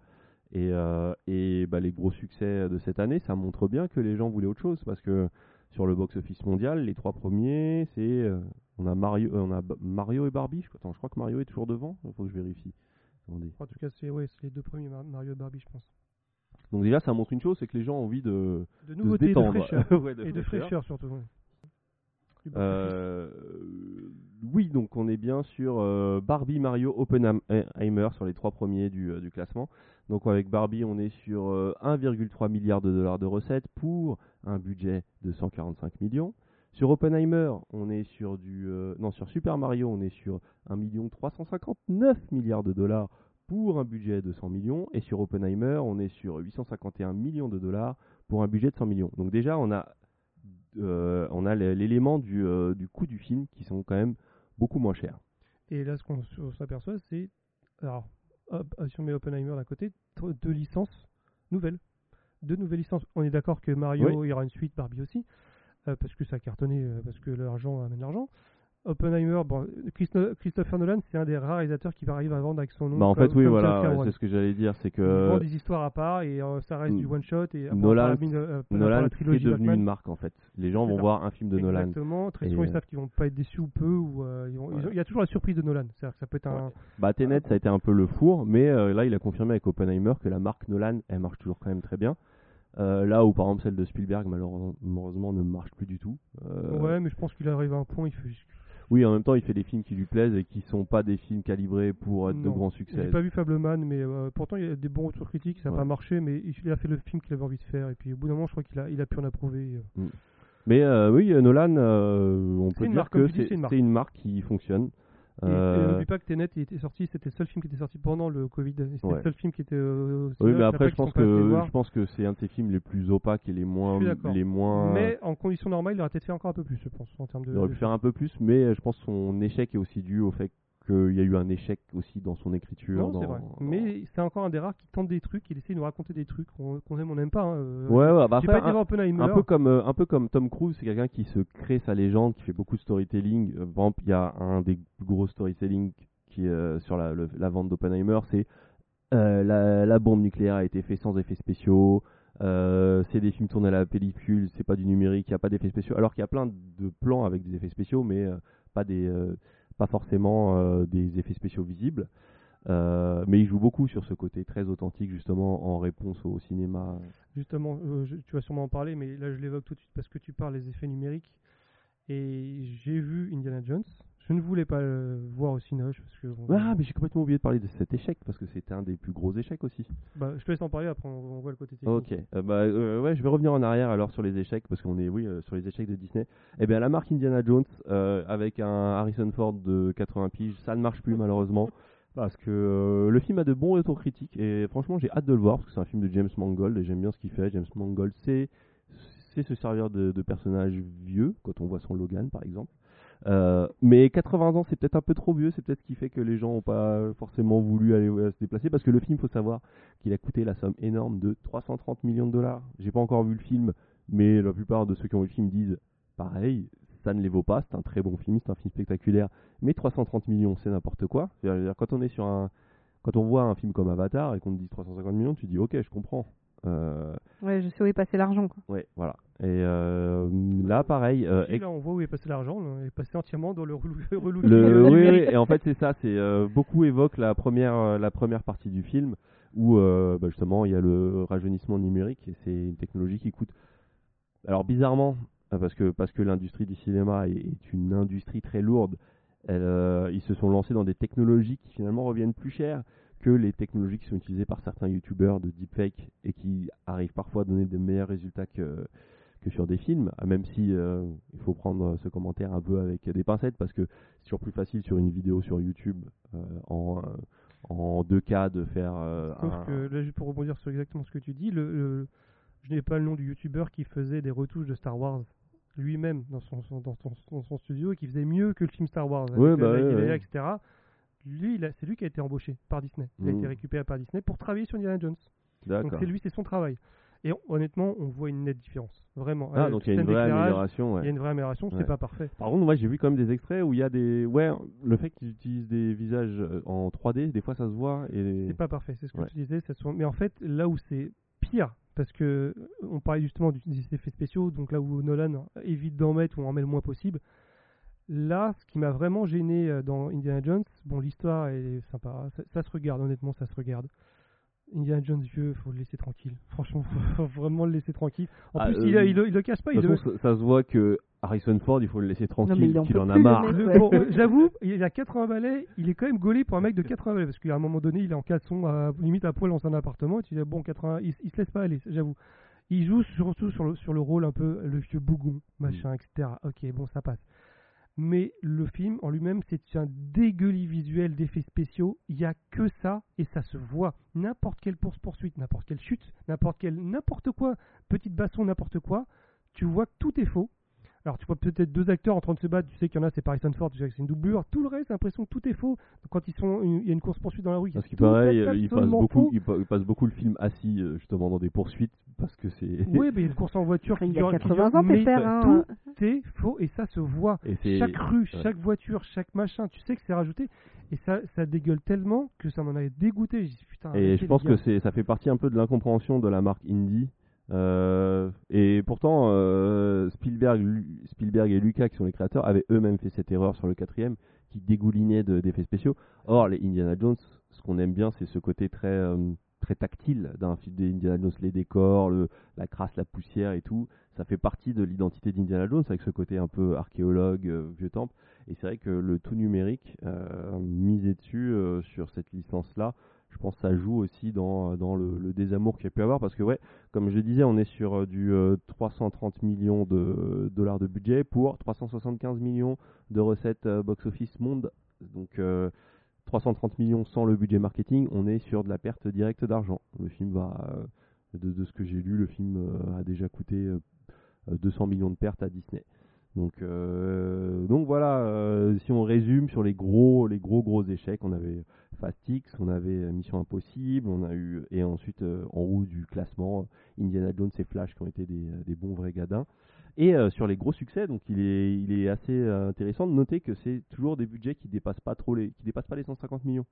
Et, euh, et bah, les gros succès de cette année, ça montre bien que les gens voulaient autre chose. Parce que sur le box-office mondial, les trois premiers, c'est. euh, on a Mario, euh, on a Mario et Barbie. Je, attends, je crois que Mario est toujours devant. Il faut que je vérifie. Attendez. En tout cas, c'est ouais, les deux premiers Mar- Mario et Barbie, je pense. Donc déjà, ça montre une chose, c'est que les gens ont envie de, De de se nouveauté, de, détendre. fraîcheur. Ouais, et de fraîcheur surtout. ouais. Euh, oui, donc on est bien sur euh, Barbie, Mario, Oppenheimer sur les trois premiers du, euh, classement. Donc avec Barbie, on est sur euh, 1,3 milliard de dollars de recettes pour un budget de 145 millions. Sur Oppenheimer, on est sur du euh, non sur Super Mario, on est sur 1 million 359 milliards de dollars pour un budget de 100 millions et sur Oppenheimer, on est sur 851 millions de dollars pour un budget de 100 millions. Donc déjà, on a euh, on a l'é- l'élément du, euh, du coût du film qui sont quand même beaucoup moins chers. Et là, ce qu'on s'aperçoit, c'est. Alors, si on met Oppenheimer d'un côté, deux licences nouvelles. Deux nouvelles licences. On est d'accord que Mario, il y aura une suite, Barbie aussi, euh, parce que ça a cartonné, euh, parce que l'argent amène l'argent. Oppenheimer, bon, Christo- Christopher Nolan, c'est un des rares réalisateurs qui va arriver à vendre avec son nom. Bah en comme- fait oui comme voilà, c'est ce que j'allais dire, c'est Il vend que des histoires à part et euh, ça reste Mm. du one shot et Nolan, euh, Nolan la c'est trilogie devenu Batman. une marque en fait. Les gens vont ça. voir un film de Nolan. Exactement. Très souvent, Et, ils savent qu'ils vont pas être déçus ou peu. Ou, euh, ils vont- il y a toujours la surprise de Nolan. C'est-à-dire que ça peut être un. Bah Tenet ça a été un peu le four, mais euh, là il a confirmé avec Oppenheimer que la marque Nolan elle marche toujours quand même très bien. Euh, là où par exemple celle de Spielberg malheureusement malheureusement, ne marche plus du tout. Euh, Ouais, mais je pense qu'il arrive à un point. Il fait... Oui en même temps il fait des films qui lui plaisent et qui sont pas des films calibrés pour être de grands J'ai succès. pas vu Fableman, mais euh, pourtant il y a des bons retours critiques. Ça n'a Ouais. pas marché, mais il a fait le film qu'il avait envie de faire. Et puis au bout d'un moment, je crois qu'il a, il a pu en approuver. euh. Mais euh, oui euh, Nolan euh, on peut dire que une c'est une marque qui fonctionne. Et, et Euh, n'oublie pas que Tenet, il était sorti, c'était le seul film qui était sorti pendant le Covid. C'était Ouais. le seul film qui était. euh, Oui, mais après, je pense que je pense que c'est un de ses films les plus opaques et les moins les moins. Mais en conditions normales, il aurait peut-être fait encore un peu plus, je pense, en termes de. il aurait pu faire un peu plus, mais je pense que son échec est aussi dû au fait qu'il y a eu un échec aussi dans son écriture. Non, c'est dans- vrai. dans- Mais c'est encore un des rares qui tente des trucs, il essaie de nous raconter des trucs qu'on qu'on aime, on n'aime pas. hein, euh, Ouais, ouais, bah pas été un, voir Oppenheimer. un peu comme euh, un peu comme Tom Cruise, c'est quelqu'un qui se crée sa légende, qui fait beaucoup de storytelling. Euh, Par exemple, il y a un des plus gros storytelling qui euh, sur la, le- la vente d'Oppenheimer, c'est euh, la, la bombe nucléaire a été faite sans effets spéciaux. euh, c'est des films tournés à la pellicule, c'est pas du numérique, il n'y a pas d'effets spéciaux. Alors qu'il y a plein de plans avec des effets spéciaux, mais euh, pas des, euh, pas forcément euh, des effets spéciaux visibles. Euh, mais il joue beaucoup sur ce côté très authentique justement en réponse au cinéma. Justement, euh, tu vas sûrement en parler, mais là je l'évoque tout de suite parce que tu parles des effets numériques. Et j'ai vu Indiana Jones. Je ne voulais pas le voir au Cinoche parce que. Ah, mais j'ai complètement oublié de parler de cet échec parce que c'était un des plus gros échecs aussi. bah, je te laisse en parler après, on, on voit le côté technique. Ok, euh, bah euh, ouais, je vais revenir en arrière alors sur les échecs parce qu'on est oui euh, sur les échecs de Disney. Eh bien la marque Indiana Jones euh, avec un Harrison Ford de 80 piges, ça ne marche plus malheureusement parce que euh, le film a de bons retours critiques et franchement j'ai hâte de le voir parce que c'est un film de James Mangold et j'aime bien ce qu'il fait. James Mangold c'est c'est se servir de, de personnages vieux quand on voit son Logan par exemple. Euh, mais 80 ans, c'est peut-être un peu trop vieux, c'est peut-être ce qui fait que les gens n'ont pas forcément voulu aller euh, se déplacer parce que le film, faut savoir qu'il a coûté la somme énorme de 330 millions de dollars. J'ai pas encore vu le film, mais la plupart de ceux qui ont vu le film disent pareil, ça ne les vaut pas, c'est un très bon film, c'est un film spectaculaire, mais 330 millions, c'est n'importe quoi. Quand on est sur un quand on voit un film comme Avatar et qu'on te dit 350 millions, tu dis OK, je comprends. Euh, Ouais, je sais où est passé l'argent. quoi. ouais, voilà. Et euh, là, pareil. euh, Et là, on voit où est passé l'argent. là, Il est passé entièrement dans le relou. relou Le, oui, et en fait c'est ça, c'est euh, beaucoup évoquent la première euh, la première partie du film où euh, bah, justement il y a le rajeunissement numérique et c'est une technologie qui coûte. Alors bizarrement euh, parce que parce que l'industrie du cinéma est, est une industrie très lourde, elle, euh, ils se sont lancés dans des technologies qui finalement reviennent plus cher que les technologies qui sont utilisées par certains youtubeurs de deepfake et qui arrivent parfois à donner de meilleurs résultats que que sur des films, même si euh, il faut prendre ce commentaire un peu avec des pincettes parce que c'est toujours plus facile sur une vidéo sur YouTube euh, en, en 2K de faire euh, Sauf un- que là, juste pour rebondir sur exactement ce que tu dis, le, le- je n'ai pas le nom du youtubeur qui faisait des retouches de Star Wars lui-même dans son, son- dans, son, dans son studio et qui faisait mieux que le film Star Wars, avec Ouais, bah ouais, ouais. etc. Lui, c'est lui qui a été embauché par Disney. Il a été récupéré par Disney pour travailler sur Indiana Jones. Donc c'est lui, c'est son travail. Et on- honnêtement, on voit une nette différence. Vraiment. Ah, Euh, donc il y a une vraie amélioration. ouais. Il y a une vraie amélioration, Ouais. c'est pas parfait. Par contre, moi j'ai vu quand même des extraits où il y a des. Ouais, le fait qu'ils utilisent des visages euh, en 3D, des fois ça se voit. Et... C'est pas parfait, c'est ce que Ouais. tu disais. Ça se... Mais en fait, là où c'est pire, parce que euh, on parlait justement des effets spéciaux, donc là où Nolan évite d'en mettre ou en met le moins possible. Là, ce qui m'a vraiment gêné euh, dans Indiana Jones, bon, l'histoire est sympa, ça, ça se regarde, honnêtement, ça se regarde. Indiana Jones vieux, faut le laisser tranquille. Franchement, faut, faut vraiment le laisser tranquille. En Ah, plus, euh, il, il, il le cache pas. De Il toute le- façon, ça, ça se voit que Harrison Ford, il faut le laisser tranquille, il en en a le marre. mec. Le- ouais. bon, euh, j'avoue, il a 80 balais, il est quand même gaulé pour un mec de 80 balais, parce qu'à un moment donné, il est en caleçon, à, limite à poil dans son appartement, et tu dis, bon, 80, il, il se laisse pas aller, j'avoue. Il joue surtout sur le, sur le rôle un peu, le vieux bougon, machin, etc. Ok, bon, ça passe. Mais le film en lui-même, c'est un dégueulis visuel d'effets spéciaux. Il y a que ça et ça se voit. N'importe quelle course-poursuite, n'importe quelle chute, n'importe quel, n'importe quoi, petite baston, n'importe quoi, tu vois que tout est faux. Alors tu vois peut-être deux acteurs en train de se battre, tu sais qu'il y en a, c'est Harrison Ford, tu sais que c'est une doublure. Tout le reste, j'ai l'impression que tout est faux. Quand ils sont, il y a une course-poursuite dans la rue, Parce qu'il tout paraît, est euh, il passe absolument beaucoup, faux. il, pa- il passe beaucoup le film assis euh, justement dans des poursuites parce que c'est. Oui, mais il y a une course en voiture qui Il y dure, a qui 80 dure- ans, mais. Hein. tout est faux et ça se voit. Et. Chaque rue, ouais. chaque voiture, chaque machin, tu sais que c'est rajouté et ça, ça dégueule tellement que ça m'en avait dégoûté. Putain, Et je pense que c'est, ça fait partie un peu de l'incompréhension de la marque indie. Euh, et pourtant, euh, Spielberg, Spielberg et Lucas, qui sont les créateurs, avaient eux-mêmes fait cette erreur sur le quatrième, qui dégoulinait de- d'effets spéciaux. Or, les Indiana Jones, ce qu'on aime bien, c'est ce côté très, euh, très tactile d'un film des Indiana Jones, les décors, la crasse, la poussière et tout. Ça fait partie de l'identité d'Indiana Jones, avec ce côté un peu archéologue, euh, vieux temple. Et c'est vrai que le tout numérique, euh, misé dessus sur cette licence-là, je pense que ça joue aussi dans, dans le, désamour qu'il y a pu avoir parce que ouais comme je disais on est sur euh, du euh, 330 millions de dollars de budget pour 375 millions de recettes euh, box-office monde. Donc euh, 330 millions sans le budget marketing on est sur de la perte directe d'argent. Le film va euh, de, ce que j'ai lu le film euh, a déjà coûté euh, euh, 200 millions de pertes à Disney donc, euh, donc voilà, euh, si on résume sur les gros, les gros gros échecs, on avait Fast X, on avait Mission Impossible, on a eu et ensuite euh, en haut du classement Indiana Jones et Flash qui ont été des, bons vrais gadins. Et sur les gros succès, donc il est, assez intéressant de noter que c'est toujours des budgets qui dépassent dépassent pas les 150 millions.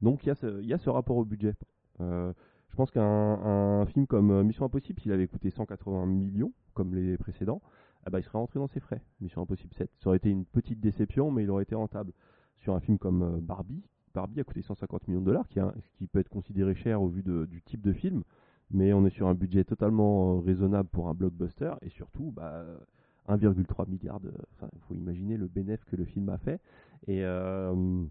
Donc il y a ce, rapport au budget. Je pense qu'un un film comme Mission Impossible, s'il avait coûté 180 millions comme les précédents, ah bah, il serait rentré dans ses frais. Mission Impossible 7. Ça aurait été une petite déception, mais il aurait été rentable. Sur un film comme euh, Barbie, Barbie a coûté 150 millions de dollars, qui, qui peut être considéré cher au vu du type de film, mais on est sur un budget totalement euh, raisonnable pour un blockbuster, et surtout, bah, 1,3 milliard de. Il faut imaginer le bénéfice que le film a fait. Et euh,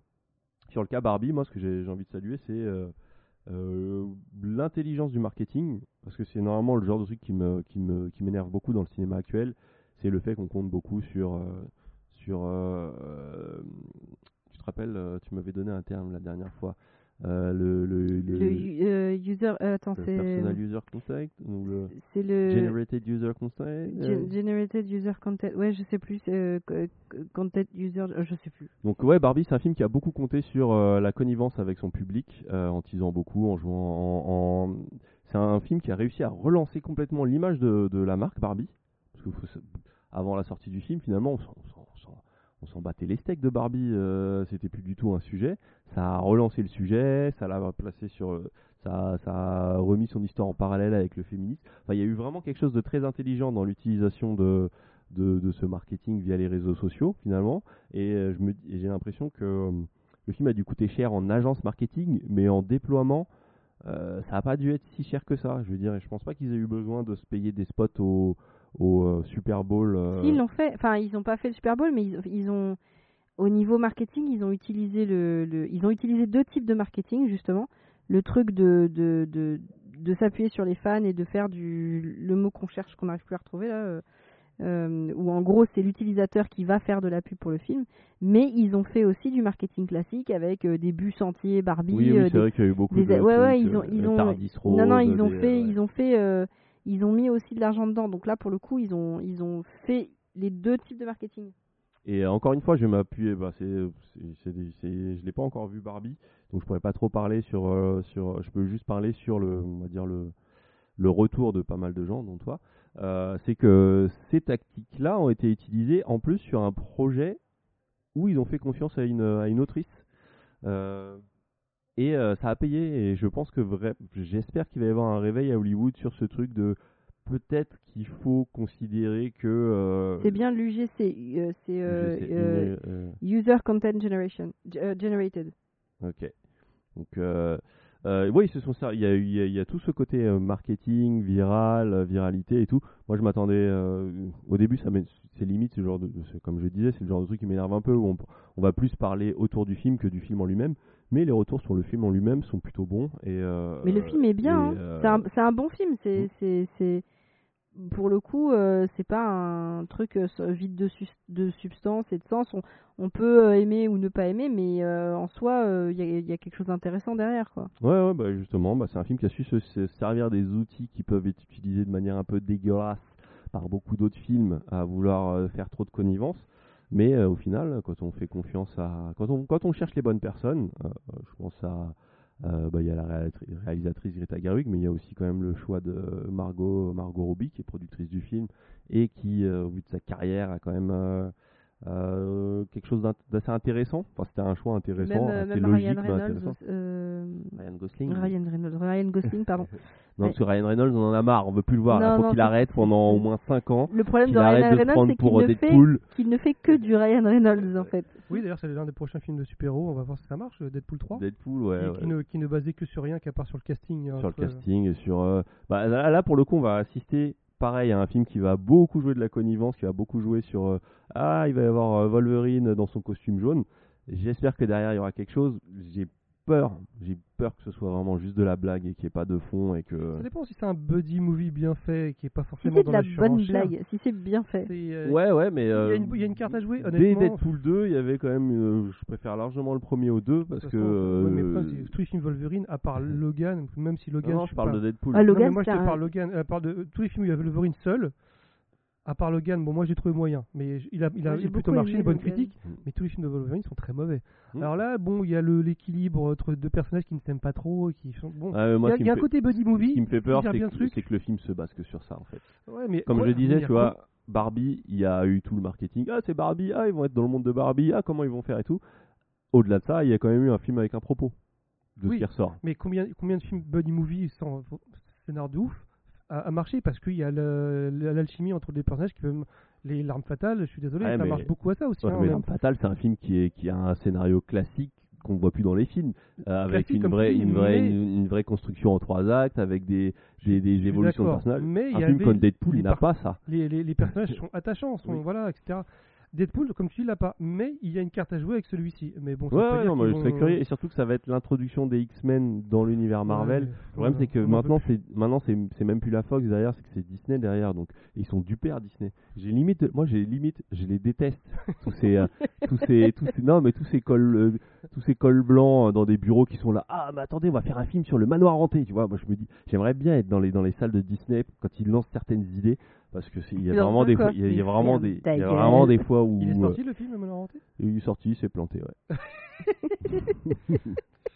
sur le cas Barbie, moi, ce que j'ai envie de saluer, c'est l'intelligence du marketing, parce que c'est normalement le genre de truc qui m'énerve beaucoup dans le cinéma actuel, c'est le fait qu'on compte beaucoup sur euh, sur euh, euh, tu te rappelles, tu m'avais donné un terme la dernière fois, euh, le le, le, Le user. euh, attends, c'est. personal user contact ou le C'est le. generated user contact. Gen- Generated User Content. Ouais, je sais plus. euh, co- co- content User. Je sais plus. Donc ouais, Barbie, c'est un film qui a beaucoup compté sur la connivence avec son public, en teasant beaucoup, en jouant en... en- C'est un film qui a réussi à relancer complètement l'image de, de la marque Barbie. Parce que faut avant la sortie du film, finalement, on s'en- battait les steaks de Barbie, euh, c'était plus du tout un sujet. Ça a relancé le sujet, ça l'a placé sur... euh, Ça, a remis son histoire en parallèle avec le féminisme. Enfin, il y a eu vraiment quelque chose de très intelligent dans l'utilisation de, ce marketing via les réseaux sociaux, finalement. Et euh, j'ai l'impression que euh, le film a dû coûter cher en agence marketing, mais en déploiement, ça n'a pas dû être si cher que ça. Je veux dire, je pense pas qu'ils aient eu besoin de se payer des spots au, au euh, Super Bowl. euh, Si, ils l'ont fait. Enfin, ils n'ont pas fait le Super Bowl, mais ils, ils ont. Au niveau marketing, ils ont utilisé le, le- ils ont utilisé deux types de marketing justement. Le truc de de, de, de s'appuyer sur les fans et de faire du le mot qu'on cherche qu'on n'arrive plus à retrouver là. euh, euh, où en gros c'est l'utilisateur qui va faire de la pub pour le film, mais ils ont fait aussi du marketing classique avec euh, des bus entiers Barbie, oui, oui, euh, c'est vrai qu'il y a eu beaucoup des- de ouais, ouais, ils ont- ils ont- non, non, ils ont fait, ouais. ils ont fait, ils ont mis aussi de l'argent dedans. Donc là, pour le coup, ils ont, ils ont fait les deux types de marketing. Et encore une fois, je vais m'appuyer. Bah, c'est- je l'ai pas encore vu Barbie, donc je pourrais pas trop parler sur, euh, sur. Je peux juste parler sur le, on va dire le, le retour de pas mal de gens, dont toi. Euh, c'est que ces tactiques-là ont été utilisées en plus sur un projet où ils ont fait confiance à une, à une autrice. Euh, et euh, ça a payé. Et je pense que vrai, j'espère qu'il va y avoir un réveil à Hollywood sur ce truc de peut-être qu'il faut considérer que. euh, C'est bien l'UGC, euh, c'est User Content Generation, Generated. Ok. Donc, euh, oui, ils se sont il y a, il y a, il y a tout ce côté euh, marketing, viral, euh, viralité et tout. Moi, je m'attendais. au début, ça c'est limite ce genre de. Comme je disais, c'est le genre de truc qui m'énerve un peu où on, on va plus parler autour du film que du film en lui-même. Mais les retours sur le film en lui-même sont plutôt bons. Et, euh, Mais le film est bien, hein. euh, c'est un, bon film. C'est, pour le coup, euh, c'est pas un truc euh, vide de, de substance et de sens. On, on peut aimer ou ne pas aimer, mais euh, en soi, il y, a, y a quelque chose d'intéressant derrière, quoi. Ouais, ouais, bah justement, bah, c'est un film qui a su se, se servir des outils qui peuvent être utilisés de manière un peu dégueulasse par beaucoup d'autres films à vouloir faire trop de connivence. Mais euh, au final, quand on fait confiance à. Quand on, quand on cherche les bonnes personnes, euh, je pense à. euh, bah, Il y a la réalisatrice Greta Gerwig, mais il y a aussi quand même le choix de Margot, Margot Robbie, qui est productrice du film, et qui, euh, au vu de sa carrière, a quand même euh, quelque chose d'assez intéressant. Enfin, c'était un choix intéressant, Même, euh, assez même logique, Ryan Reynolds. euh, Ryan Gosling. Ryan Reynolds, Ryan Gosling, pardon. Non, Ouais. parce que Ryan Reynolds, on en a marre, on veut plus le voir. Non, Il faut qu'il c'est- arrête pendant au moins 5 ans. Le problème de Ryan Reynolds, c'est qu'il pour ne, fait, Deadpool. qu'il ne fait que du Ryan Reynolds, en fait. Oui, d'ailleurs, c'est l'un des prochains films de super-héros. On va voir si ça marche, euh, Deadpool 3. Deadpool, ouais. qui, ouais. qui ne, qui ne basait que sur rien qu'à part sur le casting. Sur le casting sur. euh, Bah, là, pour le coup, on va assister, pareil, un film qui va beaucoup jouer de la connivence, qui va beaucoup jouer sur. euh, ah, il va y avoir euh, Wolverine dans son costume jaune. J'espère que derrière, il y aura quelque chose. Peur, j'ai peur que ce soit vraiment juste de la blague et qu'il n'y ait pas de fond et que. Ça dépend si c'est un buddy movie bien fait et qui est pas Si forcément c'est de dans la la bonne blague, si c'est bien fait. C'est, euh, Ouais, ouais, mais. il, y a euh, une, il y a une carte à jouer, Dès honnêtement. Deadpool 2, il y avait quand même. euh, je préfère largement le premier au 2 de parce que. ouais, mais euh, après, tous les films Wolverine, à part Logan, même si Logan. non, je parle pas- de Deadpool. Ah, Non, mais Logan, moi je te un- parle Logan, à part de euh, tous les films où il y avait Wolverine seul, à part Logan, bon moi j'ai trouvé moyen, mais il a, il a, Moi, il j'ai a plutôt marché, une bonne Logan. critique, Mm. mais tous les films de Wolverine sont très mauvais. Mm. Alors là, bon, il y a le- l'équilibre entre deux personnages qui ne s'aiment pas trop, et qui sont bon. Ah, Il y a, ce il y a me un fait- côté buddy Ce movie. qui me fait peur, c'est que, le que film se base que sur ça, en fait. Ouais, mais Comme ouais, je disais, tu quoi vois, Barbie, il y a eu tout le marketing. Ah, c'est Barbie, ah, ils vont être dans le monde de Barbie, ah, comment ils vont faire et tout. Au-delà de ça, il y a quand même eu un film avec un propos de Oui. ce qui ressort. Mais combien, combien de films buddy movie sans scénar de ouf a, a marché parce qu'il y a l'alchimie entre les personnages qui peuvent les larmes fatales. Je suis désolé, Ouais, ça mais- marche beaucoup à ça aussi. Ouais, hein, mais même. L'Arme Fatale, c'est un film qui, est, qui a un scénario classique qu'on ne voit plus dans les films, euh, avec une vraie, une, vraie, mais- une, une vraie construction en trois actes, avec des, des, des évolutions de personnages. Mais Un film avait comme Deadpool, il n'a par- pas ça. les, les, les personnages sont attachants, sont, Oui. voilà, etc. Deadpool, comme tu dis, l'a pas. Mais il y a une carte à jouer avec celui-ci. Mais bon, Ouais, ouais, non, qu'ils je serais curieux, et surtout que ça va être l'introduction des X-Men dans l'univers Marvel. Ouais, Le problème, c'est que maintenant, c'est maintenant c'est c'est même plus la Fox derrière, c'est que c'est Disney derrière. Donc, ils sont dupés à Disney. J'ai limite, moi, j'ai limite, je les déteste. tous ces, euh, tous ces, tous ces, non, mais tous ces cols, euh, tous ces cols blancs euh, dans des bureaux qui sont là. Ah, mais attendez, on va faire un film sur le manoir hanté. Tu vois, moi, je me dis, j'aimerais bien être dans les dans les salles de Disney quand ils lancent certaines idées, parce que c'est- il y a vraiment des fois, il y a, il y a vraiment des, ta il y a gueule. vraiment des fois où Il est euh, sorti le film, le Manoir Hanté? il est sorti, il s'est planté. Ouais.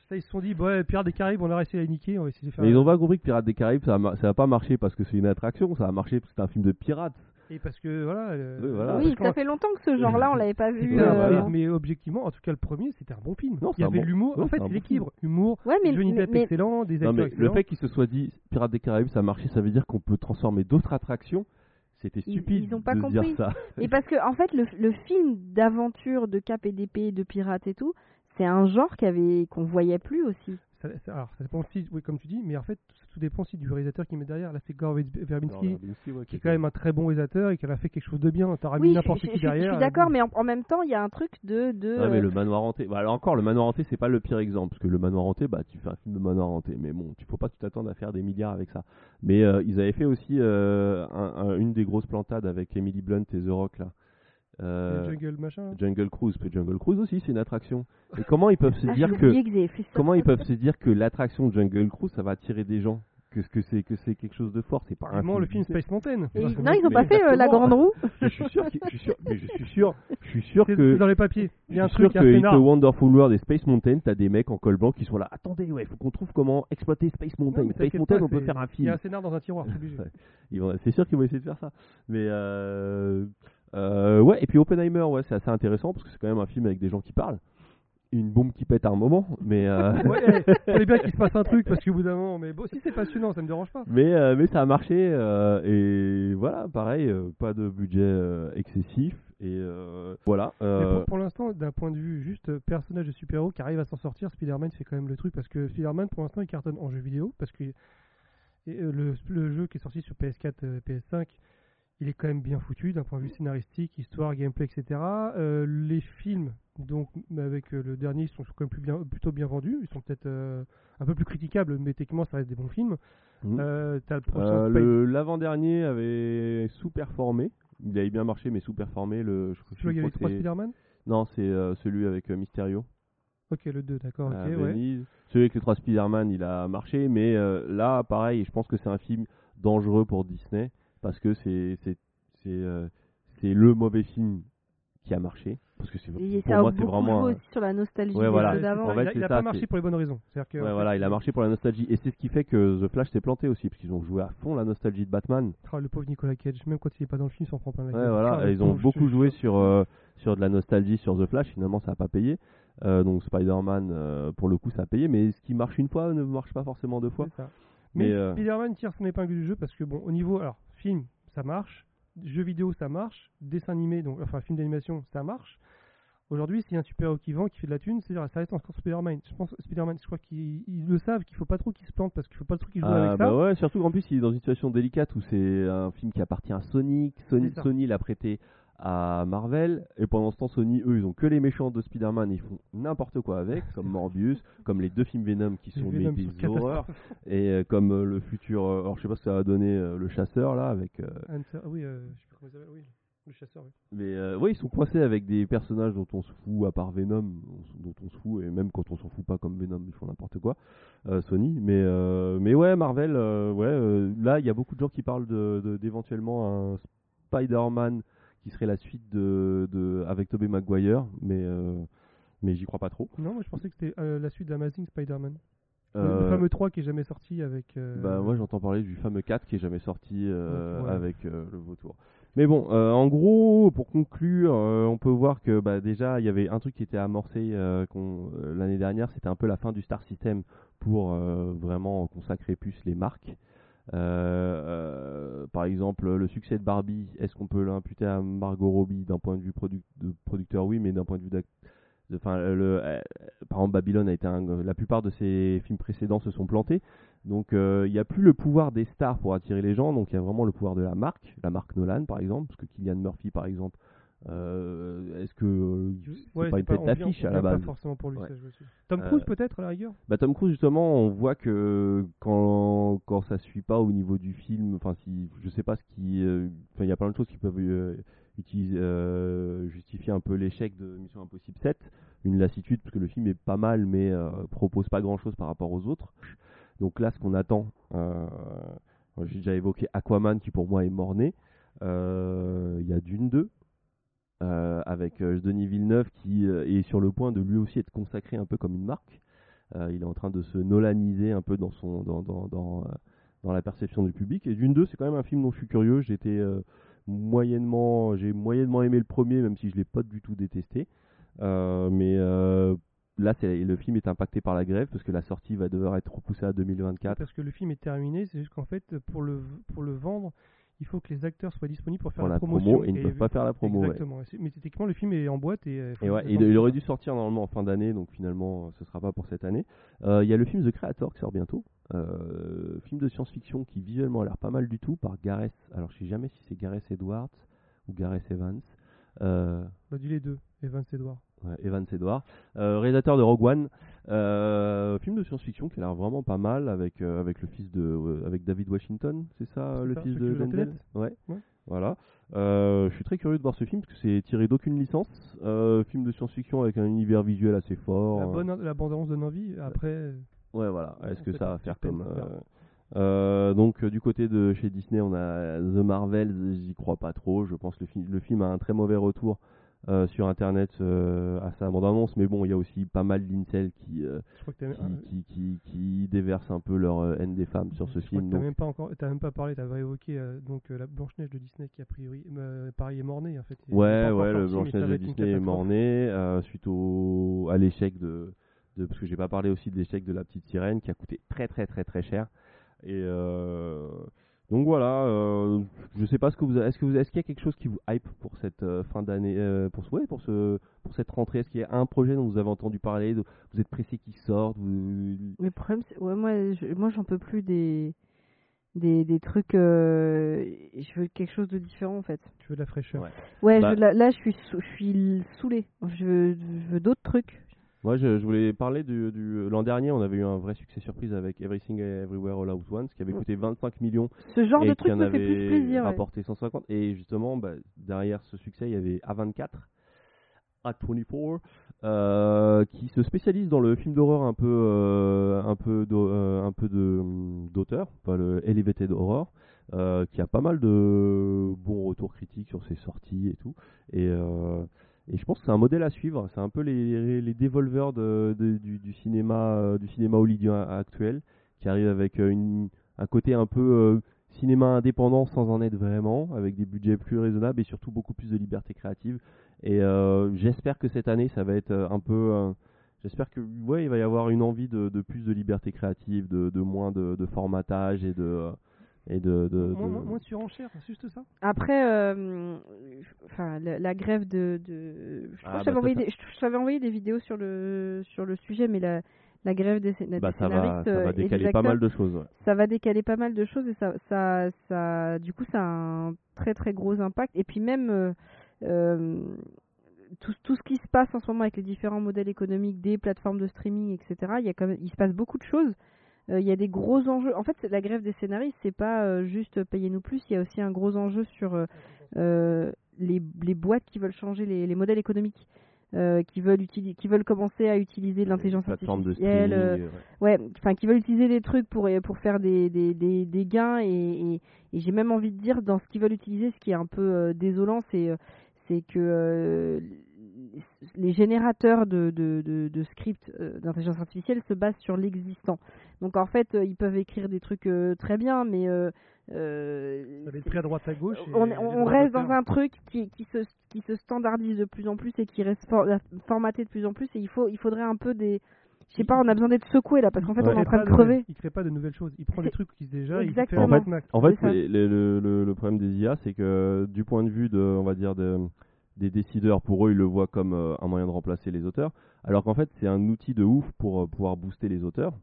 Ça, ils se sont dit, bah, ouais, Pirates des Caraïbes, on a réussi à les niquer, on va essayer de faire. Mais ils ont pas compris que Pirates des Caraïbes, ça a, ça a pas marché parce que c'est une attraction, ça a marché parce que c'est un film de pirates. Et parce que, voilà. euh, Oui, voilà. Ça fait longtemps que ce genre-là, on l'avait pas vu. Ouais, euh, voilà. mais, mais objectivement, en tout cas, le premier, c'était un bon film. Non, il y avait bon- l'humour. ouais, en fait, c'est bon l'équilibre. Humour, Ouais, mais, Johnny Depp mais- excellent, des Non, acteurs le fait qu'il se soit dit Pirates des Caraïbes, ça a marché, ça veut dire qu'on peut transformer d'autres attractions. C'était Ils- stupide ils ont pas de compris. dire ça. Et parce que en fait, le, le film d'aventure, de cap et d'épée, de pirates et tout, c'est un genre qui avait qu'on voyait plus aussi. Ça, ça- alors, ça dépend aussi, oui, comme tu dis, mais en fait, tout, dépend aussi du réalisateur qui met derrière. Là, c'est Gore Verbinski, qui est quand même un très bon réalisateur et qui a fait quelque chose de bien. T'auras mis Oui, je, n'importe qui derrière. je suis euh, d'accord, bon. mais en, en même temps, il y a un truc de. de Ouais, mais euh, le manoir hanté. Bah, alors encore, le manoir hanté, c'est pas le pire exemple. Parce que le manoir hanté, bah, tu fais un film de manoir hanté. Mais bon, tu faut pas t'attendes à faire des milliards avec ça. Mais euh, ils avaient fait aussi euh, un- un- une des grosses plantades avec Emily Blunt et The Rock, là. Euh, Jungle machin. là. Jungle Cruise. Mais Jungle Cruise aussi, c'est une attraction. Et comment ils peuvent se ah, dire que. ça. Comment ils peuvent se dire que l'attraction Jungle Cruise, ça va attirer des gens? Que ce que c'est que c'est quelque chose de fort, c'est pas un Vraiment, le film. Space Mountain. Et que non, ils ont pas fait euh, la grande roue. Je suis sûr, je suis sûr, mais je suis sûr, je suis sûr C'est que dans les papiers. Il y a un truc, sûr il y a un que It's a. Wonderful World et Space Mountain, t'as des mecs en col blanc qui sont là. Attendez, ouais, faut qu'on trouve comment exploiter Space Mountain. Space Mountain, pas, on peut faire un Il y a film. un scénar dans un tiroir, c'est obligé. Ouais. Ils vont- C'est sûr qu'ils vont essayer de faire ça. Mais euh, euh, ouais, et puis Oppenheimer, ouais, c'est assez intéressant parce que c'est quand même un film avec des gens qui parlent. Une bombe qui pète à un moment, mais euh, Ouais, fallait bien qu'il se passe un truc parce qu'au bout d'un moment, mais bon, si c'est passionnant, ça me dérange pas. mais euh, mais ça a marché euh, et voilà, pareil, pas de budget excessif et voilà. Mais pour, pour l'instant, d'un point de vue juste personnage de super-héros qui arrive à s'en sortir, Spider-Man c'est quand même le truc parce que Spider-Man pour l'instant il cartonne en jeu vidéo parce que et, le, le jeu qui est sorti sur PS4, euh, PS5, il est quand même bien foutu d'un point de vue scénaristique, histoire, gameplay, etc. Euh, les films, donc avec euh, le dernier, sont quand même plus bien, plutôt bien vendus. Ils sont peut-être euh, un peu plus critiquables, mais techniquement ça reste des bons films. mm. Euh, Euh, le- L'avant-dernier avait sous-performé. Il avait bien marché, mais sous-performé. Le, je, je il y avait trois Spider-Man? Non, c'est celui avec Mysterio. Ok, le 2, d'accord, ouais. Venise. Celui avec les trois Spider-Man, il a marché, mais là, pareil, je pense que c'est un film dangereux pour Disney parce que c'est c'est c'est euh, c'est le mauvais film qui a marché parce que c'est pour a moi c'est beaucoup vraiment joué un- aussi sur la nostalgie Ouais, voilà. d'avant. En fait, il a, il a ça, pas marché pour les bonnes raisons. C'est-à-dire que, Ouais, en voilà, fait, il a marché pour la nostalgie et c'est ce qui fait que The Flash s'est planté aussi parce qu'ils ont joué à fond la nostalgie de Batman. Oh, le pauvre Nicolas Cage, même quand il est pas dans le film, il s'en prend plein la Ouais, voilà, Ah, ils ont beaucoup joué sur, euh, sur de la nostalgie sur The Flash, finalement ça n'a pas payé. Euh, donc Spider-Man, euh, pour le coup, ça a payé, mais ce qui marche une fois ne marche pas forcément deux fois. Mais, Mais, euh, Spider-Man tire son épingle du jeu parce que, bon, au niveau. Alors, film, ça marche. Jeu vidéo, ça marche. Dessin animé, donc, enfin, film d'animation, ça marche. Aujourd'hui, s'il y a un super-héros qui vend, qui fait de la thune, c'est-à-dire, ça reste encore Spider-Man. Je pense Spider-Man, je crois qu'ils ils le savent, qu'il faut pas trop qu'il se plante parce qu'il faut pas trop qu'il joue Ah, avec bah ça. ouais, surtout qu'en plus il est dans une situation délicate où c'est un film qui appartient à Sony, Sony, C'est. Sony l'a prêté à Marvel, et pendant ce temps Sony, eux, ils ont que les méchants de Spider-Man, ils font n'importe quoi avec, comme Morbius, comme les deux films Venom qui sont Venom des horreurs, et euh, comme euh, le futur, euh, alors je sais pas ce que ça va donner, euh, le chasseur là, avec... Hunter- oui, je sais plus comment il s'appelle, oui, le chasseur, oui. mais ouais, ils sont coincés avec des personnages dont on se fout, à part Venom, on dont on se fout, et même quand on s'en fout pas comme Venom, ils font n'importe quoi, Sony. Mais, mais ouais, Marvel, ouais, là, il y a beaucoup de gens qui parlent de- de- d'éventuellement un Spider-Man qui serait la suite de, de avec Tobey Maguire, mais, euh, mais j'y crois pas trop. Non, moi je pensais que c'était euh, la suite d'Amazing Spider-Man. Le- Euh, Le fameux 3 qui est jamais sorti avec. Bah moi j'entends parler du fameux 4 qui est jamais sorti Ouais. avec le vautour. Mais bon, euh, en gros, pour conclure, euh, on peut voir que bah, déjà il y avait un truc qui était amorcé euh, l'année dernière, c'était un peu la fin du Star System pour vraiment consacrer plus les marques. Euh, euh, par exemple, le succès de Barbie, est-ce qu'on peut l'imputer à Margot Robbie d'un point de vue producteur? Oui, mais d'un point de vue d'ac- de- euh, par exemple, Babylone a été un, la plupart de ses films précédents se sont plantés. Donc, il n'y a plus le pouvoir des stars pour attirer les gens. Donc, il y a vraiment le pouvoir de la marque, la marque Nolan, par exemple, parce que Killian Murphy, par exemple, euh, est-ce que euh, c'est Ouais, pas une tête d'affiche à la vient pas base forcément pour lui, Ouais. ça, je suis. Tom Euh, Cruise peut-être à la rigueur? bah, Tom Cruise justement, on voit que quand quand ça suit pas au niveau du film, enfin si je sais pas ce qui, euh, il y a plein de choses qui peuvent utiliser, justifier un peu l'échec de Mission Impossible 7, une lassitude parce que le film est pas mal mais propose pas grand chose par rapport aux autres. Donc là, ce qu'on attend, j'ai déjà évoqué Aquaman qui pour moi est mort-né. Euh, Il y a Dune 2 euh, avec euh, Denis Villeneuve qui euh, est sur le point de lui aussi être consacré un peu comme une marque. Il est en train de se nolaniser un peu dans, la perception du public. Et Dune 2, c'est quand même un film dont je suis curieux. Moyennement, j'ai moyennement aimé le premier, même si je l'ai pas du tout détesté. Mais là, le film est impacté par la grève parce que la sortie va devoir être repoussée à 2024. Parce que le film est terminé, c'est juste qu'en fait, pour le vendre, il faut que les acteurs soient disponibles pour faire Pour la, la promotion. promo, et ils ne peuvent pas faire la promo. Exactement. Mais techniquement, le film est en boîte et. euh, Et ouais, il, aurait dû sortir normalement en fin d'année, donc finalement euh, ce sera pas pour cette année. Euh, Il y a le film The Creator qui sort bientôt, euh, film de science-fiction qui visuellement a l'air pas mal du tout par Gareth. Alors je sais jamais si c'est Gareth Edwards ou Gareth Evans. Euh, Bah, dis les deux, Evans Edward. Ouais, Evans Edwards, euh, réalisateur de Rogue One, euh, film de science-fiction qui a l'air vraiment pas mal avec euh, avec le fils de avec David Washington, c'est ça, le ça, fils de Denzel. Ouais. Ouais. Voilà. Je suis très curieux de voir ce film parce que c'est tiré d'aucune licence. Film de science-fiction avec un univers visuel assez fort. La, bonne, la bande-annonce donne envie. Après, Ouais, voilà. Est-ce que ça va faire comme. euh, donc, euh, du côté de chez Disney, on a The Marvels, j'y crois pas trop. Je pense que le, fi- le film a un très mauvais retour euh, sur internet euh, à sa bande-annonce, mais bon, il y a aussi pas mal d'incels qui, euh, qui, qui, qui, qui déversent un peu leur euh, haine des femmes sur ce je film. que t'as donc- même pas encore, t'as même pas parlé, t'avais évoqué donc la Blanche Neige de Disney qui a priori, pareil est mort-né en fait. Ouais, ouais, le Blanche Neige de Disney est euh, suite au, à l'échec de, de. Parce que j'ai pas parlé aussi de l'échec de la petite sirène qui a coûté très très très très cher. Et donc voilà, euh, je sais pas ce que vous. Est-ce que vous, est-ce qu'il y a quelque chose qui vous hype pour cette euh, fin d'année, euh, pour ce, ouais, pour ce, pour cette rentrée? Est-ce qu'il y a un projet dont vous avez entendu parler de- Vous êtes pressé qu'il sorte vous- le problème, c'est ouais, moi, je- moi, j'en peux plus des des, des trucs. euh, je veux quelque chose de différent en fait. Tu veux de la fraîcheur? Ouais. Ouais, Bah- je, là, là, je suis sou- je suis saoulé. Je veux, je veux d'autres trucs. Moi, je, je voulais parler du, du- l'an dernier, on avait eu un vrai succès surprise avec Everything Everywhere All At Once, qui avait coûté 25 millions Ce genre et de qui truc en me fait avait plus plaisir. ouais. rapporté 150. Et justement, bah, derrière ce succès, il y avait A24, A24, euh, qui se spécialise dans le film d'horreur un peu, euh, un peu, euh, un peu de d'auteur, le elevated horror, qui a pas mal de bons retours critiques sur ses sorties et tout. Et et je pense que c'est un modèle à suivre. C'est un peu les, les du, cinéma, euh, du cinéma hollywoodien actuel, qui arrive avec euh, un côté un peu euh, cinéma indépendant sans en être vraiment, avec des budgets plus raisonnables et surtout beaucoup plus de liberté créative. Et j'espère que cette année, ça va être un peu. j'espère que ouais, il va y avoir une envie de, plus de liberté créative, de, moins de, de formatage et de et de, de- Moins, de- moins- surenchère, c'est juste ça? Après, euh, enfin, la, la grève de, de... je crois Ah, que je t'avais bah, envoyé, des- envoyé des vidéos sur le sur le sujet, mais la, la grève des, scén- bah, des ça va, scénaristes ça euh, va et des décaler pas mal de choses. ouais. ça va décaler pas mal de choses et ça, ça, ça, du coup, ça a un très très gros impact. Et puis même euh, euh, tout, tout ce qui se passe en ce moment avec les différents modèles économiques des plateformes de streaming, etc. Il y a quand même, il se passe beaucoup de choses. Euh, il y a des gros enjeux. En fait, la grève des scénaristes, c'est pas euh, juste payez-nous plus. Il y a aussi un gros enjeu sur euh, euh, les, les boîtes qui veulent changer les, les modèles économiques. euh, qui veulent utiliser, qui veulent commencer à utiliser l'intelligence artificielle, euh, euh, ouais. enfin qui veulent utiliser des trucs pour pour faire des des, des, des gains et, et, et j'ai même envie de dire dans ce qu'ils veulent utiliser, ce qui est un peu euh, désolant, c'est euh, c'est que euh, les générateurs de, de, de, de scripts euh, d'intelligence artificielle se basent sur l'existant. Donc en fait, euh, ils peuvent écrire des trucs euh, très bien, mais euh, euh, Ça va être pris à droite à gauche. et on, reste dans un truc qui, qui, se, qui se standardise de plus en plus et qui reste for- formaté de plus en plus et il faut il faudrait un peu des je sais pas on a besoin d'être secoué là parce qu'en fait Ouais. on est en train de crever Il crée pas de nouvelles choses. Il prend des trucs qui se déjà. Exactement. Il fait En Max. En fait, le, le, le, le problème des IA, c'est que du point de vue de, on va dire, de, des décideurs, pour eux, ils le voient comme euh, un moyen de remplacer les auteurs, alors qu'en fait, c'est un outil de ouf pour euh, pouvoir booster les auteurs,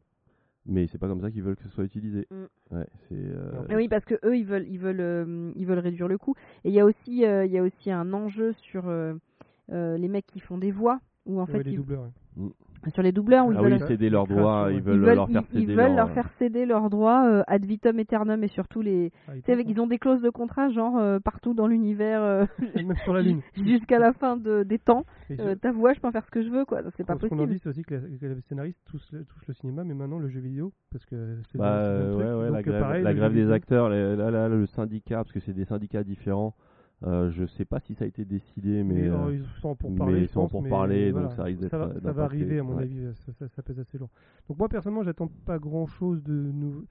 mais c'est pas comme ça qu'ils veulent que ce soit utilisé. Mm. Ouais, euh, oui, parce que eux, ils veulent, ils veulent, euh, ils veulent réduire le coût. Et il y a aussi, euh, il y a aussi un enjeu sur euh, euh, les mecs qui font des voix, ou en Ouais, fait, les ils- doubleurs. ouais. Sur les doubleurs, où ils Ah veulent, oui, céder leurs droits, ils ils veulent, veulent, leur faire ils- ils céder veulent leur- leur faire céder leurs droits euh, ad vitam aeternum et surtout les, Ah, ils tu sais, avec, ils ont des clauses de contrat genre euh, partout dans l'univers euh. Même sur la Lune. jusqu'à la fin de, des temps. Euh, je- ta voix, je peux en faire ce que je veux, quoi. C'est pas ce qu'on en possible. dit, c'est aussi que, la- que les scénaristes touchent le, touchent le cinéma, mais maintenant le jeu vidéo, parce que c'est Bah, euh, ouais, ouais, Donc, la grève, pareil, la grève des acteurs, les- là, là, le syndicat, parce que c'est des syndicats différents. Euh, je sais pas si ça a été décidé, mais, euh, alors, ils sont pour mais parler, ils sont pense, pour parler, donc ça risque d'être- ça va, ça va d'impacter, arriver à mon ouais. avis, ça, ça, ça pèse assez lourd. Donc moi personnellement, j'attends pas grand chose de nouveau.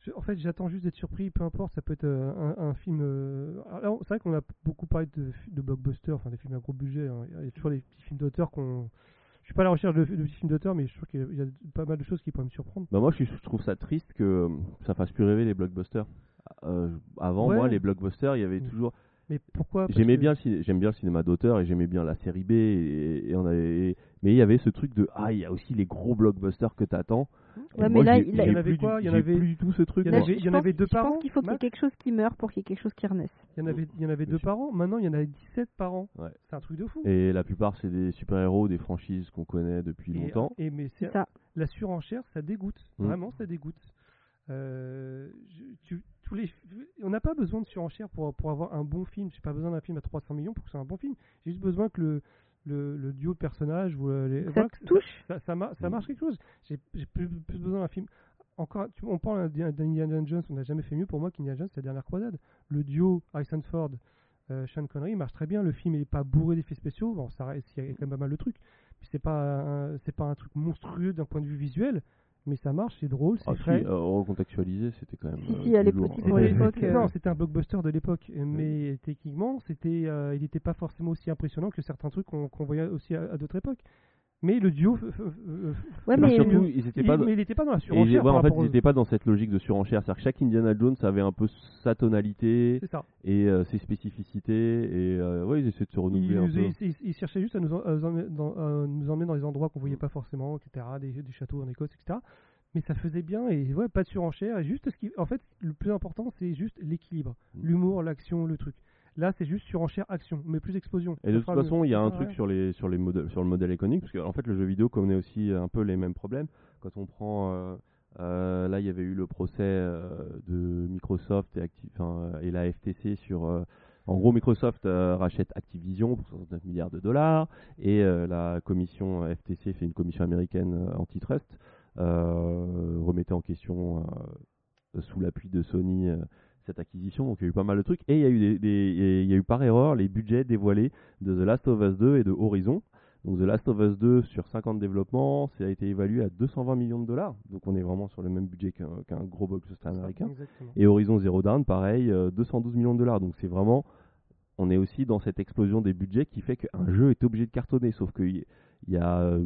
Je- En fait, j'attends juste d'être surpris, peu importe, ça peut être euh, un, un film. euh, alors, c'est vrai qu'on a beaucoup parlé de, de blockbusters, enfin des films à gros budget. hein. Il y a toujours des petits films d'auteur qu'on. Je suis pas à la recherche de, de petits films d'auteur, mais je trouve qu'il y a- pas mal de choses qui pourraient me surprendre. Bah moi je, trouve ça triste que euh, ça fasse plus rêver les blockbusters. Euh, avant Ouais. moi les blockbusters il y avait Mm. toujours Mais pourquoi? J'aimais que- bien j'aime bien le cinéma d'auteur et j'aimais bien la série B et, et on avait et- mais il y avait ce truc de ah il y a aussi les gros blockbusters que t'attends. Ouais, mais là, il y en avait plus quoi? Du- Il y en avait- plus du tout ce truc. il y en avait- je il y en pense- avait deux je par pense an, qu'il faut qu'il y ait quelque chose qui meure pour qu'il y ait quelque chose qui renaisse. Il y en avait, il y en avait deux par an. Maintenant, il y en a 17 par an. Ouais. C'est un truc de fou. Et la plupart c'est des super-héros, des franchises qu'on connaît depuis Et- longtemps. Et, mais C'est ça. la surenchère, ça dégoûte. Mm. Vraiment, ça dégoûte. Euh, je- tu- tous les, on n'a pas besoin de surenchère pour, pour avoir un bon film. J'ai pas besoin d'un film à 300 millions pour que ce soit un bon film. J'ai juste besoin que le, le, le duo de personnages ou les, Ça voilà, touche? ça, ça, mar- ça marche quelque chose. J'ai plus, plus besoin d'un film. Encore, tu- on parle d'In- d'Indiana Jones, on n'a jamais fait mieux pour moi qu'Indiana Jones, c'est la dernière croisade. Le duo Harrison Ford, euh, Sean Connery marche très bien. Le film n'est pas bourré d'effets spéciaux. Bon, ça reste, il y a quand même pas mal de trucs. C'est pas, un- pas un truc monstrueux d'un point de vue visuel, mais ça marche, c'est drôle, c'est Ah, si, frais. euh, recontextualisé, c'était quand même. Si, euh, si, à plus l'époque, si, euh, Non, c'était un blockbuster de l'époque, mais techniquement, c'était, euh, il n'était pas forcément aussi impressionnant que certains trucs qu'on voyait aussi à, à d'autres époques. Mais le duo, f- f- Ouais, Mais surtout, ils étaient il, pas. il dans la ils- surenchère. ouais, en fait, ils n'étaient pas dans cette logique de surenchère. C'est-à-dire que chaque Indiana Jones avait un peu sa tonalité et euh, ses spécificités. Et euh, ouais, ils essaient de se renouveler Il, un peu. il- il- il cherchait juste à nous, en- à nous emmener dans, des endroits qu'on voyait pas forcément, etc. Des, des châteaux en Écosse, etc. Mais ça faisait bien et ouais, pas de surenchère. Et juste ce qui, en fait, le plus important, c'est juste l'équilibre, Mm. l'humour, l'action, le truc. Là, c'est juste surenchère, action, mais plus explosion. Et de toute façon, il y a un truc sur, les, sur, les modèles, sur le modèle économique, parce qu'en fait, le jeu vidéo connaît aussi un peu les mêmes problèmes. Quand on prend. euh, euh, là, il y avait eu le procès euh, de Microsoft et, et la FTC sur. en gros, Microsoft euh, rachète Activision pour 69 milliards de dollars et euh, la commission FTC fait une commission américaine euh, antitrust, remettait en question sous l'appui de Sony cette acquisition. Donc il y a eu pas mal de trucs et il y a eu des, il y a eu par erreur les budgets dévoilés de The Last of Us 2 et de Horizon. Donc The Last of Us 2 sur 50 développements, ça a été évalué à 220 millions de dollars. Donc on est vraiment sur le même budget qu'un qu'un gros blockbuster américain. Exactement. Et Horizon Zero Dawn, pareil, euh, 212 millions de dollars. Donc c'est vraiment, on est aussi dans cette explosion des budgets qui fait qu'un jeu est obligé de cartonner. Sauf qu'il y, il y a, euh,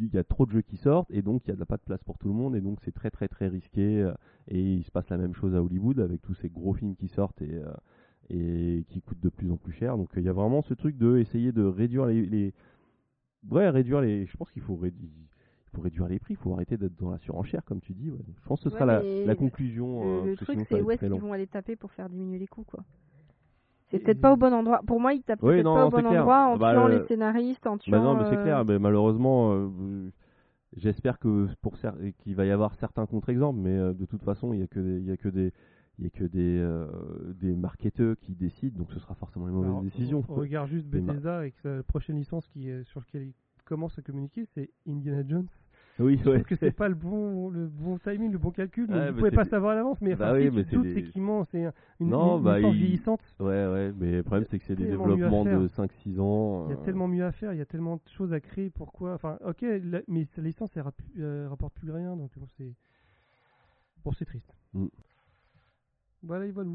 il y a trop de jeux qui sortent et donc il n'y a pas de place pour tout le monde et donc c'est très très très risqué. euh, Et il se passe la même chose à Hollywood avec tous ces gros films qui sortent et, euh, et qui coûtent de plus en plus cher. Donc il y a vraiment ce truc de essayer de réduire les, les ouais réduire les. Je pense qu'il faut réduire. Il faut réduire les prix, il faut arrêter d'être dans la surenchère, comme tu dis. ouais. Je pense que ce Ouais, sera la, le- conclusion. euh, Le, truc, c'est où est-ce qu'ils vont aller taper pour faire diminuer les coûts, quoi. C'est Et- peut-être pas au bon endroit. Pour moi, ils tapent Oui, peut-être pas au bon clair. endroit en Bah, tuant le- les scénaristes, en Bah tuant. non, mais c'est euh, clair. Mais malheureusement, euh, euh, j'espère que pour cer- qu'il va y avoir certains contre-exemples, mais euh, de toute façon, il y a que des, il y a que des, il y a que des, euh, des marketeurs qui décident, donc ce sera forcément les mauvaises Alors, décisions. On, on regarde juste Bethesda avec sa prochaine licence qui sur laquelle il commence à communiquer, c'est Indiana Jones. Oui, ouais. trouve que c'est pas le bon, le bon timing, le bon calcul. Ouais, vous pouvez pas savoir à l'avance, mais Bah enfin, oui, mais c'est doutes, des- c'est qu'il ment, c'est un- une, Non, une bah, il- vieillissante. Ouais, ouais, mais le problème c'est que c'est des développements de 5-6 ans. Il y a euh, tellement mieux à faire, il y a tellement de choses à créer. Pourquoi Enfin, ok, la- mais sa licence, elle rapp- euh, rapporte plus rien, donc bon, c'est bon, c'est triste. Mm. Voilà, et voilà.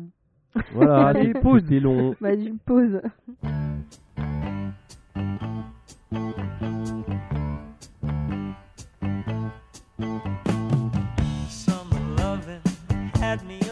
Voilà, Allez, c'est- long. Vas-y, pause. Me.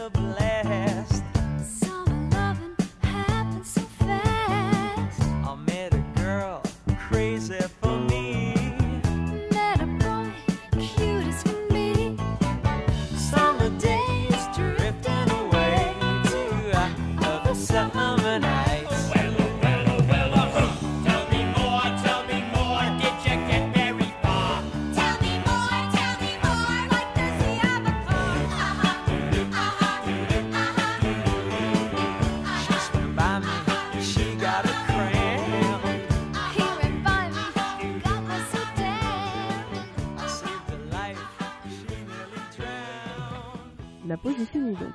La pause est finie donc.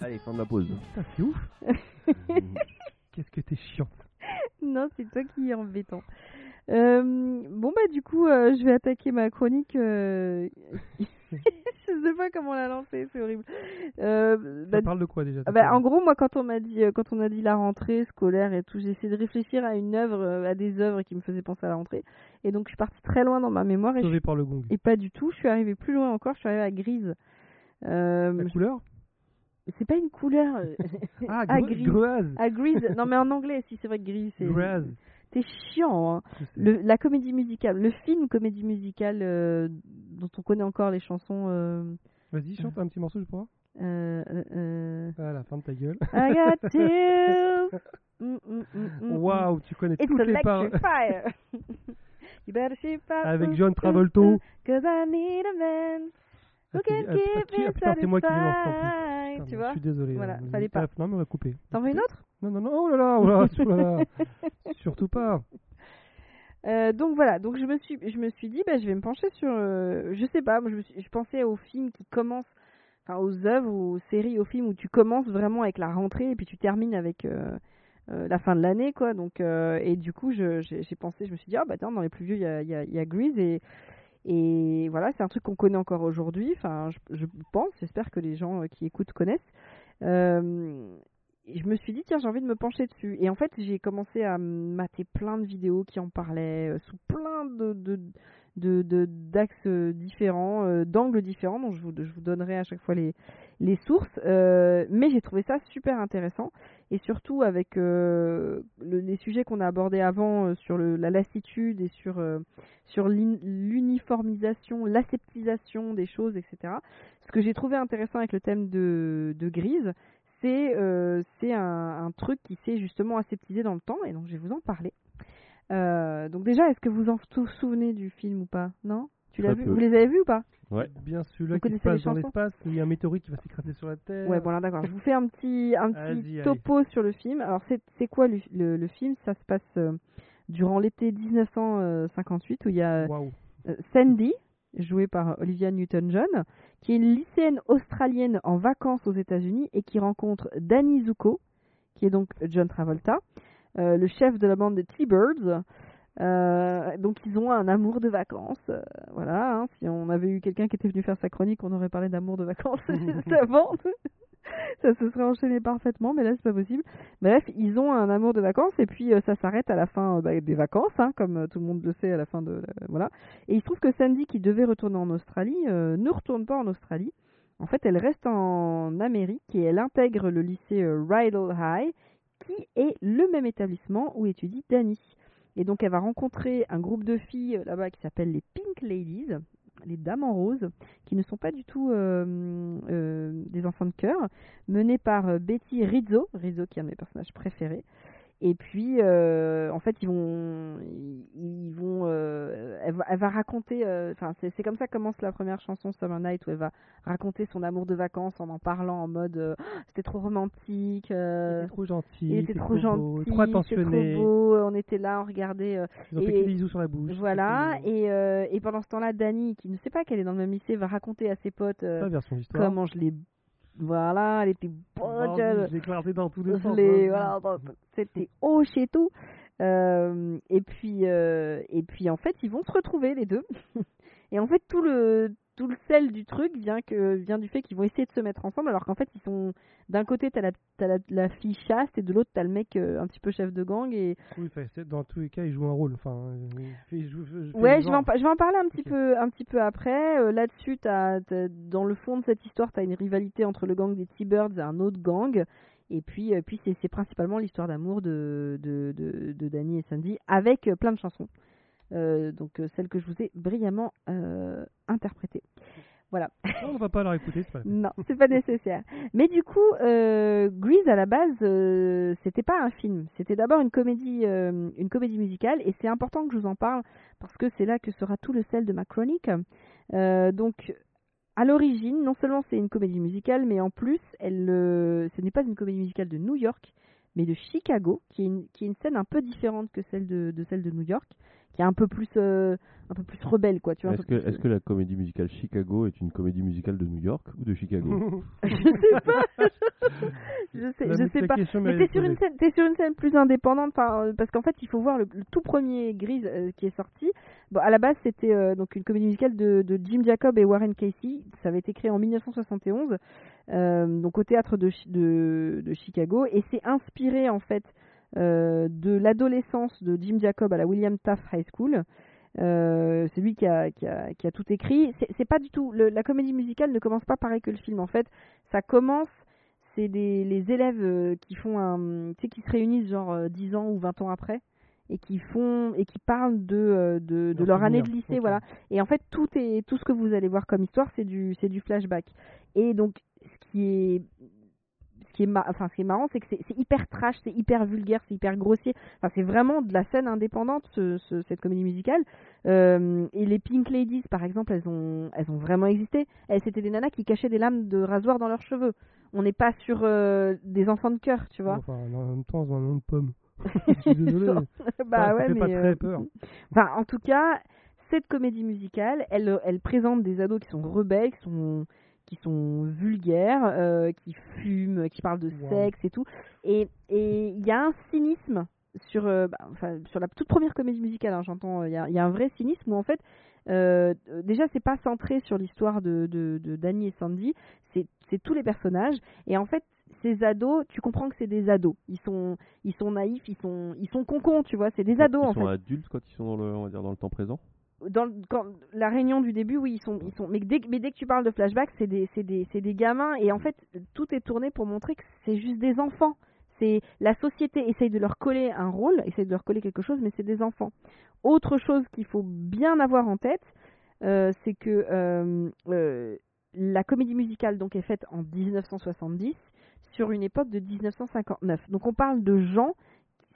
Allez, fin de la pause. Putain, c'est ouf. Qu'est-ce que t'es chiante. non, c'est toi qui es embêtant. Euh, bon bah du coup, euh, je vais attaquer ma chronique. euh, je sais pas comment la lancer, c'est horrible. Euh, Ça bah, parle de quoi déjà Ah bah, en gros, moi, quand on m'a dit, euh, quand on a dit la rentrée scolaire et tout, j'ai essayé de réfléchir à une œuvre, euh, à des œuvres qui me faisaient penser à la rentrée. Et donc, je suis partie très loin dans ma mémoire et, je- Sauvé par le gong. et pas du tout. Je suis arrivée plus loin encore. Je suis arrivée à grise. Euh, La couleur? C'est pas une couleur. euh, Ah, grise. Greuze. À grise. Non, mais en anglais, si c'est vrai que grise, c'est. T'es chiant. Hein. Le, la comédie musicale, le film comédie musicale euh, dont on connaît encore les chansons. Euh, Vas-y, chante un petit morceau, je pourras. euh, euh, euh, À la fin de ta gueule. I got chills. Mm, mm, mm, mm, Waouh, tu connais It's toutes les paroles. you better shape up. Avec John Travolta. Cause I need a man Ah, c'est- can ah, putain, c'est moi qui l'ai. Putain, Tu Je vois suis désolé. Voilà, hein. fallait pas. Non, mais on va couper. T'en veux une autre? Non, non, non, oh là là, oh là, oh là là. Surtout pas. Euh, donc voilà, donc je me suis, je me suis dit, bah, je vais me pencher sur, euh, je sais pas, moi je, me suis- je pensais aux films qui commencent, enfin aux œuvres, aux séries, aux films où tu commences vraiment avec la rentrée et puis tu termines avec euh, euh, la fin de l'année, quoi. Donc et du coup, je- j'ai pensé, je me suis dit, ah bah tiens, dans les plus vieux, il y a, y a Grease et et voilà, c'est un truc qu'on connaît encore aujourd'hui. Enfin, je, pense, j'espère que les gens euh, qui écoutent connaissent. Euh, je me suis dit tiens j'ai envie de me pencher dessus et en fait j'ai commencé à mater plein de vidéos qui en parlaient euh, sous plein de d'axes différents d'angles différents donc je vous, je vous donnerai à chaque fois les les sources euh, mais j'ai trouvé ça super intéressant. Et surtout avec euh, le- les sujets qu'on a abordés avant euh, sur la lassitude et sur euh, sur l'uniformisation l'aseptisation des choses etc ce que j'ai trouvé intéressant avec le thème de, de Grise c'est un, un truc qui s'est justement aseptisé dans le temps et donc je vais vous en parler. Donc déjà, est-ce que vous en vous souvenez du film ou pas? Non? Tu l'as Très vu peu. Vous les avez vus ou pas Ouais. Bien celui-là Vous qui se connaissez les passe dans l'espace, il y a un météorite qui va s'écraser sur la Terre. Ouais, bon là d'accord. Je vous fais un petit un petit allez. topo sur le film. Alors c'est c'est quoi le, le, le film? Ça se passe euh, durant l'été 1958 où il y a euh, Sandy, jouée par Olivia Newton-John, qui est une lycéenne australienne en vacances aux États-Unis et qui rencontre Danny Zuko, qui est donc John Travolta, euh, le chef de la bande des T-Birds. Euh, donc ils ont un amour de vacances, euh, voilà. hein. si on avait eu quelqu'un qui était venu faire sa chronique, on aurait parlé d'amour de vacances juste avant. ça se serait enchaîné parfaitement, mais là c'est pas possible. Bref, ils ont un amour de vacances et puis euh, ça s'arrête à la fin bah, des vacances, hein, comme tout le monde le sait à la fin de voilà. Et il se trouve que Sandy, qui devait retourner en Australie, ne retourne pas en Australie. En fait, elle reste en Amérique et elle intègre le lycée Rydell High, qui est le même établissement où étudie Danny. Et donc, elle va rencontrer un groupe de filles euh, là-bas qui s'appelle les Pink Ladies, les dames en rose, qui ne sont pas du tout euh, euh, des enfants de cœur, menées par Betty Rizzo, Rizzo qui est un de mes personnages préférés. Et puis, euh, en fait, ils vont, ils, vont, euh, elle, va, elle va raconter, euh, enfin, c'est c'est comme ça que commence la première chanson Summer Night où elle va raconter son amour de vacances en en parlant en mode, euh, Ah, c'était trop romantique, euh, Il était trop gentil. il était c'est trop, beau, Trop c'était attentionné. trop beau, on était là, on regardait, euh, Ils ont fait Et- que des bisous sur la bouche. voilà. Et, euh, et pendant ce temps-là, Dani, qui ne sait pas qu'elle est dans le même lycée, va raconter à ses potes euh, comment je l'ai, voilà, elle était bonne, elle- J'ai éclaté dans tous les sens. hein. voilà, c'était haut chez tout. Euh, et puis, euh, et puis en fait, ils vont se retrouver les deux. et en fait, tout le tout le sel du truc vient que vient du fait qu'ils vont essayer de se mettre ensemble, alors qu'en fait, ils sont d'un côté t'as la t'as la, la fille chaste et de l'autre t'as le mec euh, un petit peu chef de gang et Oui, dans tous les cas, il joue un rôle. Enfin, il fait- il joue- il fait Ouais, je vais, en, je vais en parler un petit peu un petit peu après. Euh, Là-dessus, t'as- t'as- dans le fond de cette histoire, tu as une rivalité entre le gang des T-Birds et un autre gang. Et puis, euh, puis c'est principalement l'histoire d'amour de, de, de, de Danny et Sandy avec euh, plein de chansons. Euh, donc, euh, celle que je vous ai brillamment euh, interprétée. Voilà. Non, on va pas la réécouter, c'est pas. Non, c'est pas nécessaire. Mais du coup, euh, Grease à la base, euh, c'était pas un film. C'était d'abord une comédie, euh, une comédie musicale, et c'est important que je vous en parle parce que c'est là que sera tout le sel de ma chronique. Donc, à l'origine, non seulement c'est une comédie musicale, mais en plus, elle, ce n'est pas une comédie musicale de New York, mais de Chicago, qui est une, qui est une scène un peu différente que celle de, de celle de New York, qui est un peu plus, euh, un peu plus rebelle, quoi. Tu vois. un Est-ce que, plus- est-ce que la comédie musicale Chicago est une comédie musicale de New York ou de Chicago? Je sais pas. je sais, je sais pas. Mais t'es sur une scène, t'es sur une scène plus indépendante, enfin, euh, parce qu'en fait, il faut voir le, le tout premier Grise euh, qui est sorti. Bon, à la base, c'était euh, donc une comédie musicale de, de Jim Jacob et Warren Casey. Ça avait été créé en 1971, euh, donc au théâtre de, Chi- de, de Chicago, et c'est inspiré en fait euh, de l'adolescence de Jim Jacob à la William Taft High School. Euh, c'est lui qui a, qui, a, qui a tout écrit. C'est pas du tout. le- la comédie musicale ne commence pas pareil que le film. En fait, ça commence. C'est des les élèves euh, qui font un, tu sais, qui se réunissent genre euh, 10 ans ou 20 ans après et qui font et qui parlent de euh, de, de Leur année de lycée, voilà. Et en fait, tout est tout ce que vous allez voir comme histoire, c'est du c'est du flashback. Et donc, ce qui est qui est, ma- enfin, ce qui est marrant, c'est que c'est hyper trash, c'est hyper vulgaire, c'est hyper grossier. Enfin, c'est vraiment de la scène indépendante, ce- ce- cette comédie musicale. Euh, et les Pink Ladies, par exemple, elles ont, elles ont vraiment existé. Elles, c'était des nanas qui cachaient des lames de rasoir dans leurs cheveux. On n'est pas sur euh, des enfants de cœur, tu vois. Enfin, en même temps, c'est un nom de pomme. Je suis désolé. bah ouais, fait mais pas euh, très peur. Enfin, en tout cas, cette comédie musicale, elle, elle présente des ados qui sont rebelles, qui sont, qui sont vulgaires, euh, qui fument, qui parlent de Wow. sexe et tout. Et et il y a un cynisme sur, euh, bah, enfin, sur la toute première comédie musicale, hein, j'entends, il y a, il y a un vrai cynisme où en fait, euh, euh, déjà c'est pas centré sur l'histoire de, de, de Danny et Sandy, c'est c'est tous les personnages. Et en fait, ces ados, tu comprends que c'est des ados. Ils sont, ils sont naïfs, ils sont, ils sont concons, tu vois. C'est des ados Ils en sont fait adultes quand ils sont dans le, on va dire, dans le temps présent? Dans la réunion du début, oui, ils sont, ils sont. Mais dès, que- mais dès que tu parles de flashback, c'est des, c'est des, c'est des gamins et en fait, tout est tourné pour montrer que c'est juste des enfants. C'est la société essaye de leur coller un rôle, essaye de leur coller quelque chose, mais c'est des enfants. Autre chose qu'il faut bien avoir en tête, euh, c'est que euh, euh, la comédie musicale donc est faite en 1970 sur une époque de 1959. Donc on parle de gens,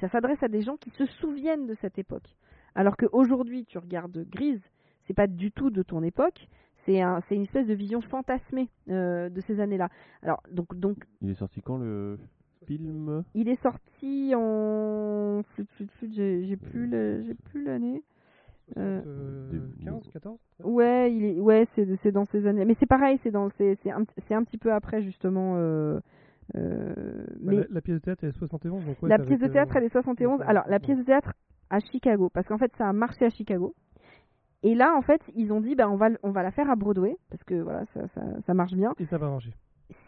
ça s'adresse à des gens qui se souviennent de cette époque. Alors qu'aujourd'hui, tu regardes Grise, c'est pas du tout de ton époque, c'est un, c'est une espèce de vision fantasmée euh, de ces années-là. Alors, donc, donc, Il est sorti quand le film? Il est sorti en. J'ai plus le- j'ai plus l'année. Euh, Euh, 15, 14 Ouais, il est, ouais, c'est c'est dans ces années. Mais c'est pareil, c'est dans, c'est c'est un, c'est un petit peu après justement. euh, euh, mais la, la pièce de théâtre elle est 71. Donc ouais, la pièce de théâtre, euh, elle est 71. ouais, Alors, la pièce de théâtre à Chicago, parce qu'en fait, ça a marché à Chicago. Et là, en fait, ils ont dit, bah, on va, on va la faire à Broadway, parce que voilà, ça, ça, ça marche bien. Et ça va marcher.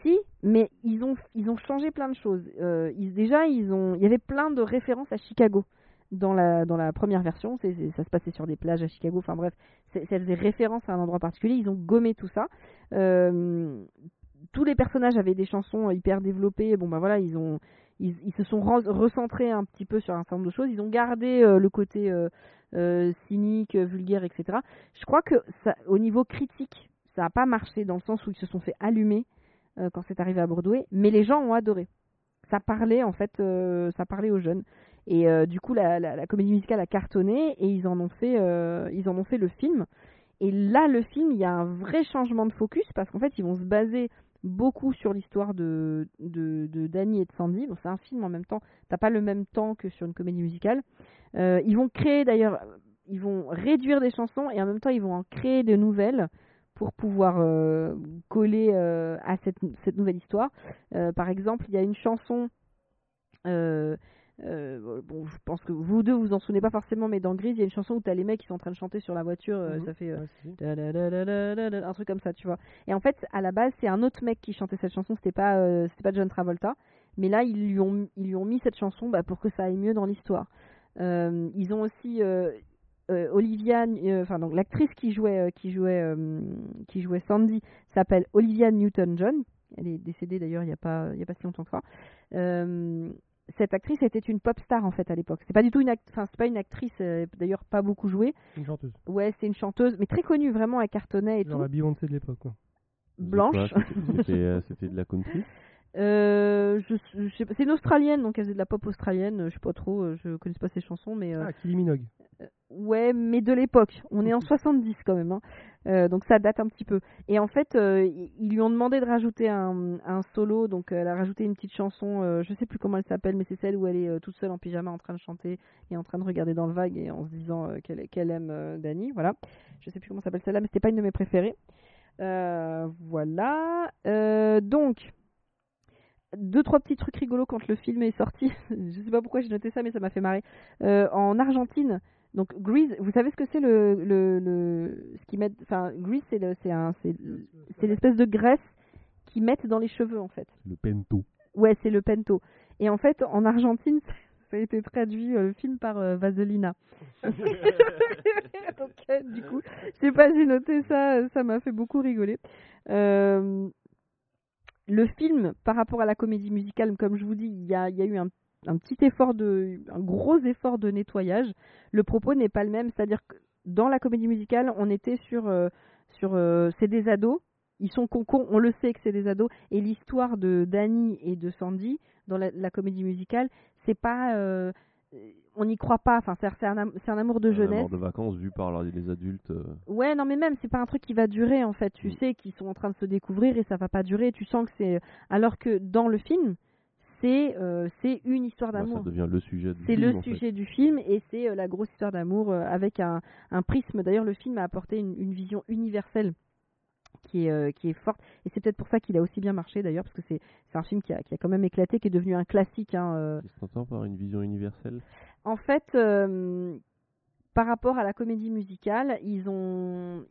Si, mais ils ont, ils ont changé plein de choses. Euh, ils, déjà, ils ont, il y avait plein de références à Chicago dans la, dans la première version. Ça se passait sur des plages à Chicago. Enfin bref, ça faisait référence à un endroit particulier. Ils ont gommé tout ça. Euh, tous les personnages avaient des chansons hyper développées. Bon, bah voilà, ils ont, ils, se sont recentrés un petit peu sur un certain nombre de choses. Ils ont gardé euh, le côté euh, euh, cynique, vulgaire, etc. Je crois que au niveau critique, ça n'a pas marché dans le sens où ils se sont fait allumer quand c'est arrivé à Broadway, mais les gens ont adoré. Ça parlait en fait, ça parlait aux jeunes. Et du coup, la, la, comédie musicale a cartonné et ils en ont fait, ils en ont fait le film. Et là, le film, il y a un vrai changement de focus parce qu'en fait, ils vont se baser beaucoup sur l'histoire de, Danny et de Sandy. Bon, c'est un film en même temps, t'as pas le même temps que sur une comédie musicale. Euh, ils vont créer d'ailleurs, ils vont réduire des chansons et en même temps, ils vont en créer de nouvelles pour pouvoir euh, coller euh, à cette, nouvelle histoire. Par exemple, il y a une chanson. Euh, bon, je pense que vous deux vous en souvenez pas forcément, mais dans Grise, il y a une chanson où t'as les mecs qui sont en train de chanter sur la voiture, euh, Mhm. ça fait euh, un truc comme ça, tu vois. Et en fait, à la base, c'est un autre mec qui chantait cette chanson, c'était pas, euh, c'était pas John Travolta, mais là, ils lui ont, ils lui ont mis cette chanson bah, pour que ça aille mieux dans l'histoire. Ils ont aussi Olivia, enfin donc l'actrice qui jouait, qui jouait, qui jouait Sandy s'appelle Olivia Newton-John. Elle est décédée d'ailleurs il y a pas, il y a pas si longtemps que ça. Euh, cette actrice était une pop star en fait à l'époque. C'est pas du tout une, act- enfin c'est pas une actrice, euh, d'ailleurs pas beaucoup jouée. Une chanteuse. Ouais, c'est une chanteuse, mais très connue vraiment, elle cartonnait et Genre tout. la Beyoncé de l'époque. Blanche. C'était euh, c'était de la country Euh, je, je sais pas, c'est une australienne, donc elle faisait de la pop australienne. euh, Je sais pas trop, euh, je connais pas ses chansons, mais euh, Ah, Kylie Minogue. ouais, mais de l'époque. On est en 70 quand même, hein. Donc ça date un petit peu. Et en fait, ils lui ont demandé de rajouter un, un solo, donc elle a rajouté une petite chanson. je sais plus comment elle s'appelle, mais c'est celle où elle est toute seule en pyjama en train de chanter et en train de regarder dans le vague et en se disant qu'elle qu'elle aime Dani. Voilà. Je sais plus comment s'appelle celle-là, mais c'était pas une de mes préférées. Voilà. Donc deux trois petits trucs rigolos quand le film est sorti. je sais pas pourquoi j'ai noté ça, mais ça m'a fait marrer. Euh, en Argentine, donc Grease, vous savez ce que c'est le, le, le ce qu'ils mettent, enfin Grease c'est le, c'est un, c'est, c'est l'espèce de graisse qu'ils mettent dans les cheveux en fait. Le Pento. Ouais, c'est le pento. Et en fait, en Argentine, ça a été traduit euh, le film par euh, Vaselina. Donc, euh, du coup, je sais pas, j'ai noté ça, ça m'a fait beaucoup rigoler. Euh, le film, par rapport à la comédie musicale, comme je vous dis, il y a, eu un, petit effort de, un gros effort de nettoyage. Le propos n'est pas le même, c'est-à-dire que dans la comédie musicale, on était sur, euh, sur, euh, c'est des ados. Ils sont concons, on le sait que c'est des ados. Et l'histoire de Danny et de Sandy dans la, la comédie musicale, c'est pas, euh, on n'y croit pas. Enfin, c'est un, am- un amour de Un jeunesse. amour de vacances vu par les adultes. euh, Ouais, non, mais même, c'est pas un truc qui va durer en fait. Tu Mm. sais qu'ils sont en train de se découvrir et ça va pas durer. Tu sens que c'est. Alors que dans le film, c'est euh, c'est une histoire bah, ça d'amour. devient le sujet du C'est le fait. sujet du film et c'est euh, la grosse histoire d'amour euh, avec un, un prisme. D'ailleurs, le film a apporté une, une vision universelle qui est, euh, qui est forte. Et c'est peut-être pour ça qu'il a aussi bien marché d'ailleurs, parce que c'est un film qui a, qui a quand même éclaté, qui est devenu un classique. hein, euh. Qu'est-ce par une vision universelle En fait, euh, par rapport à la comédie musicale, ils ont,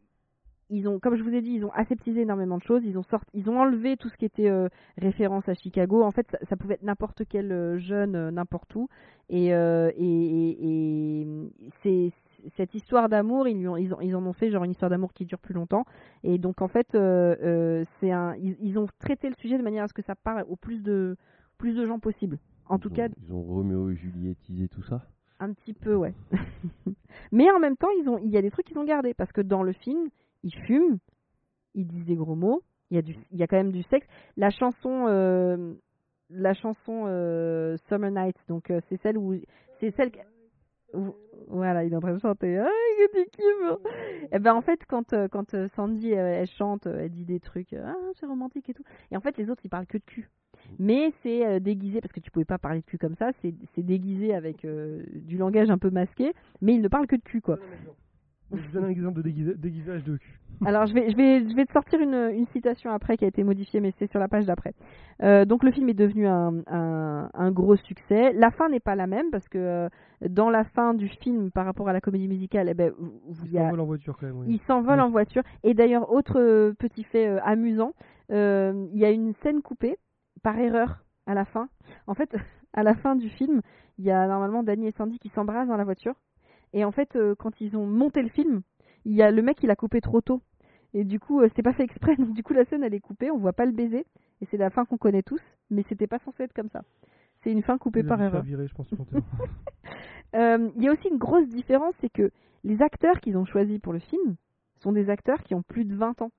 ils ont, comme je vous ai dit, ils ont aseptisé énormément de choses. Ils ont sorti, ils ont enlevé tout ce qui était euh, référence à Chicago. En fait, ça, ça pouvait être n'importe quel jeune, euh, n'importe où. Et, euh, et, et, et c'est cette histoire d'amour, ils, lui ont- ils, ont- ils en ont fait genre une histoire d'amour qui dure plus longtemps. Et donc en fait, euh, euh, c'est un, ils, ils ont traité le sujet de manière à ce que ça parle au plus de, plus de gens possible. En Ils tout ont- cas, Ils ont Roméo et Julietisé tout ça? Un petit peu, ouais. Mais en même temps, ils ont, il y a des trucs qu'ils ont gardés parce que dans le film, ils fument, ils disent des gros mots, il y a du, il y a quand même du sexe. La chanson, euh, la chanson euh, Summer Night, donc c'est celle où, c'est celle, où- voilà, il est en train de chanter. Ah, que tu kiffes. Et ben en fait, quand euh, quand euh, Sandy euh, elle chante, elle dit des trucs, ah c'est romantique et tout. Et en fait, les autres ils parlent que de cul. Mais c'est déguisé parce que tu pouvais pas parler de cul comme ça. C'est déguisé avec du langage un peu masqué, mais ils ne parlent que de cul quoi. Je donne un exemple de déguisa- déguisage de cul. Alors je vais, je vais, je vais te sortir une, une citation après qui a été modifiée, mais c'est sur la page d'après. Euh, donc le film est devenu un, un, un gros succès. La fin n'est pas la même parce que euh, dans la fin du film, par rapport à la comédie musicale, eh ben, Il il y a- s'envole en voiture quand même. oui. il s'envole Oui. en voiture. Et d'ailleurs, autre euh, petit fait euh, amusant, il y a une scène coupée par erreur à la fin. En fait, à la fin du film, il y a normalement Danny et Sandy qui s'embrassent dans la voiture. Et en fait, euh, quand ils ont monté le film, il y a le mec il a coupé trop tôt. Et du coup, euh, c'est pas fait exprès. Donc du coup, la scène elle est coupée, on voit pas le baiser. Et c'est la fin qu'on connaît tous, mais c'était pas censé être comme ça. C'est une fin coupée Il par erreur. virer, je pense, sur monteur. Euh, Il y a aussi une grosse différence, c'est que les acteurs qu'ils ont choisis pour le film sont des acteurs qui ont plus de 20 ans.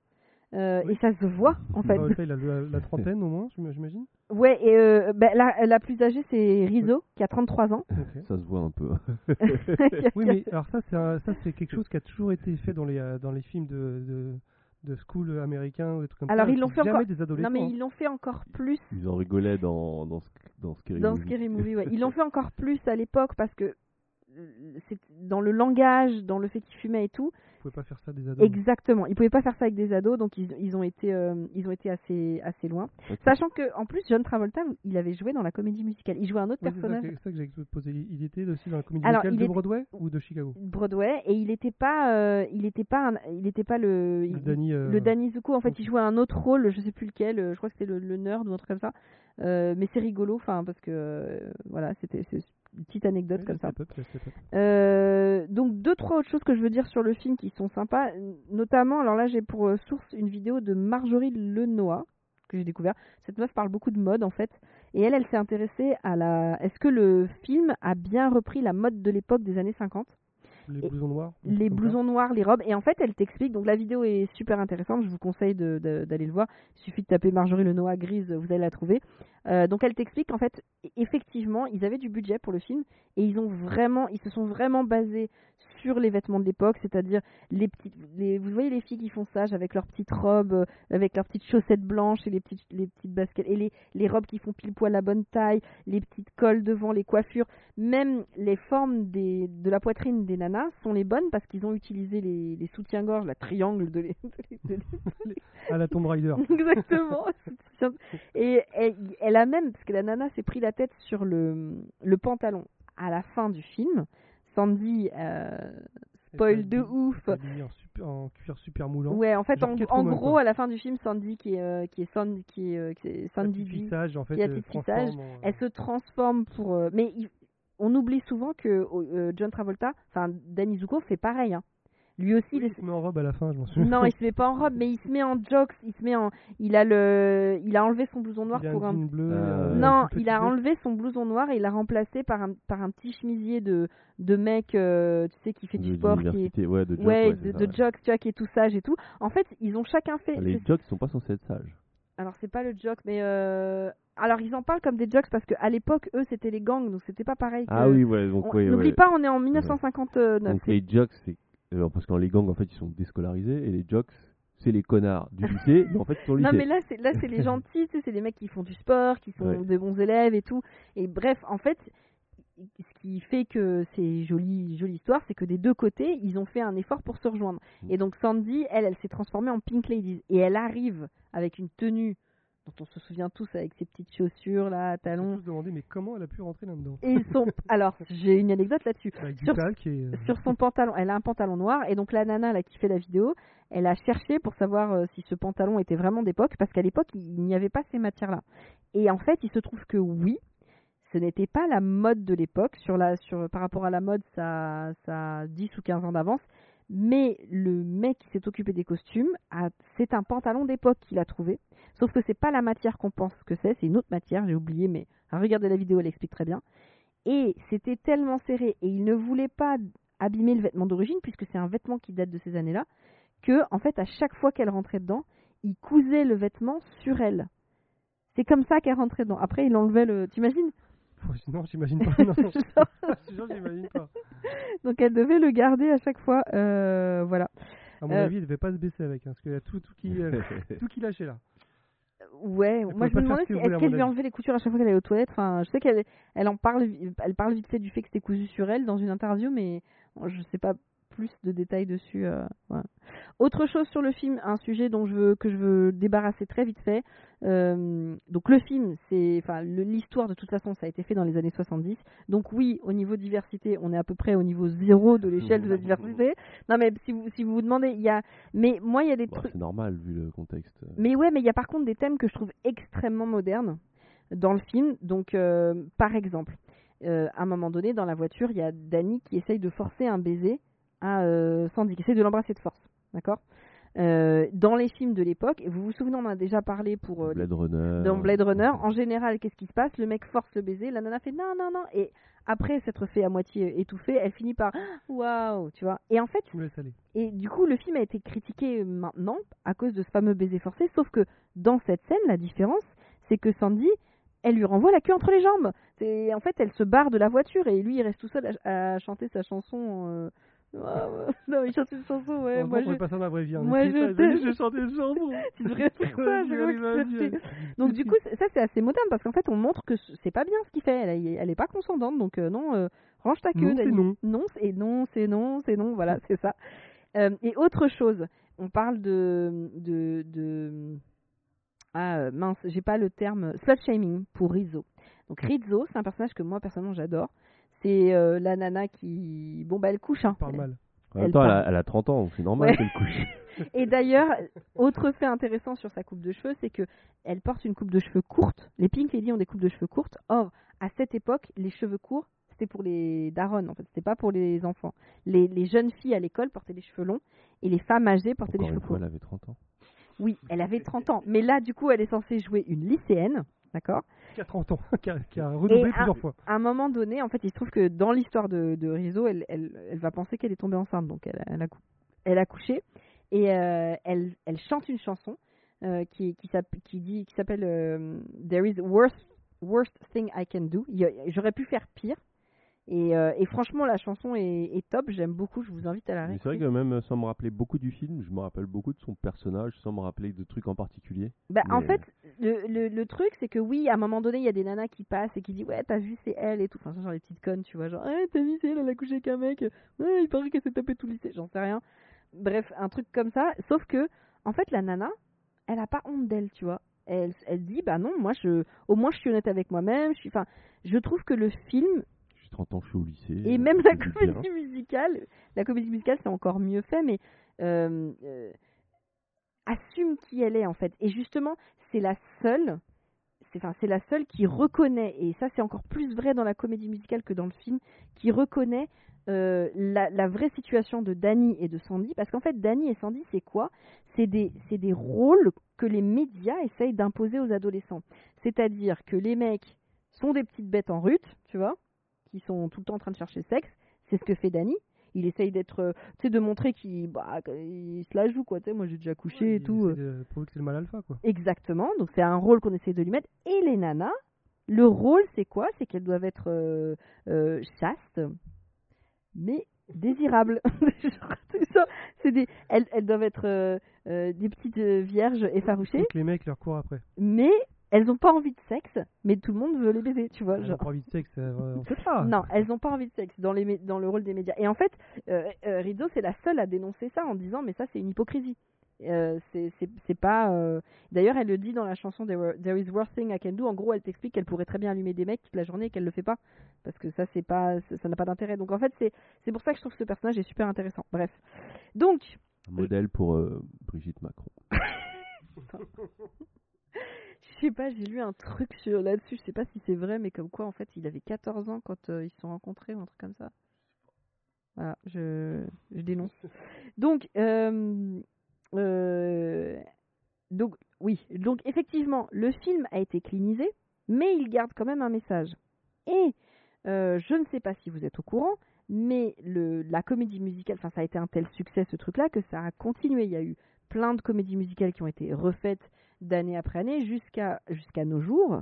Euh, Oui. Et ça se voit, en fait. Ah ouais, ça, il a la, la trentaine au moins, j'im- j'imagine. Ouais, et euh, ben, la, la plus âgée, c'est Rizzo, qui a 33 ans. Ça se voit un peu. Oui, mais alors ça, c'est quelque chose qui a toujours été fait dans les, euh, dans les films de, de, de school américains ou des trucs comme Alors, ça. ils l'ont c'est fait encore- des adolescents. non, mais ils l'ont fait encore plus Ils en rigolaient dans, dans, dans Scary dans Movie. Scary Movie. Ouais. Ils l'ont fait encore plus à l'époque parce que c'est dans le langage, dans le fait qu'ils fumaient et tout. Pas faire ça des ados. Exactement. Ils pouvaient pas faire ça avec des ados, donc ils, ils ont été, euh, ils ont été assez, assez loin. Sachant que, en plus, John Travolta, il avait joué dans la comédie musicale. Il jouait un autre personnage. c'est ça que j'ai posé. Il était aussi dans la comédie Alors, musicale de Broadway ou de Chicago? Broadway et il était pas euh, il était pas un- il était pas le il- Le Danny. euh, le Danny Zuko en fait il jouait un autre rôle je sais plus lequel je crois que c'était le, le nerd ou un truc comme ça mais c'est rigolo enfin parce que voilà c'était petite anecdote oui, comme ça. Euh, donc deux trois autres choses que je veux dire sur le film qui sont sympas notamment alors là j'ai pour euh, source une vidéo de Marjorie Lenoir que j'ai découvert cette meuf parle beaucoup de mode en fait Et elle, elle s'est intéressée à la. Est-ce que le film a bien repris la mode de l'époque des années 50 Les blousons noirs. les blousons noirs, robes. Et en fait, elle t'explique. Donc la vidéo est super intéressante. Je vous conseille de- de- d'aller le voir. Il suffit de taper Marjorie Lenoir grise, vous allez la trouver. Euh, donc elle t'explique qu'en fait, e- effectivement, ils avaient du budget pour le film et ils ont vraiment, ils se sont vraiment basés sur les vêtements de l'époque, c'est-à-dire les petites, les, vous voyez les filles qui font ça avec leurs petites robes, euh, avec leurs petites chaussettes blanches et les petites, les petites baskets et les, les robes qui font pile poil la bonne taille, les petites colles devant, les coiffures, même les formes des, de la poitrine des nanas sont les bonnes parce qu'ils ont utilisé les, les soutiens-gorge, la triangle de les, de les- de les- À la Tomb Raider. Exactement. Et elle, elle a même, parce que la nana s'est pris la tête sur le, le pantalon à la fin du film. Sandy, euh, spoil de ouf. En, super- en cuir super moulant. Ouais, en fait, en, gros, quoi. à la fin du film, Sandy, qui est, euh, qui est, Sandy, qui est, euh, qui est Sandy G, tissage, en fait, qui a euh, elle se transforme pour. euh, mais il- on oublie souvent que euh, John Travolta, enfin Danny Zuko fait pareil. hein. Lui aussi, Oui, il il se met en robe à la fin, je m'en souviens. non, il se met pas en robe, mais il se met en jocks, il se met en, il a le, il a enlevé son blouson noir Il pour un un, jean bleu. Euh, et un non, il a enlevé son blouson noir et il l'a remplacé par un, par un petit chemisier de, de mec, euh, tu sais, qui fait De du sport, qui est, ouais, de jock, ouais, ouais, c'est de, ça, de ouais. jocks, tu vois, qui est tout sage et tout. En fait, ils ont chacun fait. Les jocks sont pas censés être sages. Alors c'est pas le jock, mais euh, alors ils en parlent comme des jocks parce qu'à l'époque, eux, c'était les gangs, donc c'était pas pareil. Ah oui, ouais, donc On- ouais, N'oublie ouais. pas, on est en 1959. Donc les jocks, c'est parce que les gangs en fait ils sont déscolarisés et les jocks c'est les connards du lycée, mais en fait ils sont lycée. Non mais là c'est là c'est les gentils, tu sais, c'est les mecs qui font du sport, qui sont Ouais. des bons élèves et tout. Et bref, en fait, ce qui fait que c'est jolie jolie histoire, c'est que des deux côtés, ils ont fait un effort pour se rejoindre. Mm. Et donc Sandy, elle, elle s'est transformée en Pink Ladies et elle arrive avec une tenue dont on se souvient tous avec ses petites chaussures là, à On talons. tous demandé, mais comment elle a pu rentrer là-dedans? Et sont alors, j'ai une anecdote là-dessus. Sur- et. euh, sur son pantalon, elle a un pantalon noir et donc la nana là qui fait la vidéo, elle a cherché pour savoir euh, si ce pantalon était vraiment d'époque parce qu'à l'époque il n'y avait pas ces matières là. Et en fait, il se trouve que oui, ce n'était pas la mode de l'époque sur la sur par rapport à la mode ça ça a 10 ou 15 ans d'avance, mais le mec qui s'est occupé des costumes a c'est un pantalon d'époque qu'il a trouvé. Sauf que c'est pas la matière qu'on pense que c'est, c'est une autre matière, j'ai oublié mais regardez la vidéo, elle explique très bien. Et c'était tellement serré et il ne voulait pas abîmer le vêtement d'origine puisque c'est un vêtement qui date de ces années-là que en fait à chaque fois qu'elle rentrait dedans, il cousait le vêtement sur elle. C'est comme ça qu'elle rentrait dedans. Après, il enlevait le. T'imagines? Non, j'imagine pas. Non. Jure, j'imagine pas. Donc elle devait le garder à chaque fois. euh, voilà. À mon Euh, avis, il devait pas se baisser avec, hein, parce qu'il y a tout, tout qui, euh, tout qui lâchait là. Ouais, moi je me demandais si est-ce qu'elle lui enlevait les coutures à chaque fois qu'elle allait aux toilettes. Enfin, je sais qu'elle elle en parle, elle parle vite fait du fait que c'était cousu sur elle dans une interview, mais je sais pas plus de détails dessus. euh, voilà. Autre chose sur le film, un sujet dont je veux que je veux débarrasser très vite fait. Euh, donc le film, c'est, enfin l'histoire de toute façon, ça a été fait dans les années 70. Donc oui, au niveau diversité, on est à peu près au niveau zéro de l'échelle de la diversité. Non mais si vous si vous vous demandez, il y a, mais moi il y a des Bon, trucs. c'est normal vu le contexte. Mais ouais, mais il y a par contre des thèmes que je trouve extrêmement modernes dans le film. Donc, euh, par exemple, euh, à un moment donné, dans la voiture, il y a Danny qui essaye de forcer un baiser à euh, Sandy, qui essaye de l'embrasser de force. D'accord? Euh, Dans les films de l'époque, et vous vous souvenez, on en a déjà parlé pour euh, les- Blade Runner. dans Blade Runner, en général, qu'est-ce qui se passe? Le mec force le baiser, la nana fait non, non, non, et après s'être fait à moitié étouffer, elle finit par waouh, tu vois. Et en fait, et du coup, le film a été critiqué maintenant à cause de ce fameux baiser forcé, sauf que dans cette scène, la différence, c'est que Sandy, elle lui renvoie la queue entre les jambes. C'est en fait, elle se barre de la voiture et lui, il reste tout seul à, à chanter sa chanson. euh, ah, ouais. non, il chante une chanson, ouais. Moi, je... pas ça moi, je t'aime. J'ai chanté une chanson. tu devrais faire ça. C'est- vas-y. Donc du coup, ça c'est assez moderne parce qu'en fait, on montre que c'est pas bien ce qu'il fait. Elle, elle est pas consentante, donc euh, non, euh, range ta queue. Non, c'est non. Non, c'est non, c'est non, c'est non. Voilà, c'est ça. Euh, et autre chose, on parle de de, de... ah mince, j'ai pas le terme slut shaming pour Rizzo. Donc Rizzo, c'est un personnage que moi personnellement j'adore. C'est euh, la nana qui bon bah elle couche hein. Parle mal. En même elle temps, elle a, elle a 30 ans, donc c'est normal Ouais. qu'elle couche. Et d'ailleurs, autre fait intéressant sur sa coupe de cheveux, c'est que elle porte une coupe de cheveux courte. Les Pink Lady ont des coupes de cheveux courtes. Or, à cette époque, les cheveux courts, c'était pour les darons, en fait. C'était pas pour les enfants. Les, les jeunes filles à l'école portaient les cheveux longs et les femmes âgées portaient Encore les une cheveux fois, courts. elle avait 30 ans. Oui, elle avait 30 ans. Mais là, du coup, elle est censée jouer une lycéenne. D'accord? Qui a 30 ans, qui a, qui a redoublé Et plusieurs fois. à un moment donné, en fait, il se trouve que dans l'histoire de, de Rizzo, elle, elle, elle va penser qu'elle est tombée enceinte, donc elle, elle, a, cou- elle a couché et euh, elle, elle chante une chanson euh, qui, qui, s'app- qui dit, qui s'appelle euh, There is worst, worst thing I can do. J'aurais pu faire pire. Et, euh, et franchement, la chanson est, est top. J'aime beaucoup. Je vous invite à la Mais c'est vrai réécouter. que même sans me rappeler beaucoup du film, je me rappelle beaucoup de son personnage, sans me rappeler de trucs en particulier. Bah, En fait, le, le, le truc, c'est que oui, à un moment donné, il y a des nanas qui passent et qui disent Ouais, t'as vu, c'est elle et tout. Enfin, genre les petites connes, tu vois. Genre, Eh, t'as vu, c'est elle, elle a couché avec un mec. Ouais, il paraît qu'elle s'est tapé tout le lycée. J'en sais rien. Bref, un truc comme ça. Sauf que, en fait, la nana, elle a pas honte d'elle, tu vois. Elle, elle dit Bah non, moi, je, au moins, je suis honnête avec moi-même. Je suis, enfin, je trouve que le film 30 ans, je suis au lycée. et euh, même la comédie musicale, la comédie musicale c'est encore mieux fait, mais euh, euh, assume qui elle est en fait. Et justement, c'est la seule, c'est enfin la seule qui reconnaît, et ça c'est encore plus vrai dans la comédie musicale que dans le film, qui reconnaît euh, la, la vraie situation de Danny et de Sandy, parce qu'en fait Danny et Sandy c'est quoi? C'est des des rôles que les médias essayent d'imposer aux adolescents. C'est-à-dire que les mecs sont des petites bêtes en rut, tu vois, qui sont tout le temps en train de chercher le sexe. C'est ce que fait Danny. Il essaye d'être, euh, tu sais, de montrer qu'il bah, qu'il se la joue, quoi. Tu sais, moi j'ai déjà couché et tout. euh. de prouver que c'est le mal alpha, quoi. Exactement. Donc c'est un rôle qu'on essaie de lui mettre. Et les nanas, le rôle c'est quoi? C'est qu'elles doivent être euh, euh, chastes, mais désirables. C'est des, elles, elles doivent être euh, des petites vierges effarouchées, Donc les mecs leur courent après. mais elles n'ont pas envie de sexe, mais tout le monde veut les baiser, tu vois. Elles ont genre. pas envie de sexe, euh, on sait pas. Non, elles n'ont pas envie de sexe dans, les, mé- dans le rôle des médias. Et en fait, euh, euh, Rizzo, c'est la seule à dénoncer ça en disant mais ça c'est une hypocrisie. Euh, c'est pas. euh, D'ailleurs, elle le dit dans la chanson There, is worse thing I can do. En gros, elle t'explique qu'elle pourrait très bien allumer des mecs toute la journée et qu'elle le fait pas parce que ça c'est pas ça n'a pas d'intérêt. Donc en fait, c'est c'est pour ça que je trouve que ce personnage est super intéressant. Bref, donc Un modèle pour euh, Brigitte Macron. je sais pas, j'ai lu un truc sur là-dessus. Je sais pas si c'est vrai, mais comme quoi en fait, il avait 14 ans quand euh, ils se sont rencontrés ou un truc comme ça. Voilà, je, je dénonce. Donc, euh, euh, donc, oui, donc effectivement, le film a été clinisé, mais il garde quand même un message. Et je ne sais pas si vous êtes au courant, mais le, la comédie musicale, enfin, ça a été un tel succès ce truc-là que ça a continué. Il y a eu plein de comédies musicales qui ont été refaites d'année après année jusqu'à jusqu'à nos jours.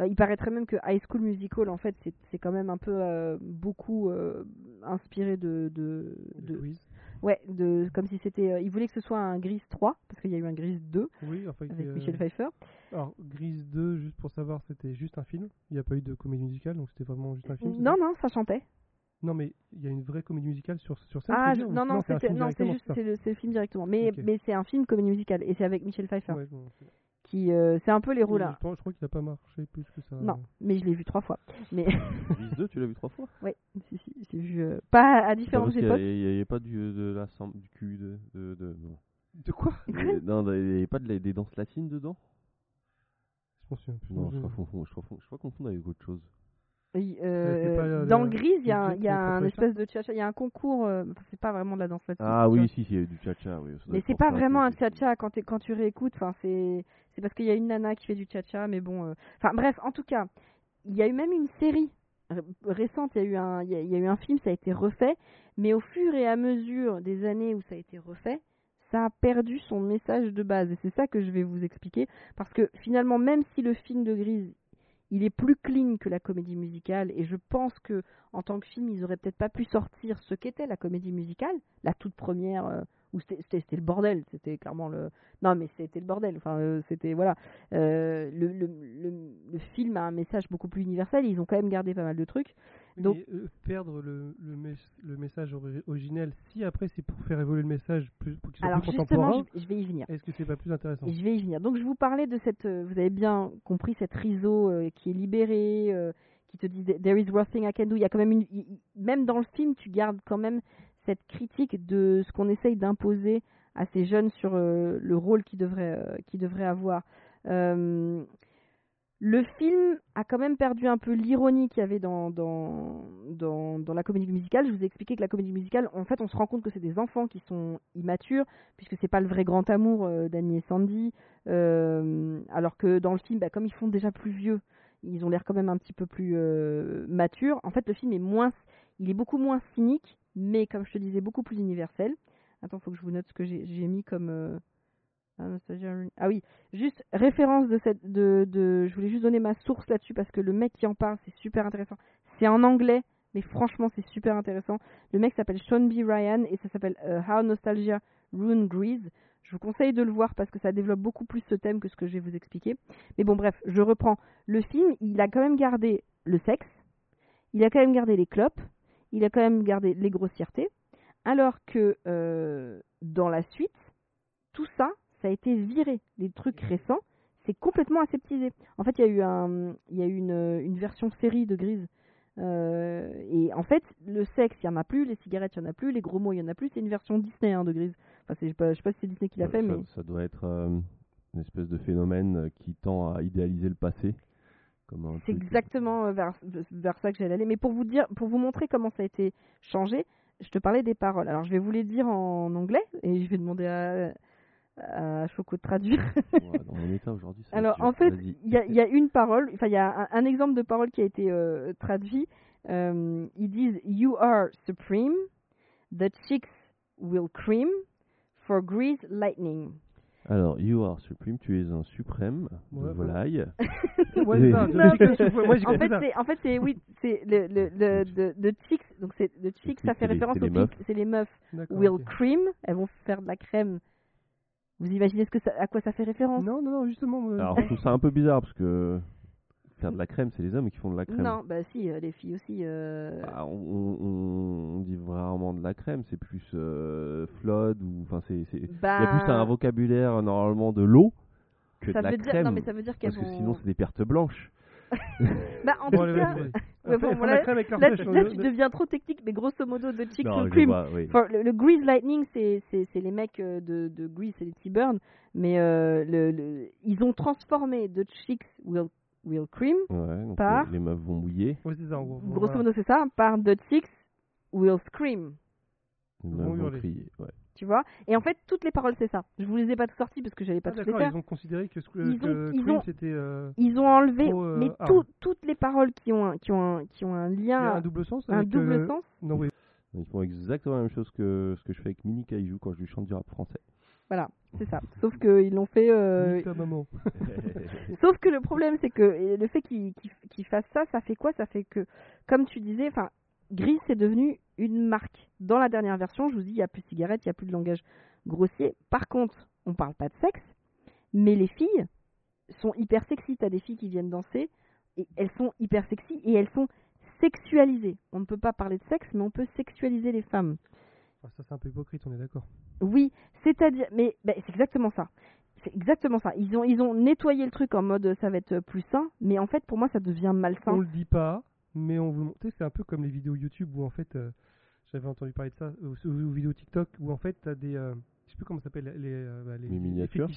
Euh, il paraîtrait même que High School Musical, en fait, c'est quand même un peu euh, beaucoup euh, inspiré de, de, De quiz. ouais, de comme si c'était. il voulait que ce soit un Grise 3 parce qu'il y a eu un Grise 2 Oui, enfin, avec Michel Pfeiffer. Alors, Grise 2, juste pour savoir, c'était juste un film. Il n'y a pas eu de comédie musicale, donc c'était vraiment juste un film. Non, non, ça chantait. Non, mais il y a une vraie comédie musicale sur, sur scène Ah, non, non, c'est juste c'est le, film directement. Mais, mais c'est un film comédie musicale et c'est avec Michel Pfeiffer Ouais, bon, c'est- qui euh, c'est un peu les rôles. là. pense- je crois qu'il n'a pas marché plus que ça. Non, mais je l'ai vu trois fois. Mais Grise 2, tu l'as vu trois fois? Oui, si, si, j'ai vu euh, pas à différentes époques. Il n'y avait pas du, de la, du cul, de, de, de- non. De quoi? Non, il n'y avait pas de des danses latines dedans? Je pense que Non, je crois crois confondre avec autre chose. Euh, pas, euh, dans Grise, il y a, un- y a espèce de cha-cha, il y a un concours, euh, c'est pas vraiment de la danse latine. Ah oui, si, il y avait du cha-cha, oui. Mais c'est pas vraiment un cha-cha quand, tu réécoutes, enfin, c'est c'est parce qu'il y a une nana qui fait du cha-cha, mais bon. euh, Enfin bref, en tout cas, il y a eu même une série récente, il y, a eu un- il y a- il y a eu un film, ça a été refait, mais au fur et à mesure des années où ça a été refait, ça a perdu son message de base. Et c'est ça que je vais vous expliquer, parce que finalement, même si le film de Grise il est plus clean que la comédie musicale et je pense que en tant que film ils auraient peut-être pas pu sortir ce qu'était la comédie musicale la toute première euh, où c'était le bordel c'était clairement le non mais c'était le bordel enfin euh, c'était voilà. Euh, le film a un message beaucoup plus universel ils ont quand même gardé pas mal de trucs Donc- Mais, euh, perdre le, le, mes- le message ori- originel, si après c'est pour faire évoluer le message plus, pour qu'il soit alors plus contemporain, je, je vais y venir est-ce que c'est pas plus intéressant? Je vais y venir. Donc je vous parlais de cette, euh, vous avez bien compris cette Rizzo euh, qui est libérée, euh, qui te dit there is worse thing I can do. Il y a quand même une, même dans le film, tu gardes quand même cette critique de ce qu'on essaye d'imposer à ces jeunes sur euh, le rôle qu'ils devraient, euh, qu'ils devraient avoir. Le film a quand même perdu un peu l'ironie qu'il y avait dans, la comédie musicale. Je vous ai expliqué que la comédie musicale, en fait, on se rend compte que c'est des enfants qui sont immatures, puisque c'est pas le vrai grand amour euh, d'Annie et Sandy. Euh, alors que dans le film, bah, comme ils font déjà plus vieux, ils ont l'air quand même un petit peu plus euh, matures. En fait, le film est moins, il est beaucoup moins cynique, mais comme je te disais, beaucoup plus universel. Attends, faut que je vous note ce que j'ai mis comme. Rin- Ah oui, juste référence de cette, de, de, je voulais juste donner ma source là-dessus parce que le mec qui en parle, c'est super intéressant. C'est en anglais, mais franchement, c'est super intéressant. Le mec s'appelle Sean B. Ryan et ça s'appelle euh, How Nostalgia Ruined Grease. Je vous conseille de le voir parce que ça développe beaucoup plus ce thème que ce que je vais vous expliquer. Mais bon, bref, je reprends. Le film, il a quand même gardé le sexe, il a quand même gardé les clopes, il a quand même gardé les grossièretés, alors que euh, dans la suite, tout ça, ça a été viré. Les trucs récents, c'est complètement aseptisé. En fait, il y a eu, un, il y a eu une, une version série de Grise. Euh, et en fait, le sexe, il n'y en a plus, les cigarettes, il n'y en a plus, les gros mots, il n'y en a plus. C'est une version Disney hein, de Grise. Enfin, je ne sais, pas- si c'est Disney qui l'a Ouais, fait, ça, mais ça doit être euh, une espèce de phénomène euh, qui tend à idéaliser le passé. C'est exactement vers, vers ça que j'allais aller. Mais pour vous dire, pour vous montrer comment ça a été changé, je te parlais des paroles. Alors, je vais vous les dire en anglais et je vais demander à, à Choco de traduire. Ouais, dans mon état aujourd'hui. Alors dur. en fait, il y y a une parole, enfin il y a un, un exemple de parole qui a été euh, traduit. Euh, ils disent You are supreme, the chicks will cream for grease lightning. Alors, you are supreme, tu es un suprême de Ouais, volaille. Ouais, c'est Non, j'ai en fait, c'est en fait c'est oui, c'est le le le de, de chicks, donc c'est de chicks, ça fait c'est référence c'est aux les meufs. filles, c'est les meufs will ok. cream, elles vont faire de la crème. Vous imaginez ce que ça, à quoi ça fait référence? Non, non, non, justement. euh, Alors, je trouve ça un peu bizarre parce que faire de la crème, c'est les hommes qui font de la crème. Non, bah si, euh, les filles aussi. euh, Bah, on, on- on dit rarement de la crème, c'est plus euh, flood ou enfin c'est c'est- il y a plus bah, un vocabulaire normalement de l'eau que ça de la veut dire crème. non mais ça veut dire qu'elles parce que vont. sinon c'est des pertes blanches. Bah, en Bon, tout cas, ouais, bon, là, là, on- tu deviens trop technique, mais grosso modo, de Chicks Non, Cream. vois, oui. For- le, le Grease Lightning, c'est c'est- c'est les mecs euh, de, de Grease, c'est les T-Burn, mais euh, le, le- ils ont transformé de Chicks Will, Will Cream, Ouais, Par- les, les meufs vont mouiller, Ouais, ça, gros. Grosso modo c'est ça, par The Chicks Will Scream, Ils vont crier. Ouais. Tu vois. Et en fait, toutes les paroles, c'est ça. Je vous les ai pas toutes sorties parce que j'allais pas Ah, toutes les faire. ils ont considéré que, ce que, Ils ont- que ils ont- c'était euh, Ils ont enlevé, Trop, euh, mais tout- toutes les paroles qui ont un, qui ont un, qui ont un il y a lien, un double sens. un double euh, sens. Non, oui. Ils font exactement la même chose que ce que je fais avec Mini Kaiju quand je lui chante du rap français. Voilà, c'est ça. Sauf qu'ils l'ont fait. euh, maman. Sauf que le problème, c'est que le fait qu'ils fassent ça, ça fait quoi? Ça fait que, comme tu disais, enfin, Gris c'est devenu une marque. Dans la dernière version, je vous dis, il n'y a plus de cigarettes, il n'y a plus de langage grossier. Par contre, on parle pas de sexe, mais les filles sont hyper sexy. T'as des filles qui viennent danser, et elles sont hyper sexy et elles sont sexualisées. On ne peut pas parler de sexe, mais on peut sexualiser les femmes. Ah, ça, c'est un peu hypocrite, on est d'accord. Oui, c'est-à-dire, mais ben, c'est exactement ça. C'est exactement ça. Ils ont, ils ont nettoyé le truc en mode ça va être plus sain, mais en fait pour moi ça devient On malsain. le dit pas, mais on vous montre. C'est un peu comme les vidéos YouTube où en fait, euh, j'avais entendu parler de ça, ou vidéos TikTok où en fait, t'as des. euh, je sais plus comment ça s'appelle, les, euh, bah, les, Les miniatures.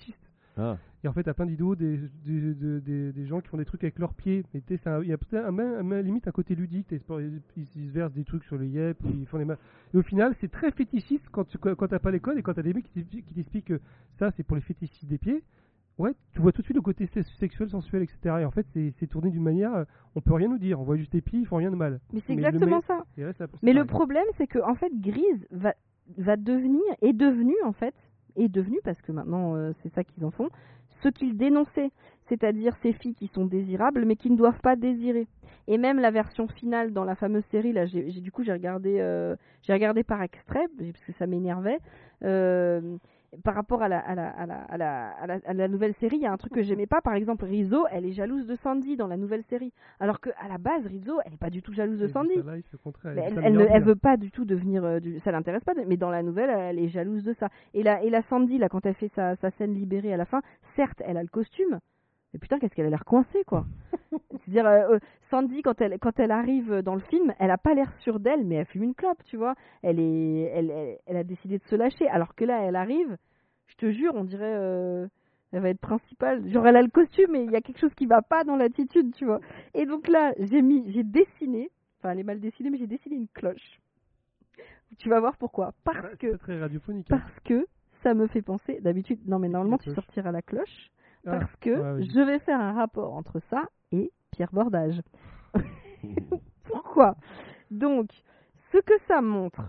Ah, Et en fait, t'as plein de vidéos des, des, des, gens qui font des trucs avec leurs pieds. Mais tu sais, c'est un- il y a peut-être un, un- un- limite un côté ludique. Ils, ils se versent des trucs sur les yep, ils font des ma- Et au final, c'est très fétichiste quand, tu- quand t'as pas les codes et quand t'as des mecs qui t'expliquent que ça, c'est pour les fétichistes des pieds. Ouais, tu vois tout de suite le côté se- sexuel, sensuel, etc. Et en fait, c'est tourné d'une manière, euh, on peut rien nous dire. On voit juste tes pieds, ils font rien de mal. Mais c'est exactement ça. Là, Mais le problème c'est que en fait Grise va, va devenir, est devenu en fait, est devenu parce que maintenant euh, c'est ça qu'ils en font, ce qu'ils dénonçaient, c'est-à-dire ces filles qui sont désirables mais qui ne doivent pas désirer. Et même la version finale dans la fameuse série, là, j'ai- du coup j'ai regardé, euh, j'ai regardé par extrait parce que ça m'énervait. euh, par rapport à la, à, la, à, la, à, la, à, la, à la nouvelle série, il y a un truc que j'aimais pas. Par exemple, Rizzo, elle est jalouse de Sandy dans la nouvelle série. Alors que à la base, Rizzo, elle est pas du tout jalouse de Sandy. life, contraire, elle, ne elle veut pas du tout devenir euh, du, ça l'intéresse pas mais dans la nouvelle elle est jalouse de ça et la et la Sandy là quand elle fait sa, sa scène libérée à la fin certes elle a le costume mais putain qu'est-ce qu'elle a l'air coincée quoi c'est à dire euh, Sandy quand elle quand elle arrive dans le film elle a pas l'air sûre d'elle mais elle fume une clope tu vois elle est elle, elle elle a décidé de se lâcher alors que là elle arrive je te jure on dirait euh, elle va être principale genre elle a le costume et il y a quelque chose qui va pas dans l'attitude tu vois et donc là j'ai mis j'ai dessiné Enfin, elle est mal dessinée, mais j'ai dessiné une cloche. Tu vas voir pourquoi. Parce que, très radiophonique. hein. parce que ça me fait penser. D'habitude, non, mais normalement, tu sortiras la cloche. Ah, Parce que ouais, vas-y. je vais faire un rapport entre ça et Pierre Bordage. Pourquoi? Donc, ce que ça montre,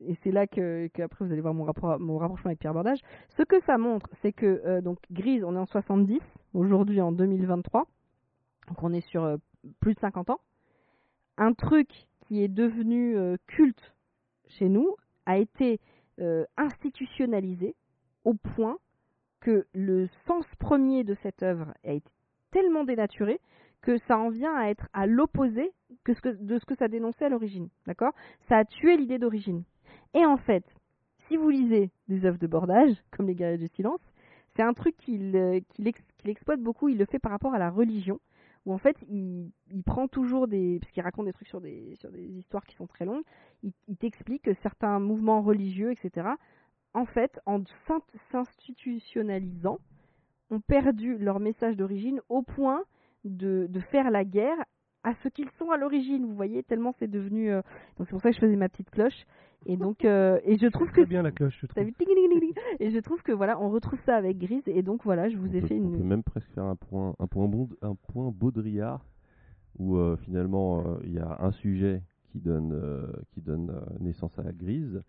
et c'est là que, que après vous allez voir mon, rapport, mon rapprochement avec Pierre Bordage, ce que ça montre, c'est que euh, donc Grise, on est en 70, aujourd'hui en 2023, donc on est sur euh, plus de 50 ans. Un truc qui est devenu euh, culte chez nous a été institutionnalisé au point que le sens premier de cette œuvre a été tellement dénaturé que ça en vient à être à l'opposé de ce que ça dénonçait à l'origine. D'accord? Ça a tué l'idée d'origine. Et en fait, si vous lisez des œuvres de bordage, comme Les Guerriers du Silence, c'est un truc qu'il euh, exploite beaucoup. Il le fait par rapport à la religion, où en fait, il, prend toujours des. Parce qu'il raconte des trucs sur des, sur des histoires qui sont très longues. Il, il t'explique que certains mouvements religieux, etc., en fait, en s'in- s'institutionnalisant, ont perdu leur message d'origine au point de, de faire la guerre à ce qu'ils sont à l'origine. Vous voyez, tellement c'est devenu. euh, Donc c'est pour ça que je faisais ma petite cloche. Et donc, euh, et je trouve que Très bien la cloche, je T'as trouve. Et je trouve que voilà, on retrouve ça avec Grise et donc voilà, je vous ai peut, fait on peut une. même presque faire un point, un point, Baud- un point Baudrillard où euh, finalement euh, il y a un sujet qui donne, euh, qui donne euh, naissance à Grise.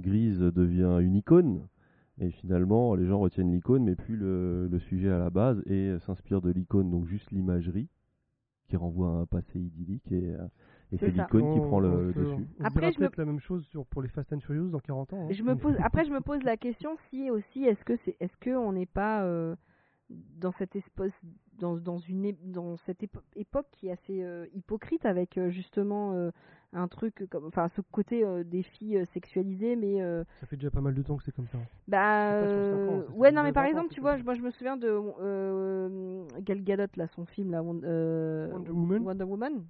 Grise devient une icône et finalement les gens retiennent l'icône mais plus le, le sujet à la base et s'inspirent de l'icône, donc juste l'imagerie qui renvoie à un passé idyllique et, euh, et C'est l'icône qui prend le, se- dessus. On Après, je me- la même chose sur, pour les Fast and Furious dans 40 ans. hein. Je me pose. Après, je me pose la question si aussi est-ce que c'est est-ce que on n'est pas euh, dans cette espèce dans, dans une dans cette épo- époque qui est assez euh, hypocrite avec euh, justement euh, un truc comme enfin ce côté euh, des filles euh, sexualisées mais euh, Ça fait déjà pas mal de temps que c'est comme ça. Bah ans, ça fait ouais non mais par 20 ans, exemple tu vois moi je me souviens de euh, Gal Gadot là son film là Won- euh, Wonder Woman. Wonder Woman.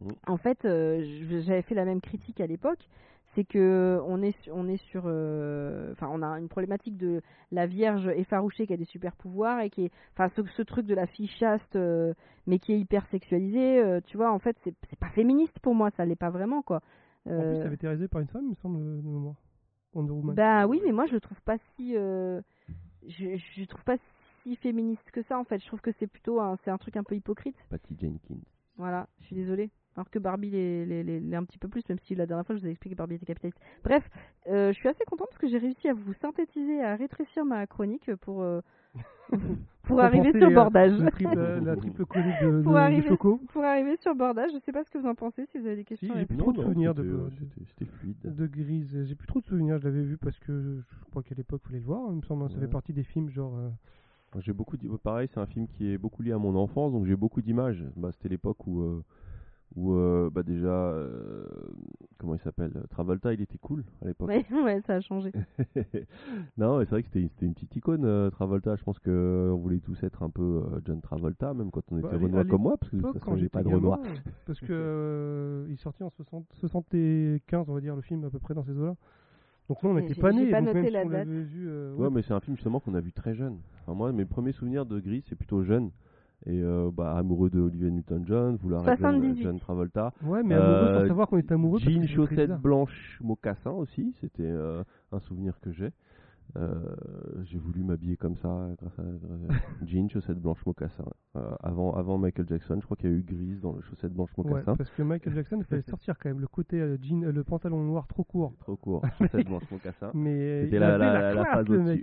Mm. En fait euh, j'avais fait la même critique à l'époque c'est que on est on est sur euh, enfin on a une problématique de la vierge effarouchée qui a des super pouvoirs et qui est enfin ce, ce truc de la fille chaste euh, mais qui est hyper sexualisée euh, tu vois en fait c'est c'est pas féministe pour moi ça l'est pas vraiment quoi En plus, Euh, ça avait été réalisé par une femme, il me semble, de mémoire. Wonder Woman. bah oui, mais moi je le trouve pas si, euh, je, je trouve pas si féministe que ça en fait. Je trouve que c'est plutôt un, c'est un truc un peu hypocrite. Patty Jenkins. Voilà, je suis désolée. Alors que Barbie l'est, l'est- l'est- l'est un petit peu plus, même si la dernière fois je vous ai expliqué que Barbie était capitaliste. Bref, euh, je suis assez contente parce que j'ai réussi à vous synthétiser, à rétrécir ma chronique pour euh, pour arriver sur euh, bordage. La triple, la triple chronique de, Pour de arriver- Choco. pour arriver sur bordage, je sais pas ce que vous en pensez, si vous avez des Si, questions. j'ai plus trop de non, souvenirs de, c'était, euh, de, fluide. Grise. J'ai plus trop de souvenirs, je l'avais vu parce que je crois qu'à l'époque, il fallait le voir. Il me semble, ça Ouais. fait partie des films genre. euh, J'ai beaucoup pareil, c'est un film qui est beaucoup lié à mon enfance, donc j'ai beaucoup d'images. Bah, c'était l'époque où euh, où euh, bah déjà euh, comment il s'appelle Travolta, il était cool à l'époque. Ouais, ouais, ça a changé. non, mais c'est vrai que c'était une petite icône euh, Travolta. Je pense que on voulait tous être un peu euh, John Travolta, même quand on était Bah, Renoir à comme moi, parce que toute quand façon j'ai pas de Renoir. Parce que euh, il est sorti en 60, 75, on va dire, le film à peu près dans ces eaux-là. Donc nous, on n'était pas nés. pas donc noté même si la on date. l'avait vu. euh, Ouais, mais c'est un film justement qu'on a vu très jeune. Enfin, moi, mes premiers souvenirs de Gris, c'est plutôt jeune. Et euh, bah, amoureux de Olivia Newton-John, vouloir être John, 78. John Travolta. Ouais, mais amoureux Euh, sans savoir qu'on était amoureux. Jean, bizarre. blanches, mocassins aussi, c'était euh, un souvenir que j'ai. Euh, j'ai voulu m'habiller comme ça, grâce à euh, jean, chaussettes blanches, mocassins. Euh, avant, avant Michael Jackson, je crois qu'il y a eu grise dans le chaussettes blanches, Ouais, mocassins. parce que Michael Jackson, il fallait sortir quand même le côté euh, jean, euh, le pantalon noir trop court. Trop court, chaussettes blanches, mocassins. Mais C'était il la- la- la, la phase au-dessus,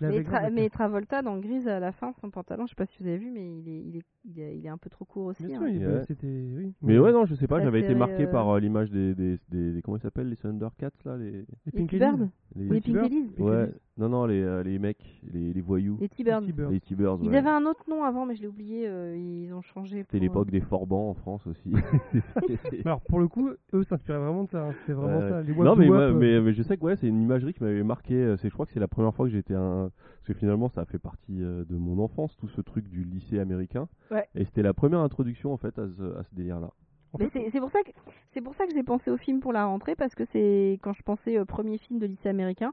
Mais, Tra-. Travolta dans Grise à la fin, son pantalon, je sais pas si vous avez vu, mais il est, il est, il est, il est un peu trop court aussi. Bien hein. sûr, il-. Oui. Mais ouais, non, je sais pas, j'avais été marqué euh, par euh, l'image des, des, des, des- Comment ils s'appellent Les Thundercats, là les, Les Les Pink T-Birds Ladies. les, Les Pink Birds Ladies Pink Ouais, Ladies. Non, non, les, euh, les mecs, les, les voyous. Les T-Birds. Les T-Birds. Ils ouais. avaient un autre nom avant, mais je l'ai oublié. euh, ils ont changé. C'était pour, l'époque des forbans en France aussi. Alors pour le coup, eux s'inspiraient vraiment de ça. hein. C'était vraiment Ouais. ça. Les non mais, moi- euh, mais, mais je sais que ouais, c'est une imagerie qui m'avait marqué. euh, C'est, je crois que c'est la première fois que j'étais un. Parce que finalement, ça a fait partie euh, de mon enfance, tout ce truc du lycée américain. Ouais. Et c'était la première introduction en fait à ce, à ce délire-là. Mais c'est c'est pour ça que c'est pour ça que j'ai pensé au film pour la rentrée parce que c'est quand je pensais au premier film de lycée américain,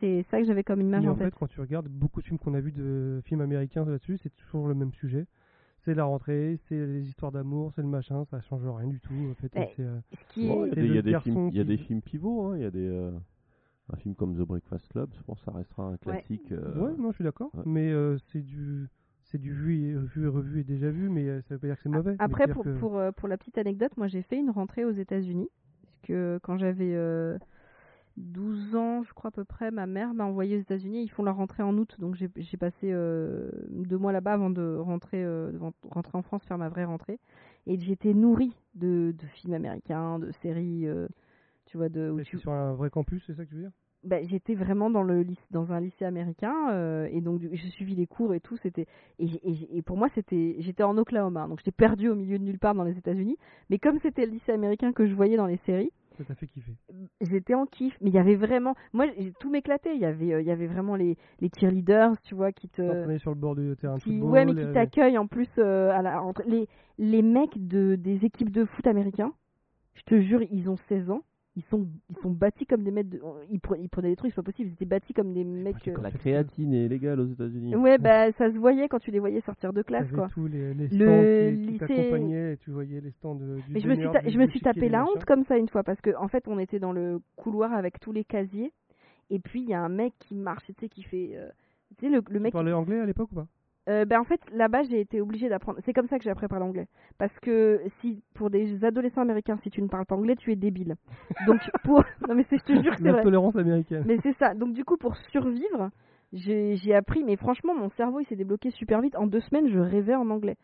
c'est ça que j'avais comme image en en fait, quand tu regardes beaucoup de films qu'on a vus de films américains là-dessus, c'est toujours le même sujet. C'est la rentrée, c'est les histoires d'amour, c'est le machin, ça change rien du tout. En fait, euh, Bon, Il y a des, y films, il y a qui- des films pivots. hein, Il y a des euh, un film comme The Breakfast Club. Je pense que ça restera un classique. euh, Ouais, non, je suis d'accord. ouais. Mais euh, c'est du c'est du vu et, vu et revu et déjà vu, mais euh, ça veut pas dire que c'est mauvais. Après, pour, que- pour, euh, pour la petite anecdote, moi j'ai fait une rentrée aux États-Unis. Parce que quand j'avais euh, 12 ans, je crois à peu près, ma mère m'a envoyé aux États-Unis. Ils font leur rentrée en août, donc j'ai passé euh, deux mois là-bas avant de rentrer, euh, de ren- rentrer en France, faire ma vraie rentrée. Et j'étais nourrie de, de films américains, de séries, euh, tu vois, de, où tu, sur un vrai campus, c'est ça que tu veux dire? Bah, j'étais vraiment dans le dans un lycée américain euh, et donc du- j'ai suivi les cours et tout c'était et, et pour moi c'était j'étais en Oklahoma donc j'étais perdue au milieu de nulle part dans les États-Unis mais comme c'était le lycée américain que je voyais dans les séries Ça t'a fait kiffer. j'étais en kiff mais il y avait vraiment moi j'ai tout m'éclatait il y avait euh, il y avait vraiment les les cheerleaders tu vois qui te T'entraînais sur le bord du terrain de qui, football. ouais, mais les- qui t'accueillent en plus euh, à la entre les les mecs de des équipes de foot américains. Je te jure, ils ont 16 ans. Ils sont ils sont bâtis comme des mecs de ils, pre- ils prenaient des trucs, c'est pas possible, ils étaient bâtis comme des mecs euh, La créatine est légale aux États-Unis. Ouais, bah ça se voyait quand tu les voyais sortir de classe quoi. tous les, les stands Le qui, qui lycée- t'accompagnaient et tu voyais les stands de, du Mais je me suis ta- je me suis tapé la honte comme ça une fois parce que en fait, on était dans le couloir avec tous les casiers et puis il y a un mec qui marche, tu sais qui fait euh, tu sais le, le Tu mec parlais anglais à l'époque ou pas? Euh, ben en fait, là-bas, j'ai été obligée d'apprendre. C'est comme ça que j'ai appris à parler anglais. Parce que si pour des adolescents américains, si tu ne parles pas anglais, tu es débile. Donc pour non mais c'est je te jure que c'est vrai. L'intolérance américaine. Mais c'est ça. Donc du coup, pour survivre, j'ai j'ai appris. Mais franchement, mon cerveau il s'est débloqué super vite. En deux semaines, je rêvais en anglais.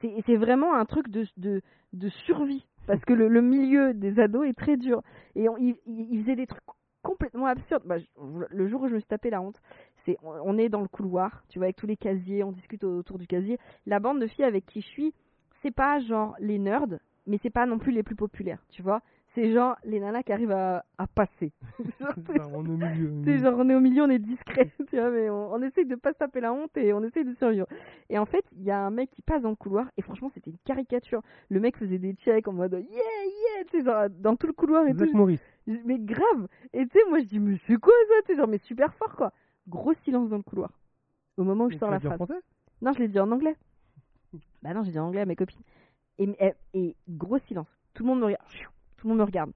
C'est c'est vraiment un truc de de, de survie. Parce que le, le milieu des ados est très dur. Et on, ils, ils ils faisaient des trucs complètement absurdes. Bah, je- le jour où je me suis tapé la honte, c'est on on est dans le couloir, tu vois, avec tous les casiers, on discute autour du casier. La bande de filles avec qui je suis, c'est pas genre les nerds, mais c'est pas non plus les plus populaires, tu vois. C'est genre les nanas qui arrivent à, à passer. Genre, c'est- on est au milieu. milieu. genre on est au milieu, on est discret, tu vois, mais on, on essaye de pas se taper la honte et on essaye de survivre. Et en fait, il y a un mec qui passe dans le couloir et franchement, c'était une caricature. Le mec faisait des checks en mode yeah, yeah, tu sais, genre dans tout le couloir et Zach tout. Morris. Je- Mais grave. Et tu sais, moi je dis, mais c'est quoi ça, tu sais, genre, mais super fort quoi. Gros silence dans le couloir. Au moment où je sors tu la phrase. Non, je l'ai dit en anglais. Bah non, j'ai dit en anglais à mes copines. Et, et, et gros silence. Tout le monde me regarde. Tout le monde me regarde.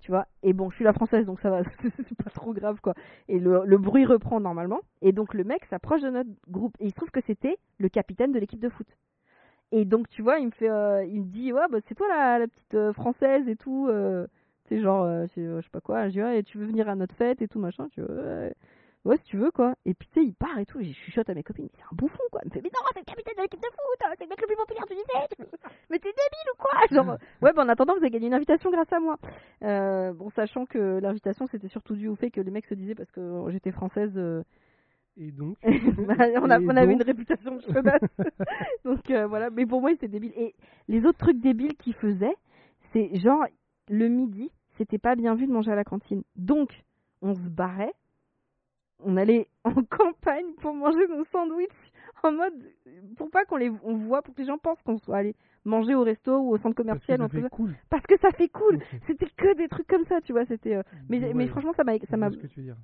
Tu vois? Et bon, je suis la française, donc ça va. c'est pas trop grave, quoi. Et le, le bruit reprend normalement. Et donc le mec s'approche de notre groupe. Et il se trouve que c'était le capitaine de l'équipe de foot. Et donc, tu vois, il me fait, euh, il me dit, ouais, bah, c'est toi la, la petite euh, française et tout. Euh, c'est genre, euh, je sais pas quoi. Je dis, ouais, tu veux venir à notre fête et tout, machin. Tu vois, ouais, ouais, si tu veux, quoi. Et puis, tu sais, il part et tout. Et je chuchote à mes copines, mais c'est un bouffon, quoi. Il me fait, mais non, c'est le capitaine de l'équipe de foot. hein, C'est le mec le plus populaire du lycée. mais t'es débile ou quoi? Genre, ouais, bah, en attendant, vous avez gagné une invitation grâce à moi. Euh, bon, sachant que l'invitation, c'était surtout dû au fait que les mecs se disaient, parce que j'étais française, euh, Et donc? Bah, on, a- Et on avait une donc? réputation de chaudasse. Donc euh, voilà, mais pour moi, c'était débile. Et les autres trucs débiles qu'ils faisaient, c'est genre le midi, c'était pas bien vu de manger à la cantine. Donc, on se barrait, on allait en campagne pour manger nos sandwichs en mode pour pas qu'on les on voit, pour que les gens pensent qu'on soit allé manger au resto ou au centre parce que commercial, ça fait cool. parce que ça fait cool. C'était que des trucs comme ça, tu vois. C'était, euh, mais, Ouais, mais franchement, ça m'a, ça m'a,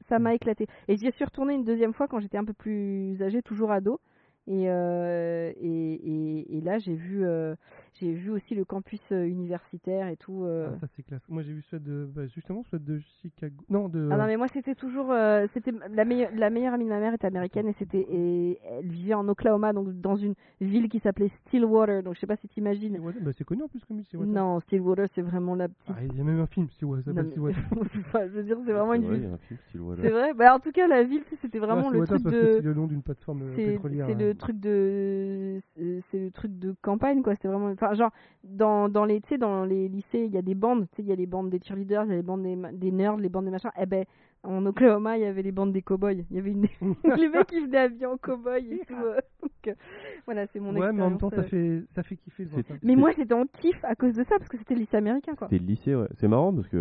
ça m'a éclaté. Et j'y suis retournée une deuxième fois quand j'étais un peu plus âgée, toujours ado. Et, euh, et, et, et là, j'ai vu, euh, j'ai vu aussi le campus euh, universitaire et tout. euh. Ah, ça c'est classe. Moi j'ai vu celui de bah, justement celui de Chicago. Non de. Ah non, mais moi, c'était toujours. euh, c'était la, meilleure, la meilleure amie de ma mère était américaine et, c'était, et elle vivait en Oklahoma, donc dans une ville qui s'appelait Stillwater. Donc je sais pas si tu imagines. Stillwater, bah, c'est connu en plus comme Stillwater. Non, Stillwater, c'est vraiment la petite. Ah, il y a même un film Stillwater. Non, Stillwater. Je veux dire, c'est vraiment une vrai, il ville. y a un film style voilà. C'est vrai. Bah, en tout cas, la ville, c'était vraiment Ah, le truc de. C'est le nom d'une plateforme c'est pétrolière. C'est le truc de c'est c'est le truc de campagne quoi c'était vraiment enfin genre dans dans les tu sais dans les lycées il y a des bandes tu sais il y a les bandes des cheerleaders il y a les bandes des, des nerds les bandes des machins eh ben en Oklahoma il y avait les bandes des cowboys il y avait une les mecs qui venaient habillés en cowboy et tout euh, donc euh, voilà c'est mon Ouais, mais en même expérience temps ça euh. fait ça fait kiffer de voir C'est- ça. mais moi j'étais en kiff à cause de ça parce que c'était le lycée américain quoi C'était le lycée, ouais. C'est marrant parce que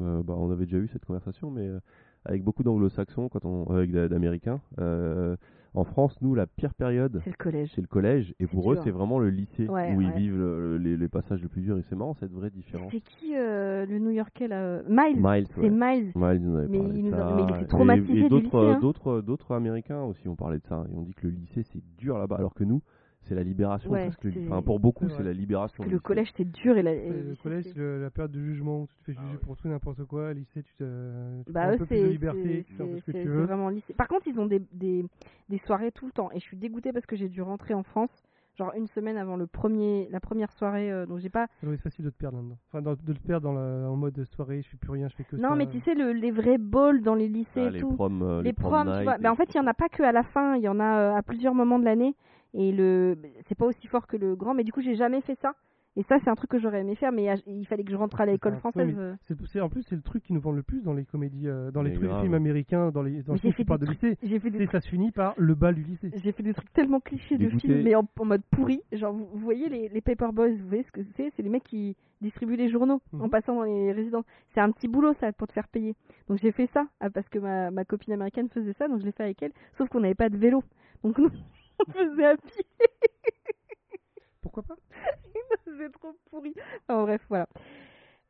euh, bah, on avait déjà eu cette conversation, mais euh, avec beaucoup d'anglo-saxons, quand on, avec d'a- d'américains, euh, en France, nous, la pire période, c'est le collège. c'est le collège, et pour eux, c'est vraiment le lycée Ouais, où ils vivent le- les, les passages les plus durs, et c'est marrant cette vraie différence. c'est qui euh, le New Yorkais là euh, Miles. Miles, c'est ouais. Miles. Miles nous avait Mais parlé il de nous a- mais il Et- traumatisé et d'autres, hein. d'autres, d'autres Américains aussi ont parlé de ça. Ils ont dit que le lycée c'est dur là-bas, alors que nous, c'est la libération. Ouais, parce que, c'est- enfin, pour beaucoup, C'est c'est la libération. Parce que le collège c'est dur et, la, et Ouais, le collège, c'est- c'est la période de jugement où tu te fais Ah juger ouais. pour tout et n'importe quoi. Lycée, tu, te, tu Bah prends eux un peu plus c'est de liberté, c'est- tu fais un peu c'est- ce que c'est- tu c'est veux. vraiment lycée. Par contre ils ont des, des, des soirées tout le temps. Et je suis dégoûtée parce que j'ai dû rentrer en France, genre une semaine avant le premier, la première soirée. euh, donc j'ai pas. Être facile de te perdre là-dedans. Enfin, dans- de le perdre dans la- en mode soirée, je fais plus rien, je fais que ça. Non, mais tu sais, le, les vrais balls dans les lycées Ah, et les tout. proms, euh, les prom proms, tu vois. Ben, en fait, il y en a pas que à la fin, il y en a euh, à plusieurs moments de l'année. Et le, c'est pas aussi fort que le grand, mais du coup, j'ai jamais fait ça. Et ça, c'est un truc que j'aurais aimé faire, mais il fallait que je rentre à l'école française. ouais, euh. C'est, en plus, c'est le truc qui nous vend le plus dans les comédies, euh, dans les trucs- films américains, dans les, dans les films qui parlent de lycée. J'ai fait des ça se finit par le bal du lycée. J'ai fait des trucs tellement clichés de films, mais en, en mode pourri. Genre, vous, vous voyez les, les Paper Boys, vous voyez ce que c'est C'est les mecs qui distribuent les journaux en Mhm. passant dans les résidences. C'est un petit boulot, ça, pour te faire payer. Donc j'ai fait ça, ah, parce que ma, ma copine américaine faisait ça, donc je l'ai fait avec elle. Sauf qu'on n'avait pas de vélo. Donc nous, on faisait à pied. Pourquoi pas? C'est trop pourri. Enfin bref, voilà.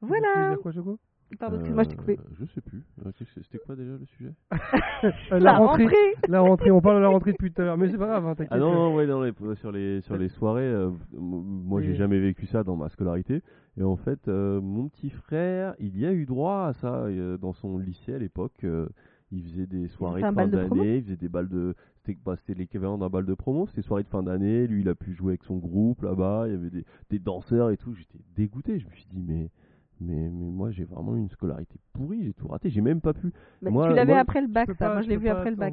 Voilà. quoi, Jogo? Pardon, excuse-moi, je t'ai coupé. Euh, Je sais plus. Euh, qu'est-ce que- C'était quoi déjà le sujet? Euh, La rentrée La rentrée, on parle de la rentrée depuis tout à l'heure, mais c'est pas grave, hein, t'inquiète. Ah non, non, ouais, non, les- sur les sur les soirées, euh, m- moi j'ai Oui. jamais vécu ça dans ma scolarité. Et en fait, euh, mon petit frère, il y a eu droit à ça euh, dans son lycée à l'époque. euh, il faisait des soirées fait un de fin bal de promo? d'année, il faisait des balles de. C'était bah, c'était l'équivalent d'un bal de promo, c'était soirée de fin d'année. Lui, il a pu jouer avec son groupe là-bas, il y avait des danseurs et tout. J'étais dégoûté, je me suis dit, mais. Mais, mais moi j'ai vraiment eu une scolarité pourrie, j'ai tout raté, j'ai même pas pu. Moi- tu l'avais moi, après le bac, ça. pas- Moi, je l'ai vu après le bac.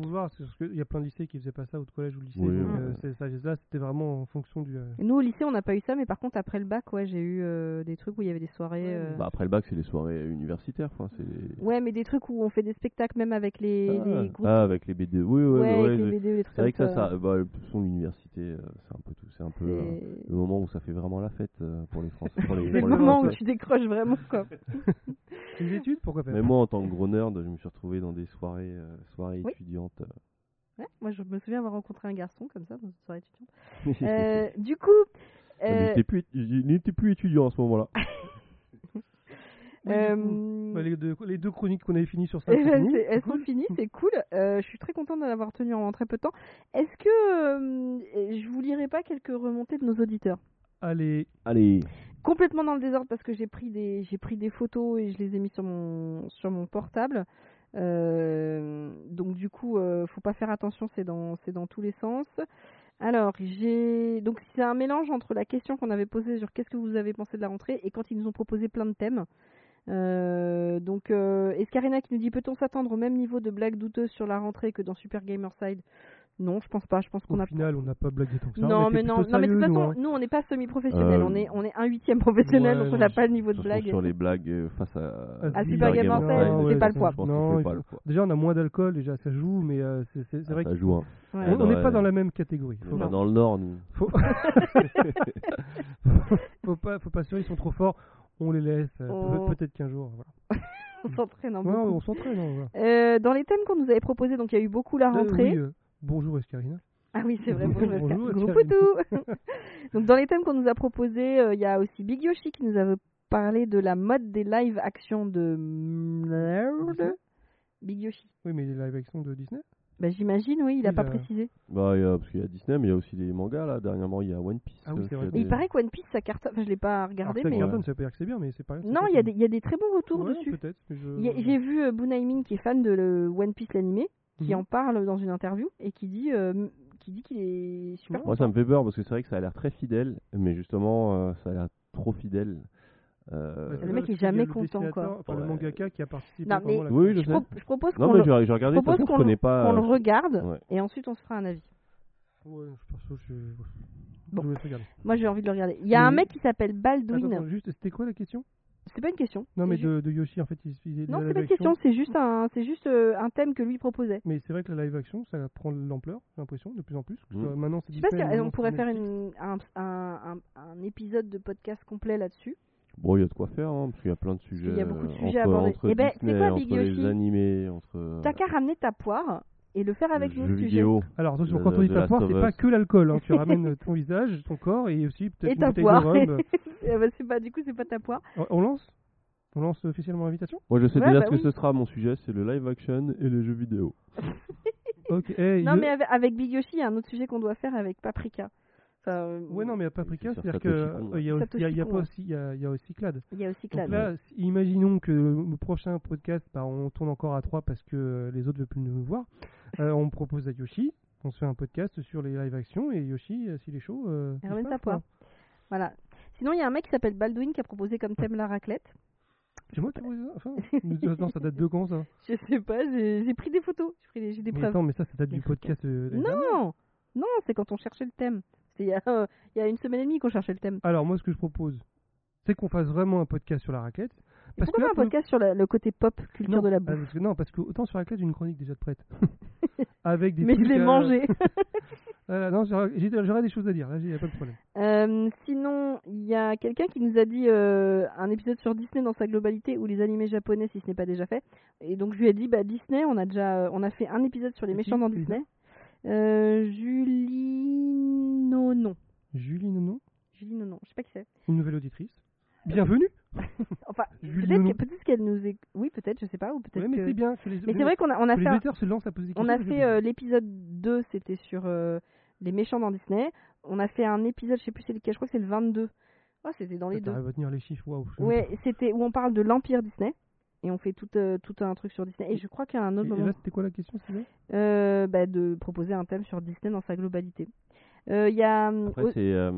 qu'il y a plein de lycées qui faisaient pas ça, ou de collège ou de lycée. Oui, donc, oui. euh, c'est- ça, là, c'était vraiment en fonction du. euh, Nous, au lycée, on n'a pas eu ça, mais par contre, après le bac, ouais, j'ai eu euh, des trucs où il y avait des soirées. Ouais, euh, Bah, après le bac, c'est les soirées universitaires. Enfin, c'est les- Ouais, mais des trucs où on fait des spectacles même avec les, ah, les groupes. ah, avec les BD. Oui, ouais, ouais, les BD les trucs C'est vrai que ça, ça bah, de toute façon, l'université, euh, c'est un peu tout. C'est un peu le moment où ça fait vraiment la fête pour les Français. Pour les, c'est le moment où tu décroches vraiment, quoi. Les études, pourquoi pas Mais moi, en tant que gros nerd, je me suis retrouvé dans des soirées, euh, soirées Oui. étudiantes. euh. Ouais, moi, je me souviens avoir rencontré un garçon comme ça dans une soirée étudiante. Euh, du coup, Il euh, n'était plus, il n'était plus étudiant à ce moment-là. Euh, coup, bah, les, deux, les deux chroniques qu'on avait finies sur ça, eh c'est ben, fini. c'est- elles sont finies, c'est cool. Euh, je suis très contente de l'avoir tenu en très peu de temps. Est-ce que euh, je vous lirai pas quelques remontées de nos auditeurs? Allez, Allez, complètement dans le désordre parce que j'ai pris des j'ai pris des photos et je les ai mis sur mon sur mon portable. Euh, donc du coup, euh, faut pas faire attention, c'est dans c'est dans tous les sens. Alors j'ai donc c'est un mélange entre la question qu'on avait posée sur qu'est-ce que vous avez pensé de la rentrée et quand ils nous ont proposé plein de thèmes. Euh, donc euh, Escarina qui nous dit peut-on s'attendre au même niveau de blagues douteuses sur la rentrée que dans Super Gamerside Non, je pense pas. Je pense qu'on au a final, on n'a pas blagué tant que ça. on non, mais non, non, mais de toute façon, nous, hein. nous, on n'est pas semi-professionnel, Euh, on est on est un huitième professionnel, ouais, donc on n'a pas le niveau de blague. sur les blagues euh, face à, Ah, Super Game je c'est pas le poids. Non, pas le poids. Déjà, on a moins d'alcool, déjà ça joue, mais euh, c'est c'est- c'est Ah, vrai ça que joue. Hein. Ouais. on dans n'est la- pas dans la même catégorie. On est dans le Nord, nous. faut... faut pas, faut pas se dire, ils sont trop forts. On les laisse. Peut-être qu'un jour. Voilà. on s'entraîne un Ouais, on s'entraîne. Euh, dans les thèmes qu'on nous avait proposés, donc il y a eu beaucoup la Euh, rentrée. oui, euh, bonjour Escarina. Ah oui, c'est vrai, bonjour, Bonjour, Escar- Gros Escarine. poutou. Donc dans les thèmes qu'on nous a proposés, euh, il y a aussi Big Yoshi qui nous avait parlé de la mode des live actions de Merde. Big Yoshi. Oui, mais les live action de Disney? Bah j'imagine, oui, il a Oui, pas précisé. Bah, il y a- parce qu'il y a Disney, mais il y a aussi des mangas là. Dernièrement, il y a One Piece. Ah oui, euh, vrai. Et il des- paraît que One Piece ça cartonne, enfin je l'ai pas Alors, regardé, ça mais cartonne, ça veut pas dire que c'est bien, mais c'est pas. non, il y a des il y a des très bons retours Ouais, dessus. Je- J'ai vu euh, Bunaimin qui est fan de le One Piece l'animé, qui Mhm. en parle dans une interview et qui dit euh, qui dit qu'il est super Moi, ça me fait peur parce que c'est vrai que ça a l'air très fidèle, mais justement, euh, ça a l'air trop fidèle. Euh, c'est Le mec est jamais le content, quoi. Enfin, le mangaka qui a participé. Non, mais- vraiment à la Oui, je je, pro- je propose Non, qu'on mais le, propose je qu'on connais le- pas. qu'on le euh, regarde ouais. et ensuite on se fera un avis. Ouais, perso, je. Bon. Je. Moi j'ai envie de le regarder. Il y a un mec qui s'appelle Baldwin. Attends, juste, c'était quoi la question? C'est pas une question. Non, mais de, de Yoshi, en fait, il, il Non, c'est pas live une action. question, c'est juste un c'est juste euh, un thème que lui proposait. Mais c'est vrai que la live action, ça prend de l'ampleur, j'ai l'impression, de plus en plus. que Mm. soit- Maintenant, c'est Je sais pas si Disney, on pourrait faire une, un, un, un, épisode de podcast complet là-dessus. Bon, il y a de quoi faire, hein, parce qu'il y a plein de sujets. qu'il y a beaucoup de euh, sujets à aborder. entre Eh ben, c'est Disney, quoi, Big entre Yoshi? les animés, entre. T'as qu'à ramener ta poire et le faire avec le nos jeu sujets. vidéo. Alors attention, quand on dit ta poire, c'est pas que l'alcool. Hein. Tu ramènes ton visage, ton corps et aussi peut-être Et une ta bouteille poire. de rhum. C'est pas du coup c'est pas ta poire. On- lance? On lance officiellement l'invitation? Moi, je sais Ouais, déjà bah ce que oui. ce sera mon sujet c'est le live action et les jeux vidéo. Ok. hey, Non mais avec, avec Big Yoshi, il y a un autre sujet qu'on doit faire avec Paprika. Enfin, Ouais, non, mais à Paprika, C'est sur c'est-à-dire Kon, euh, il y a aussi, il y a- il y a pas aussi, il y a, il y a aussi Clad. il y a aussi Donc Clad. là, imaginons que le prochain podcast, bah, on tourne encore à 3 parce que euh, les autres ne veulent plus nous voir. Euh, on propose à Yoshi. On se fait un podcast sur les live actions et Yoshi, s'il est chaud. euh, Il il ramène sa poire. Voilà. Sinon, il y a un mec qui s'appelle Baldwin qui a proposé comme thème la raclette. C'est moi qui ça enfin, Attends, ça date de quand ça? Je sais pas, j'ai pris des photos, j'ai pris des- Mais preuves. attends, mais ça, ça date du podcast. euh. Non, non, c'est quand on cherchait le thème. Il y, a, euh, il y a une semaine et demie qu'on cherchait le thème. Alors, moi, ce que je propose, c'est qu'on fasse vraiment un podcast sur la raclette. Et Parce que pourquoi là, pas un pour le- podcast sur la- le côté pop, culture non, de la ah, bouffe parce que- non, parce que autant sur la raclette, j'ai une chronique déjà de prête. Avec des Mais je trucs, l'ai euh, mangé. voilà, non, j'aurais j'ai- j'aurais des choses à dire. Là, il n'y a pas de problème. Euh, sinon, il y a quelqu'un qui nous a dit euh, un épisode sur Disney dans sa globalité ou les animés japonais si ce n'est pas déjà fait. Et donc je lui ai dit bah Disney, on a déjà on a fait un épisode sur les méchants dans Disney. Euh, Julie Nonon. Julie Nonon, Julie Nonon, je sais pas qui c'est. une nouvelle auditrice. Bienvenue. Enfin, peut-être peut-être qu'elle nous est oui, peut-être, je sais pas ou peut-être Ouais, mais que- c'est bien. que les- Mais c'est vrai qu'on a on a fait un- se lancent à poser On a fait euh, l'épisode 2, c'était sur euh, les méchants dans Disney. On a fait un épisode, je sais plus c'est lequel, je crois que c'est le 22. Oh, c'était dans les deux. À tenir les chiffres, waouh. Ouais, c'était où on parle de l'Empire Disney. Et on fait tout, euh, tout un truc sur Disney. Et je crois qu'il y a un Et, autre et moment là, c'était quoi la question, euh, bah, de proposer un thème sur Disney dans sa globalité. Euh, Il y a. Après, oh, c'est euh,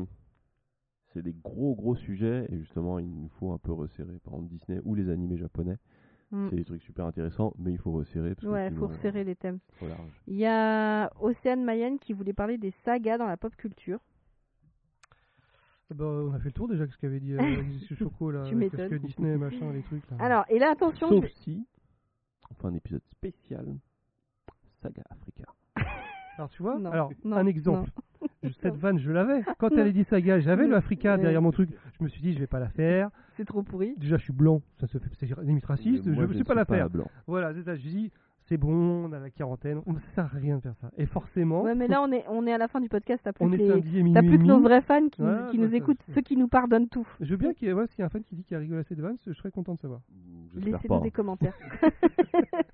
c'est des gros gros sujets et justement, il nous faut un peu resserrer. Par exemple, Disney ou les animés japonais, hmm, c'est des trucs super intéressants, mais il faut resserrer parce ouais, que faut resserrer les thèmes. Il y a Océane Mayenne qui voulait parler des sagas dans la pop culture. Ah bah, On a fait le tour déjà, ce qu'avait dit euh, Choco là. Tu avec ce que Disney, machin, les trucs là. Alors, et là, attention, Sauf je- si on fait un épisode spécial Saga Africa. Alors tu vois, Non, alors non, un exemple. Cette vanne, je l'avais. Quand Non. elle a dit saga, j'avais le. Africa Ouais. derrière mon truc. Je me suis dit, je vais pas la faire. c'est trop pourri. Déjà, je suis blanc, ça se fait, c'est limite raciste. Mais Je moi, ne sais pas la faire. blanc. Voilà, c'est ça. Je dis, c'est bon, on a la quarantaine. On ne sert à rien de faire ça. Et forcément, Ouais, mais là, on est, on est à la fin du podcast. T'as plus, on que est les- t'as plus que nos vrais fans qui, Voilà, qui bah, nous écoutent, ceux qui nous pardonnent tout. Je veux bien qu'il y ait ouais, s'il y a un fan qui dit qu'il a rigolé à cette vanne, je serais content de savoir. J'espère Laissez-nous des commentaires.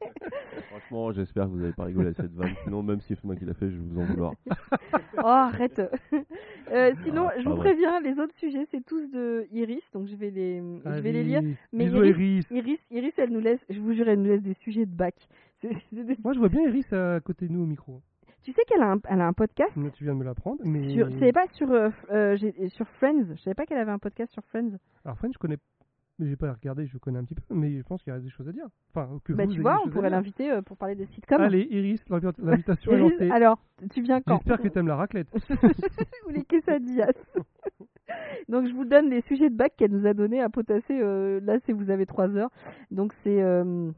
Franchement, j'espère que vous n'avez pas rigolé à cette vanne. Sinon, même si c'est moi qui l'a fait, je vais vous en vouloir. oh, arrête. Euh, sinon, Ah, je pas vous vrai. préviens, les autres sujets, c'est tous de Iris, donc je vais les, je vais les lire. Mais Iris. Iris, Iris, elle nous laisse, je vous jure, elle nous laisse des sujets de bac. Moi, je vois bien Iris à côté de nous au micro. Tu sais qu'elle a, un, elle a un podcast Mais tu viens de me l'apprendre. Mais... sur, je savais pas sur, euh, euh, sur Friends. Je savais pas qu'elle avait un podcast sur Friends. Alors, Friends, je connais. mais J'ai pas regardé, je connais un petit peu, mais je pense qu'il y a des choses à dire. Enfin, que Bah vous tu vois, on pourrait l'inviter euh, pour parler des sitcoms. Allez, Iris, l'invi- l'invitation est lancée. alors, tu viens quand J'espère que t'aimes la raclette. ou les quesadillas. Donc je vous donne les sujets de bac qu'elle nous a donné à potasser. euh, là, c'est vous avez trois heures. Donc c'est, euh,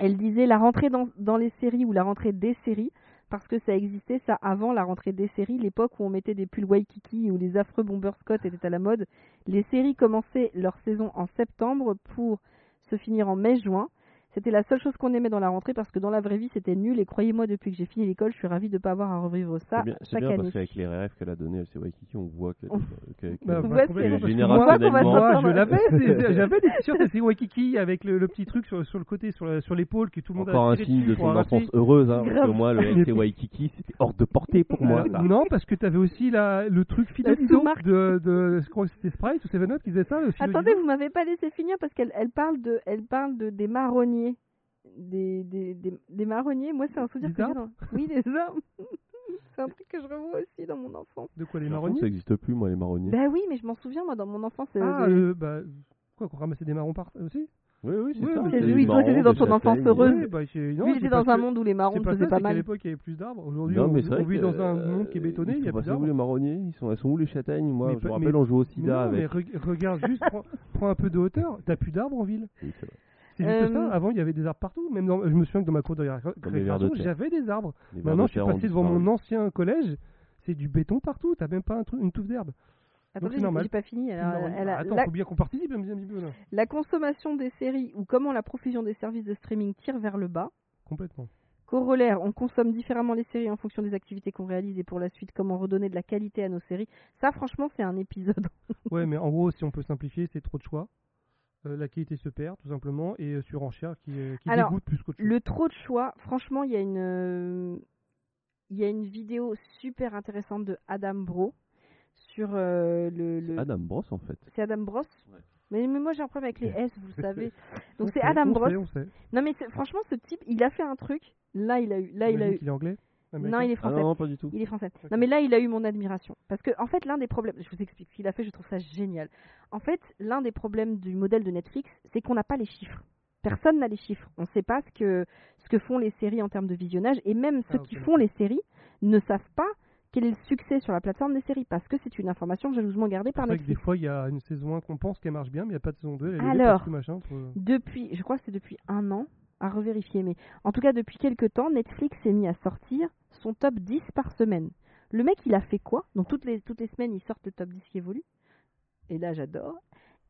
elle disait la rentrée dans, les séries ou la rentrée des séries parce que ça existait ça avant la rentrée des séries, l'époque où on mettait des pulls Waikiki où les affreux Bomber Scott étaient à la mode. Les séries commençaient leur saison en septembre pour se finir en mai-juin. C'était la seule chose qu'on aimait dans la rentrée parce que dans la vraie vie c'était nul et croyez-moi depuis que j'ai fini l'école je suis ravie de pas avoir à revivre ça C'est bien, bien année. parce qu'avec les rêves qu'elle a donnés, elle s'est Waikiki, on voit que. On- que- que- Bah, On bah, que générationnellement- Moi, je l'avais, j'avais des t-shirts, c'est Waikiki avec le, le petit truc sur, sur le côté, sur, l'épaule que tout le monde Encore a un signe de ton enfance heureuse, hein, parce que moi, le FC Waikiki, c'était hors de portée pour moi. Non, parce que t'avais aussi la, le truc Fidelito de, de, je crois que c'était Sprite ou Seven Up qui faisait ça. Attendez, vous m'avez pas laissé finir parce qu'elle elle parle de elle parle de des marronniers. Des, des, des, des marronniers, moi c'est un souvenir que j'ai dans... Oui, des arbres. c'est un truc que je revois aussi dans mon enfance. De quoi les marronniers Ça n'existe plus, moi, les marronniers. Bah oui, mais je m'en souviens moi dans mon enfance. euh, Ah, euh, bah, quoi, qu'on ramassait des marrons par aussi? Oui, oui, c'est Oui, ça. oui, oui, toi, c'était dans ton enfance heureuse. Oui, bah, non, Lui, il était parce dans un que- monde où les marrons ne faisaient pas mal. l'époque il y avait plus d'arbres. Aujourd'hui, on, on vit dans un euh, monde qui est bétonné, il y a plus passés où d'arbres. les marronniers ils sont, elles sont où les châtaignes? Moi, Mais je me rappelle, on jouait au sida non, mais re- regarde juste, prends, prends un peu de hauteur, t'as plus d'arbres en ville. Oui, c'est vrai. C'est juste Euh, ça, avant il y avait des arbres partout, même dans, je me souviens que dans ma cour de récréation, j'avais des arbres. Les Maintenant je suis passé devant mon ancien collège, c'est du béton partout, t'as même pas un truc, une touffe d'herbe. Attendez, c'est j'ai pas fini. Elle a- Non, elle a- Attends, la, faut bien qu'on participe un petit un petit peu là. la consommation des séries ou comment la profusion des services de streaming tire vers le bas. Complètement. Corollaire, on consomme différemment les séries en fonction des activités qu'on réalise et pour la suite comment redonner de la qualité à nos séries. Ça franchement c'est un épisode. Ouais, mais en gros, si on peut simplifier, c'est trop de choix. Euh, la qualité se perd tout simplement et euh, surenchère qui, euh, qui Alors, dégoûte plus qu'autre chose. Le trop de choix, franchement, il y a une euh, il y a une vidéo super intéressante de Adam Bro sur euh, le, le- Adam Bros, en fait. c'est Adam Bros. Ouais. Mais, mais moi j'ai un problème avec les S, vous le savez. Donc On c'est Adam on Bros. sait, on sait. Non mais franchement ce type, il a fait un truc. Là il a eu, là il a eu. qu'il est anglais. Américaine Non, il est Ah français. non, pas du tout. Il est français. Non, mais là, il a eu mon admiration. Parce que, en fait, l'un des problèmes, je vous explique ce qu'il a fait, je trouve ça génial. En fait, l'un des problèmes du modèle de Netflix, c'est qu'on n'a pas les chiffres. Personne n'a les chiffres. On ne sait pas ce que, ce que font les séries en termes de visionnage. Et même ceux Ah, qui font les séries ne savent pas quel est le succès sur la plateforme des séries. Parce que c'est une information jalousement gardée par C'est vrai que des Netflix. fois, il y a une saison 1 qu'on pense qu'elle marche bien, mais il n'y a pas de saison 2. Elle est Alors. que machin, entre- Depuis, je crois que c'est depuis un an, à revérifier, mais en tout cas, depuis quelques temps, Netflix s'est mis à sortir son top 10 par semaine. Le mec, il a fait quoi? Donc, toutes les, toutes les semaines, il sort le top 10 qui évolue. Et là, j'adore.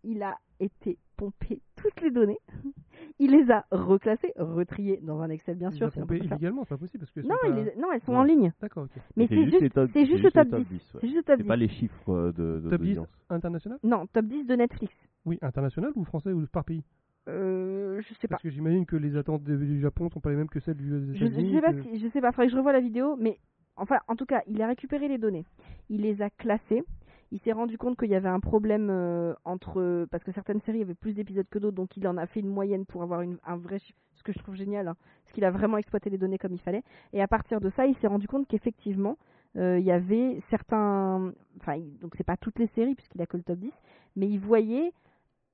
Il a été pompé toutes les données. Il les a reclassées, retriées dans un Excel, bien Ils sûr. pompé illégalement, c'est pas possible. Parce que Non, c'est il pas- les- non, elles sont Non. en ligne. D'accord, ok. Mais c'est juste, top- c'est juste le top 10. ouais. C'est juste le top C'est 10. pas les chiffres euh, de, de Top 10 d'audience. international? Non, top 10 de Netflix. Oui, international ou français ou par pays? Euh, je sais pas. Parce que j'imagine que les attentes du Japon sont pas les mêmes que celles du Je, je sais pas que- si, je sais pas, faudrait que je revoie la vidéo, mais enfin, en tout cas, il a récupéré les données, il les a classées, il s'est rendu compte qu'il y avait un problème euh, entre parce que certaines séries avaient plus d'épisodes que d'autres, donc il en a fait une moyenne pour avoir une, un vrai chiffre, ce que je trouve génial, hein, parce qu'il a vraiment exploité les données comme il fallait, et à partir de ça, il s'est rendu compte qu'effectivement, euh, il y avait certains, enfin, donc c'est pas toutes les séries puisqu'il a que le top 10, mais il voyait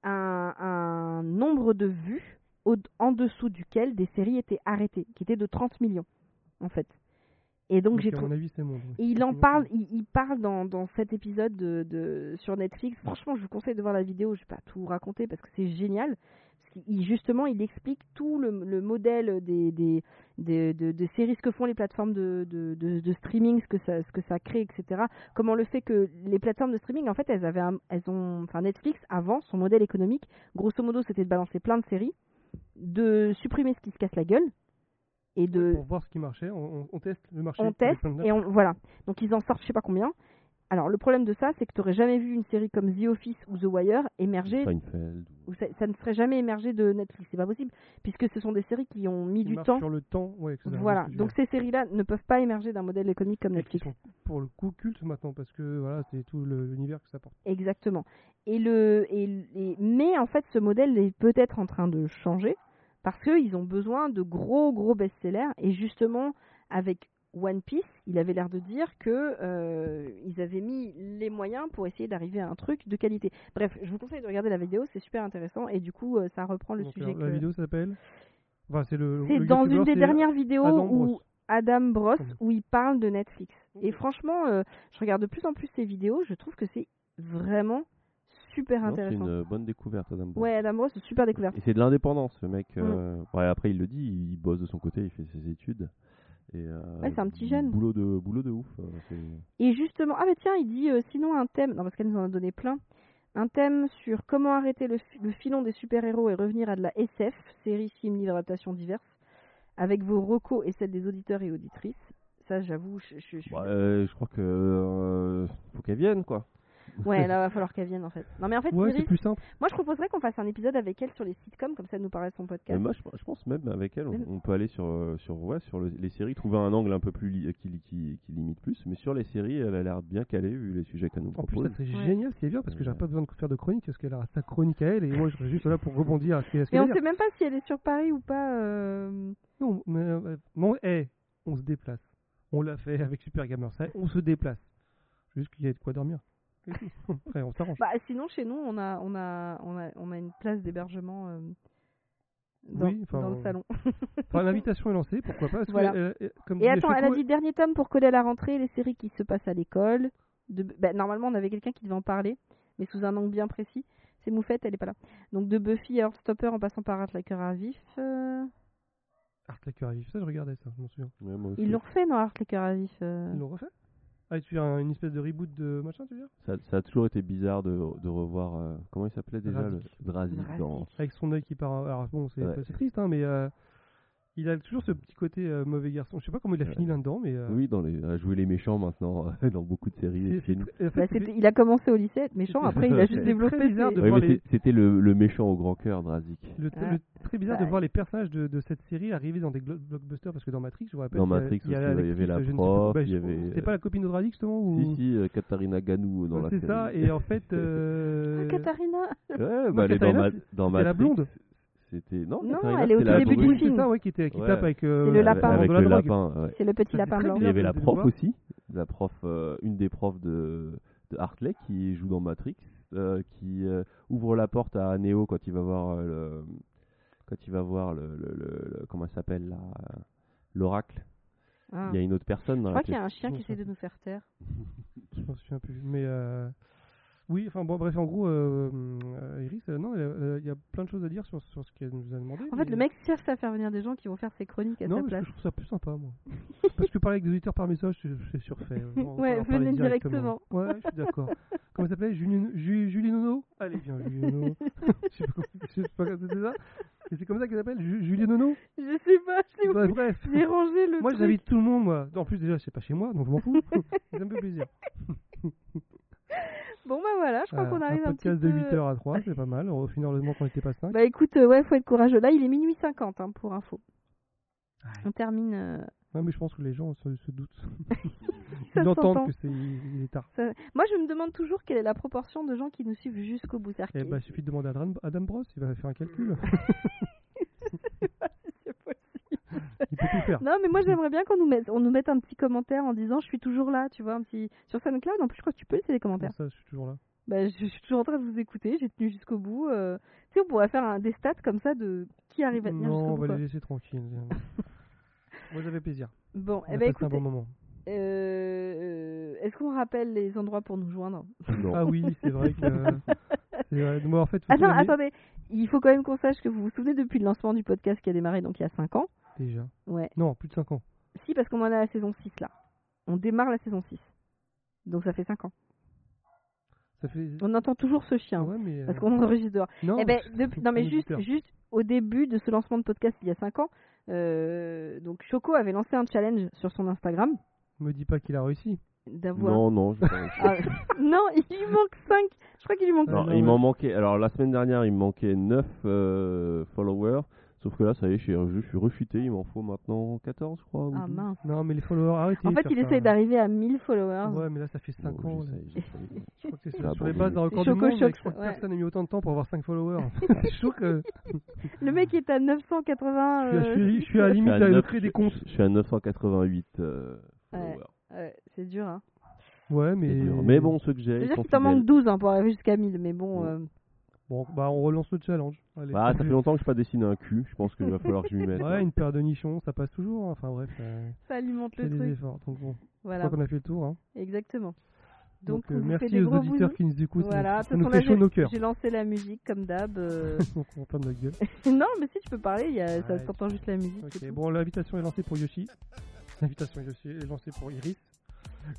un, un nombre de vues au- en dessous duquel des séries étaient arrêtées, qui était de 30 millions, en fait. Et donc, Donc, j'ai à trou- mon avis, c'est mon. et il en parle, il, il parle dans, dans cet épisode de, de- sur Netflix. Franchement, je vous conseille de voir la vidéo. Je vais pas tout raconter parce que c'est génial. Qu'il- justement, il explique tout le, le modèle des, des, des- de, de séries, ce que font les plateformes de, de, streaming, ce que ça, ce que ça crée, etc. Comment le fait que les plateformes de streaming, en fait, elles avaient, un- elles ont, enfin Netflix avant son modèle économique, grosso modo, c'était de balancer plein de séries, de supprimer ce qui se casse la gueule et de Pour voir ce qui marchait, on, teste le marché. on teste et on voilà. Donc ils en sortent je sais pas combien. Alors le problème de ça, c'est que tu n'aurais jamais vu une série comme The Office ou The Wire émerger, Seinfeld. ou ça, ça ne serait jamais émergé de Netflix, c'est pas possible, puisque ce sont des séries qui ont mis qui du temps. sur le temps. Ouais, etc. Voilà, donc ces séries-là ne peuvent pas émerger d'un modèle économique comme Et qui Netflix. sont pour le coup culte maintenant parce que voilà, c'est tout le- l'univers que ça porte. Exactement. Et le, et, et- mais en fait, ce modèle est peut-être en train de changer parce qu'ils ont besoin de gros, gros best-sellers. Et justement, avec One Piece, il avait l'air de dire que euh, ils avaient mis les moyens pour essayer d'arriver à un truc de qualité. Bref, je vous conseille de regarder la vidéo, c'est super intéressant. Et du coup, euh, ça reprend le Donc, sujet alors, que. La vidéo s'appelle. Enfin, c'est le. C'est le dans une des dernières vidéos Adam où Bros. Adam Bros, Pardon. où il parle de Netflix. Et franchement, euh, je regarde de plus en plus ces vidéos, je trouve que c'est vraiment super Non, C'est intéressant. une bonne découverte, Adam Brown. Ouais, Adam Bros, c'est super découverte. Et c'est de l'indépendance, ce mec. Mm. euh, ouais, après, il le dit, il bosse de son côté, il fait ses études. Euh, Ouais, c'est un petit jeune. Boulot de, boulot de ouf. euh, Et justement, ah bah tiens, il dit euh, sinon un thème, non parce qu'elle nous en a donné plein, un thème sur comment arrêter le, fi- le filon des super-héros et revenir à de la SF, séries, films, livres, adaptations diverses, avec vos recos et celles des auditeurs et auditrices. Ça, j'avoue, je, je- je euh, je crois que faut qu'elle vienne, quoi. Ouais, là, va falloir qu'elle vienne en fait. Non mais en fait, Ouais, c'est Iris, plus simple. moi je proposerais qu'on fasse un épisode avec elle sur les sitcoms, comme ça elle nous parle de son Mais podcast. moi, je, je pense même avec elle, on, peut aller sur, euh, sur, ouais, sur le- les séries, trouver un angle un peu plus li- qui, qui, qui limite plus. Mais sur les séries, elle a l'air bien calée vu les sujets qu'elle nous En plus, propose. ça serait Ouais. génial elle vient parce que j'aurais pas besoin de faire de chronique parce qu'elle a sa chronique à elle et moi je serais juste là pour rebondir à ce qu'elle qu'elle on sait même pas si elle est sur Paris ou pas. euh, Non, mais euh, non, eh, on se déplace. On l'a fait avec Super Gamer, ça, on se déplace. Juste qu'il y ait de quoi dormir. Et tout. Après, on s'arrange. Bah sinon chez nous on a on a on a on a une place d'hébergement euh, dans, Oui, enfin, dans le euh, salon. Enfin, l'invitation est lancée, pourquoi pas que, euh, comme Et attends, elle a dit dernier tome pour coller à la rentrée les séries qui se passent à l'école. De... bah, normalement, on avait quelqu'un qui devait en parler, mais sous un angle bien précis. C'est Moufette, elle est pas là. Donc de Buffy à Stopper en passant par Heartlaker à vif. euh, Art Laker à vif, ça je regardais ça, je m'en souviens. Ouais, moi aussi. Ils l'ont refait dans Heartlaker à vif. euh. Ils l'ont refait? Ah, et tu fais un- une espèce de reboot de machin, tu veux dire? Ça, ça a toujours été bizarre de, de revoir. euh, comment il s'appelait déjà Drazik. le Drazik Drazik. dans. Avec son œil qui part. Alors bon, c'est Ouais. c'est triste, hein, mais euh, il a toujours ce petit côté euh, mauvais garçon. Je sais pas comment il a Ouais. fini là-dedans, mais. euh, Oui, dans les, à jouer les méchants maintenant dans beaucoup de séries et c'est- c'est films. très- en fait, Bah, c'est- c'était- il a commencé au lycée à être méchant, après il a C'est juste très développé. bizarre ses- de Ouais, voir mais les- c'est- c'était le, le méchant au grand cœur, Drazik. Le, Ah. le- très bizarre de voir les personnages de, de cette série arriver dans des glo- blockbusters parce que dans Matrix, je vous rappelle. Dans il y a- Matrix il y a aussi, ouais, il y l'actrice, avait la je ne sais plus- prof, bah, il y avait, C'était euh, pas la copine de Drazik justement ou... Si, si, euh, Katharina Ganou dans Ouais, la c'est série. ça, et en fait. euh, Ah, Katharina Ouais, bah, elle est dans, Katharina, ma, c'est- dans c'est la Matrix. blonde. C'était non, Non, elle est au c'était tout la début du brune. film. C'est ça, ouais, qui, était, qui Ouais. tape avec, euh, C'est le lapin. Avec de la le drogue. lapin. ouais. C'est le petit lapin blanc. Il y avait la prof aussi, la prof, euh, une des profs de, de Hartley qui joue dans Matrix, euh, qui euh, ouvre la porte à Neo quand il va voir euh, le, quand il va voir le, le, le- le- comment elle s'appelle là, euh, l'oracle. Ah. Il y a une autre personne Je dans crois la qu'il y a un chien qui essaie de nous faire taire. Je m'en souviens plus. Mais euh, oui, enfin bon, bref, en gros, euh, euh, Iris, euh, non, euh, il y a plein de choses à dire sur, sur ce qu'elle nous a demandé. En fait, mais- le mec cherche à faire venir des gens qui vont faire ses chroniques à Non, sa parce que place. je trouve ça plus sympa, moi. parce que parler avec des auditeurs par message, c'est- c'est surfait. On va Ouais, leur parler venez directement. Ouais, je suis d'accord. comment ça s'appelait? Julie, Ju- Julie Nono? Allez, viens, Julie Nono. je sais pas comment je sais pas comment c'était ça. Et c'est comme ça qu'elle s'appelle Ju- Julie Nono? Je sais pas, j'ai Bah, Bref. j'ai rangé le Moi, truc. j'invite tout le monde, moi. En plus, déjà, c'est pas chez moi, donc je m'en fous. ça me fait plaisir. Bon bah voilà, je crois Voilà, qu'on arrive un un, petit podcast peu... de 8h à 3, c'est pas mal. Au final, heureusement qu'on n'était pas 5. Bah écoute, euh, ouais, faut être courageux. Là, il est minuit 50 hein, pour info. On termine. euh, Ouais, mais je pense que les gens se, se doutent. Ça Ils entendent s'entend. que c'est il est tard. ça- Moi, je me demande toujours quelle est la proportion de gens qui nous suivent jusqu'au bout. Eh bah, il suffit de demander à Adam, Adam Bros, il va faire un calcul. tout faire. Non, mais moi, j'aimerais bien qu'on nous mette, on nous mette un petit commentaire en disant je suis toujours là, tu vois, un petit sur SoundCloud. En plus, je crois que tu peux laisser les commentaires. Comme ça, je suis toujours là. Bah, je, je suis toujours en train de vous écouter. J'ai tenu jusqu'au bout. euh. Tu sais, on pourrait faire un, des stats comme ça de qui arrive à tenir Non, jusqu'au on bout. va quoi. les laisser tranquilles. Moi, j'avais plaisir. Bon, On eh a ben un bon moment. euh, est-ce qu'on rappelle les endroits pour nous joindre? Non. Ah oui, c'est vrai que. c'est vrai. Moi, en fait, faut Attends, qu'on ait- attendez. Il faut quand même qu'on sache que vous vous souvenez depuis le lancement du podcast qui a démarré donc il y a 5 ans. Déjà. Ouais. Non, plus de 5 ans. Si, parce qu'on en est à la saison 6 là. On démarre la saison 6. Donc ça fait 5 ans. Ça fait. On entend toujours ce chien. Ouais, mais. euh, Parce qu'on enregistre dehors. Non, eh ben, depuis, non mais juste, juste au début de ce lancement de podcast il y a 5 ans, euh, donc Choco avait lancé un challenge sur son Instagram Me dis pas qu'il a réussi. D'avoir. Non, non, pas réussi. Ah, non, il lui manque 5. Je crois qu'il lui manque. Ah, Non, non, il m'en manquait. Alors la semaine dernière, il me manquait 9 followers. Sauf que là, ça y est, je suis, je suis rechuté. Il m'en faut maintenant 14, je crois. Ah 12. mince. Non, mais les followers, arrêtez. En fait, il essaye d'arriver à 1000 followers. Ouais, mais là, ça fait 5 Bon, ans. Je crois que c'est sur, les bases d'un record C'est du monde. Mais je crois Choc, que ouais. personne n'a mis autant de temps pour avoir 5 followers. c'est chaud que. Le mec est à 980. Je suis, à- je euh, suis- je suis à la Je limite à neuf- créer des comptes. Je suis à 988 euh, Ouais. followers. Ouais, c'est dur, hein. Ouais, mais. C'est dur. Mais bon, ceux que j'ai, Je veux ils dire sont qu'il t'en manque 12 hein, pour arriver jusqu'à 1000, mais bon. Ouais. euh, Bon, bah, on relance le challenge. Allez. Bah, ça fait longtemps que je n'ai pas dessiné un cul. Je pense qu'il va falloir que je m'y mette. Ouais, une paire de nichons, ça passe toujours. hein. Enfin bref, euh, ça alimente c'est le des truc. efforts. Donc bon, je Voilà, crois qu'on a fait le tour. Hein. exactement. Donc, Donc, euh, merci des aux gros auditeurs qui nous écoutent. Voilà, ça, ça nous fait chaud nos cœurs. J'ai lancé la musique comme d'hab. euh. Donc on ferme notre gueule. non, mais si tu peux parler, il y a... ça Ouais. s'entend juste la musique. Ok, bon, l'invitation est lancée pour Yoshi. L'invitation est lancée- est lancée pour Iris.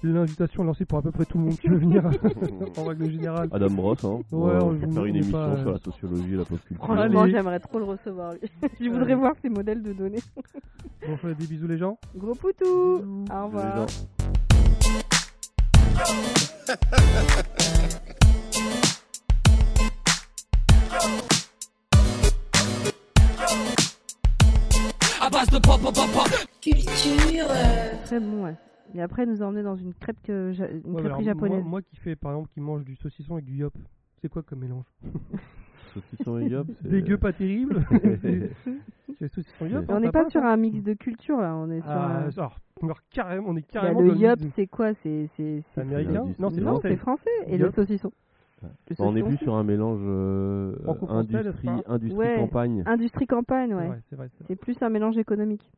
L'invitation est lancée pour à peu près tout le monde qui veut venir en règle générale. Adam Bros, hein. Ouais, on on- va faire une émission pas, euh, sur la sociologie et la pop culture. Franchement, Allez. j'aimerais trop le recevoir. lui. Je voudrais Allez. voir ses modèles de données. Bon, on fait des bisous les gens. Gros poutou Au Les revoir. gens. À base de pop, pop, pop, pop. Culture. euh, Très bon, ouais. Et après, nous a emmené dans une crêpe que ja- une Ouais, mais alors, crêperie moi, japonaise. moi qui fais par exemple qui mange du saucisson avec du yop, c'est quoi comme mélange? Saucisson et yop, c'est- Dégueu pas terrible. c'est saucisson yop. Mais hein, on n'est pas sur un mix de culture là, on est sur Ah, un... alors, alors, carrément, on est Bah, carrément le yop, c'est quoi? C'est américain? Non, c'est non, français. c'est français. Et le saucisson. On est plus sur un mélange euh, industrie, Ouais. campagne. Industrie campagne, ouais. C'est plus un mélange économique.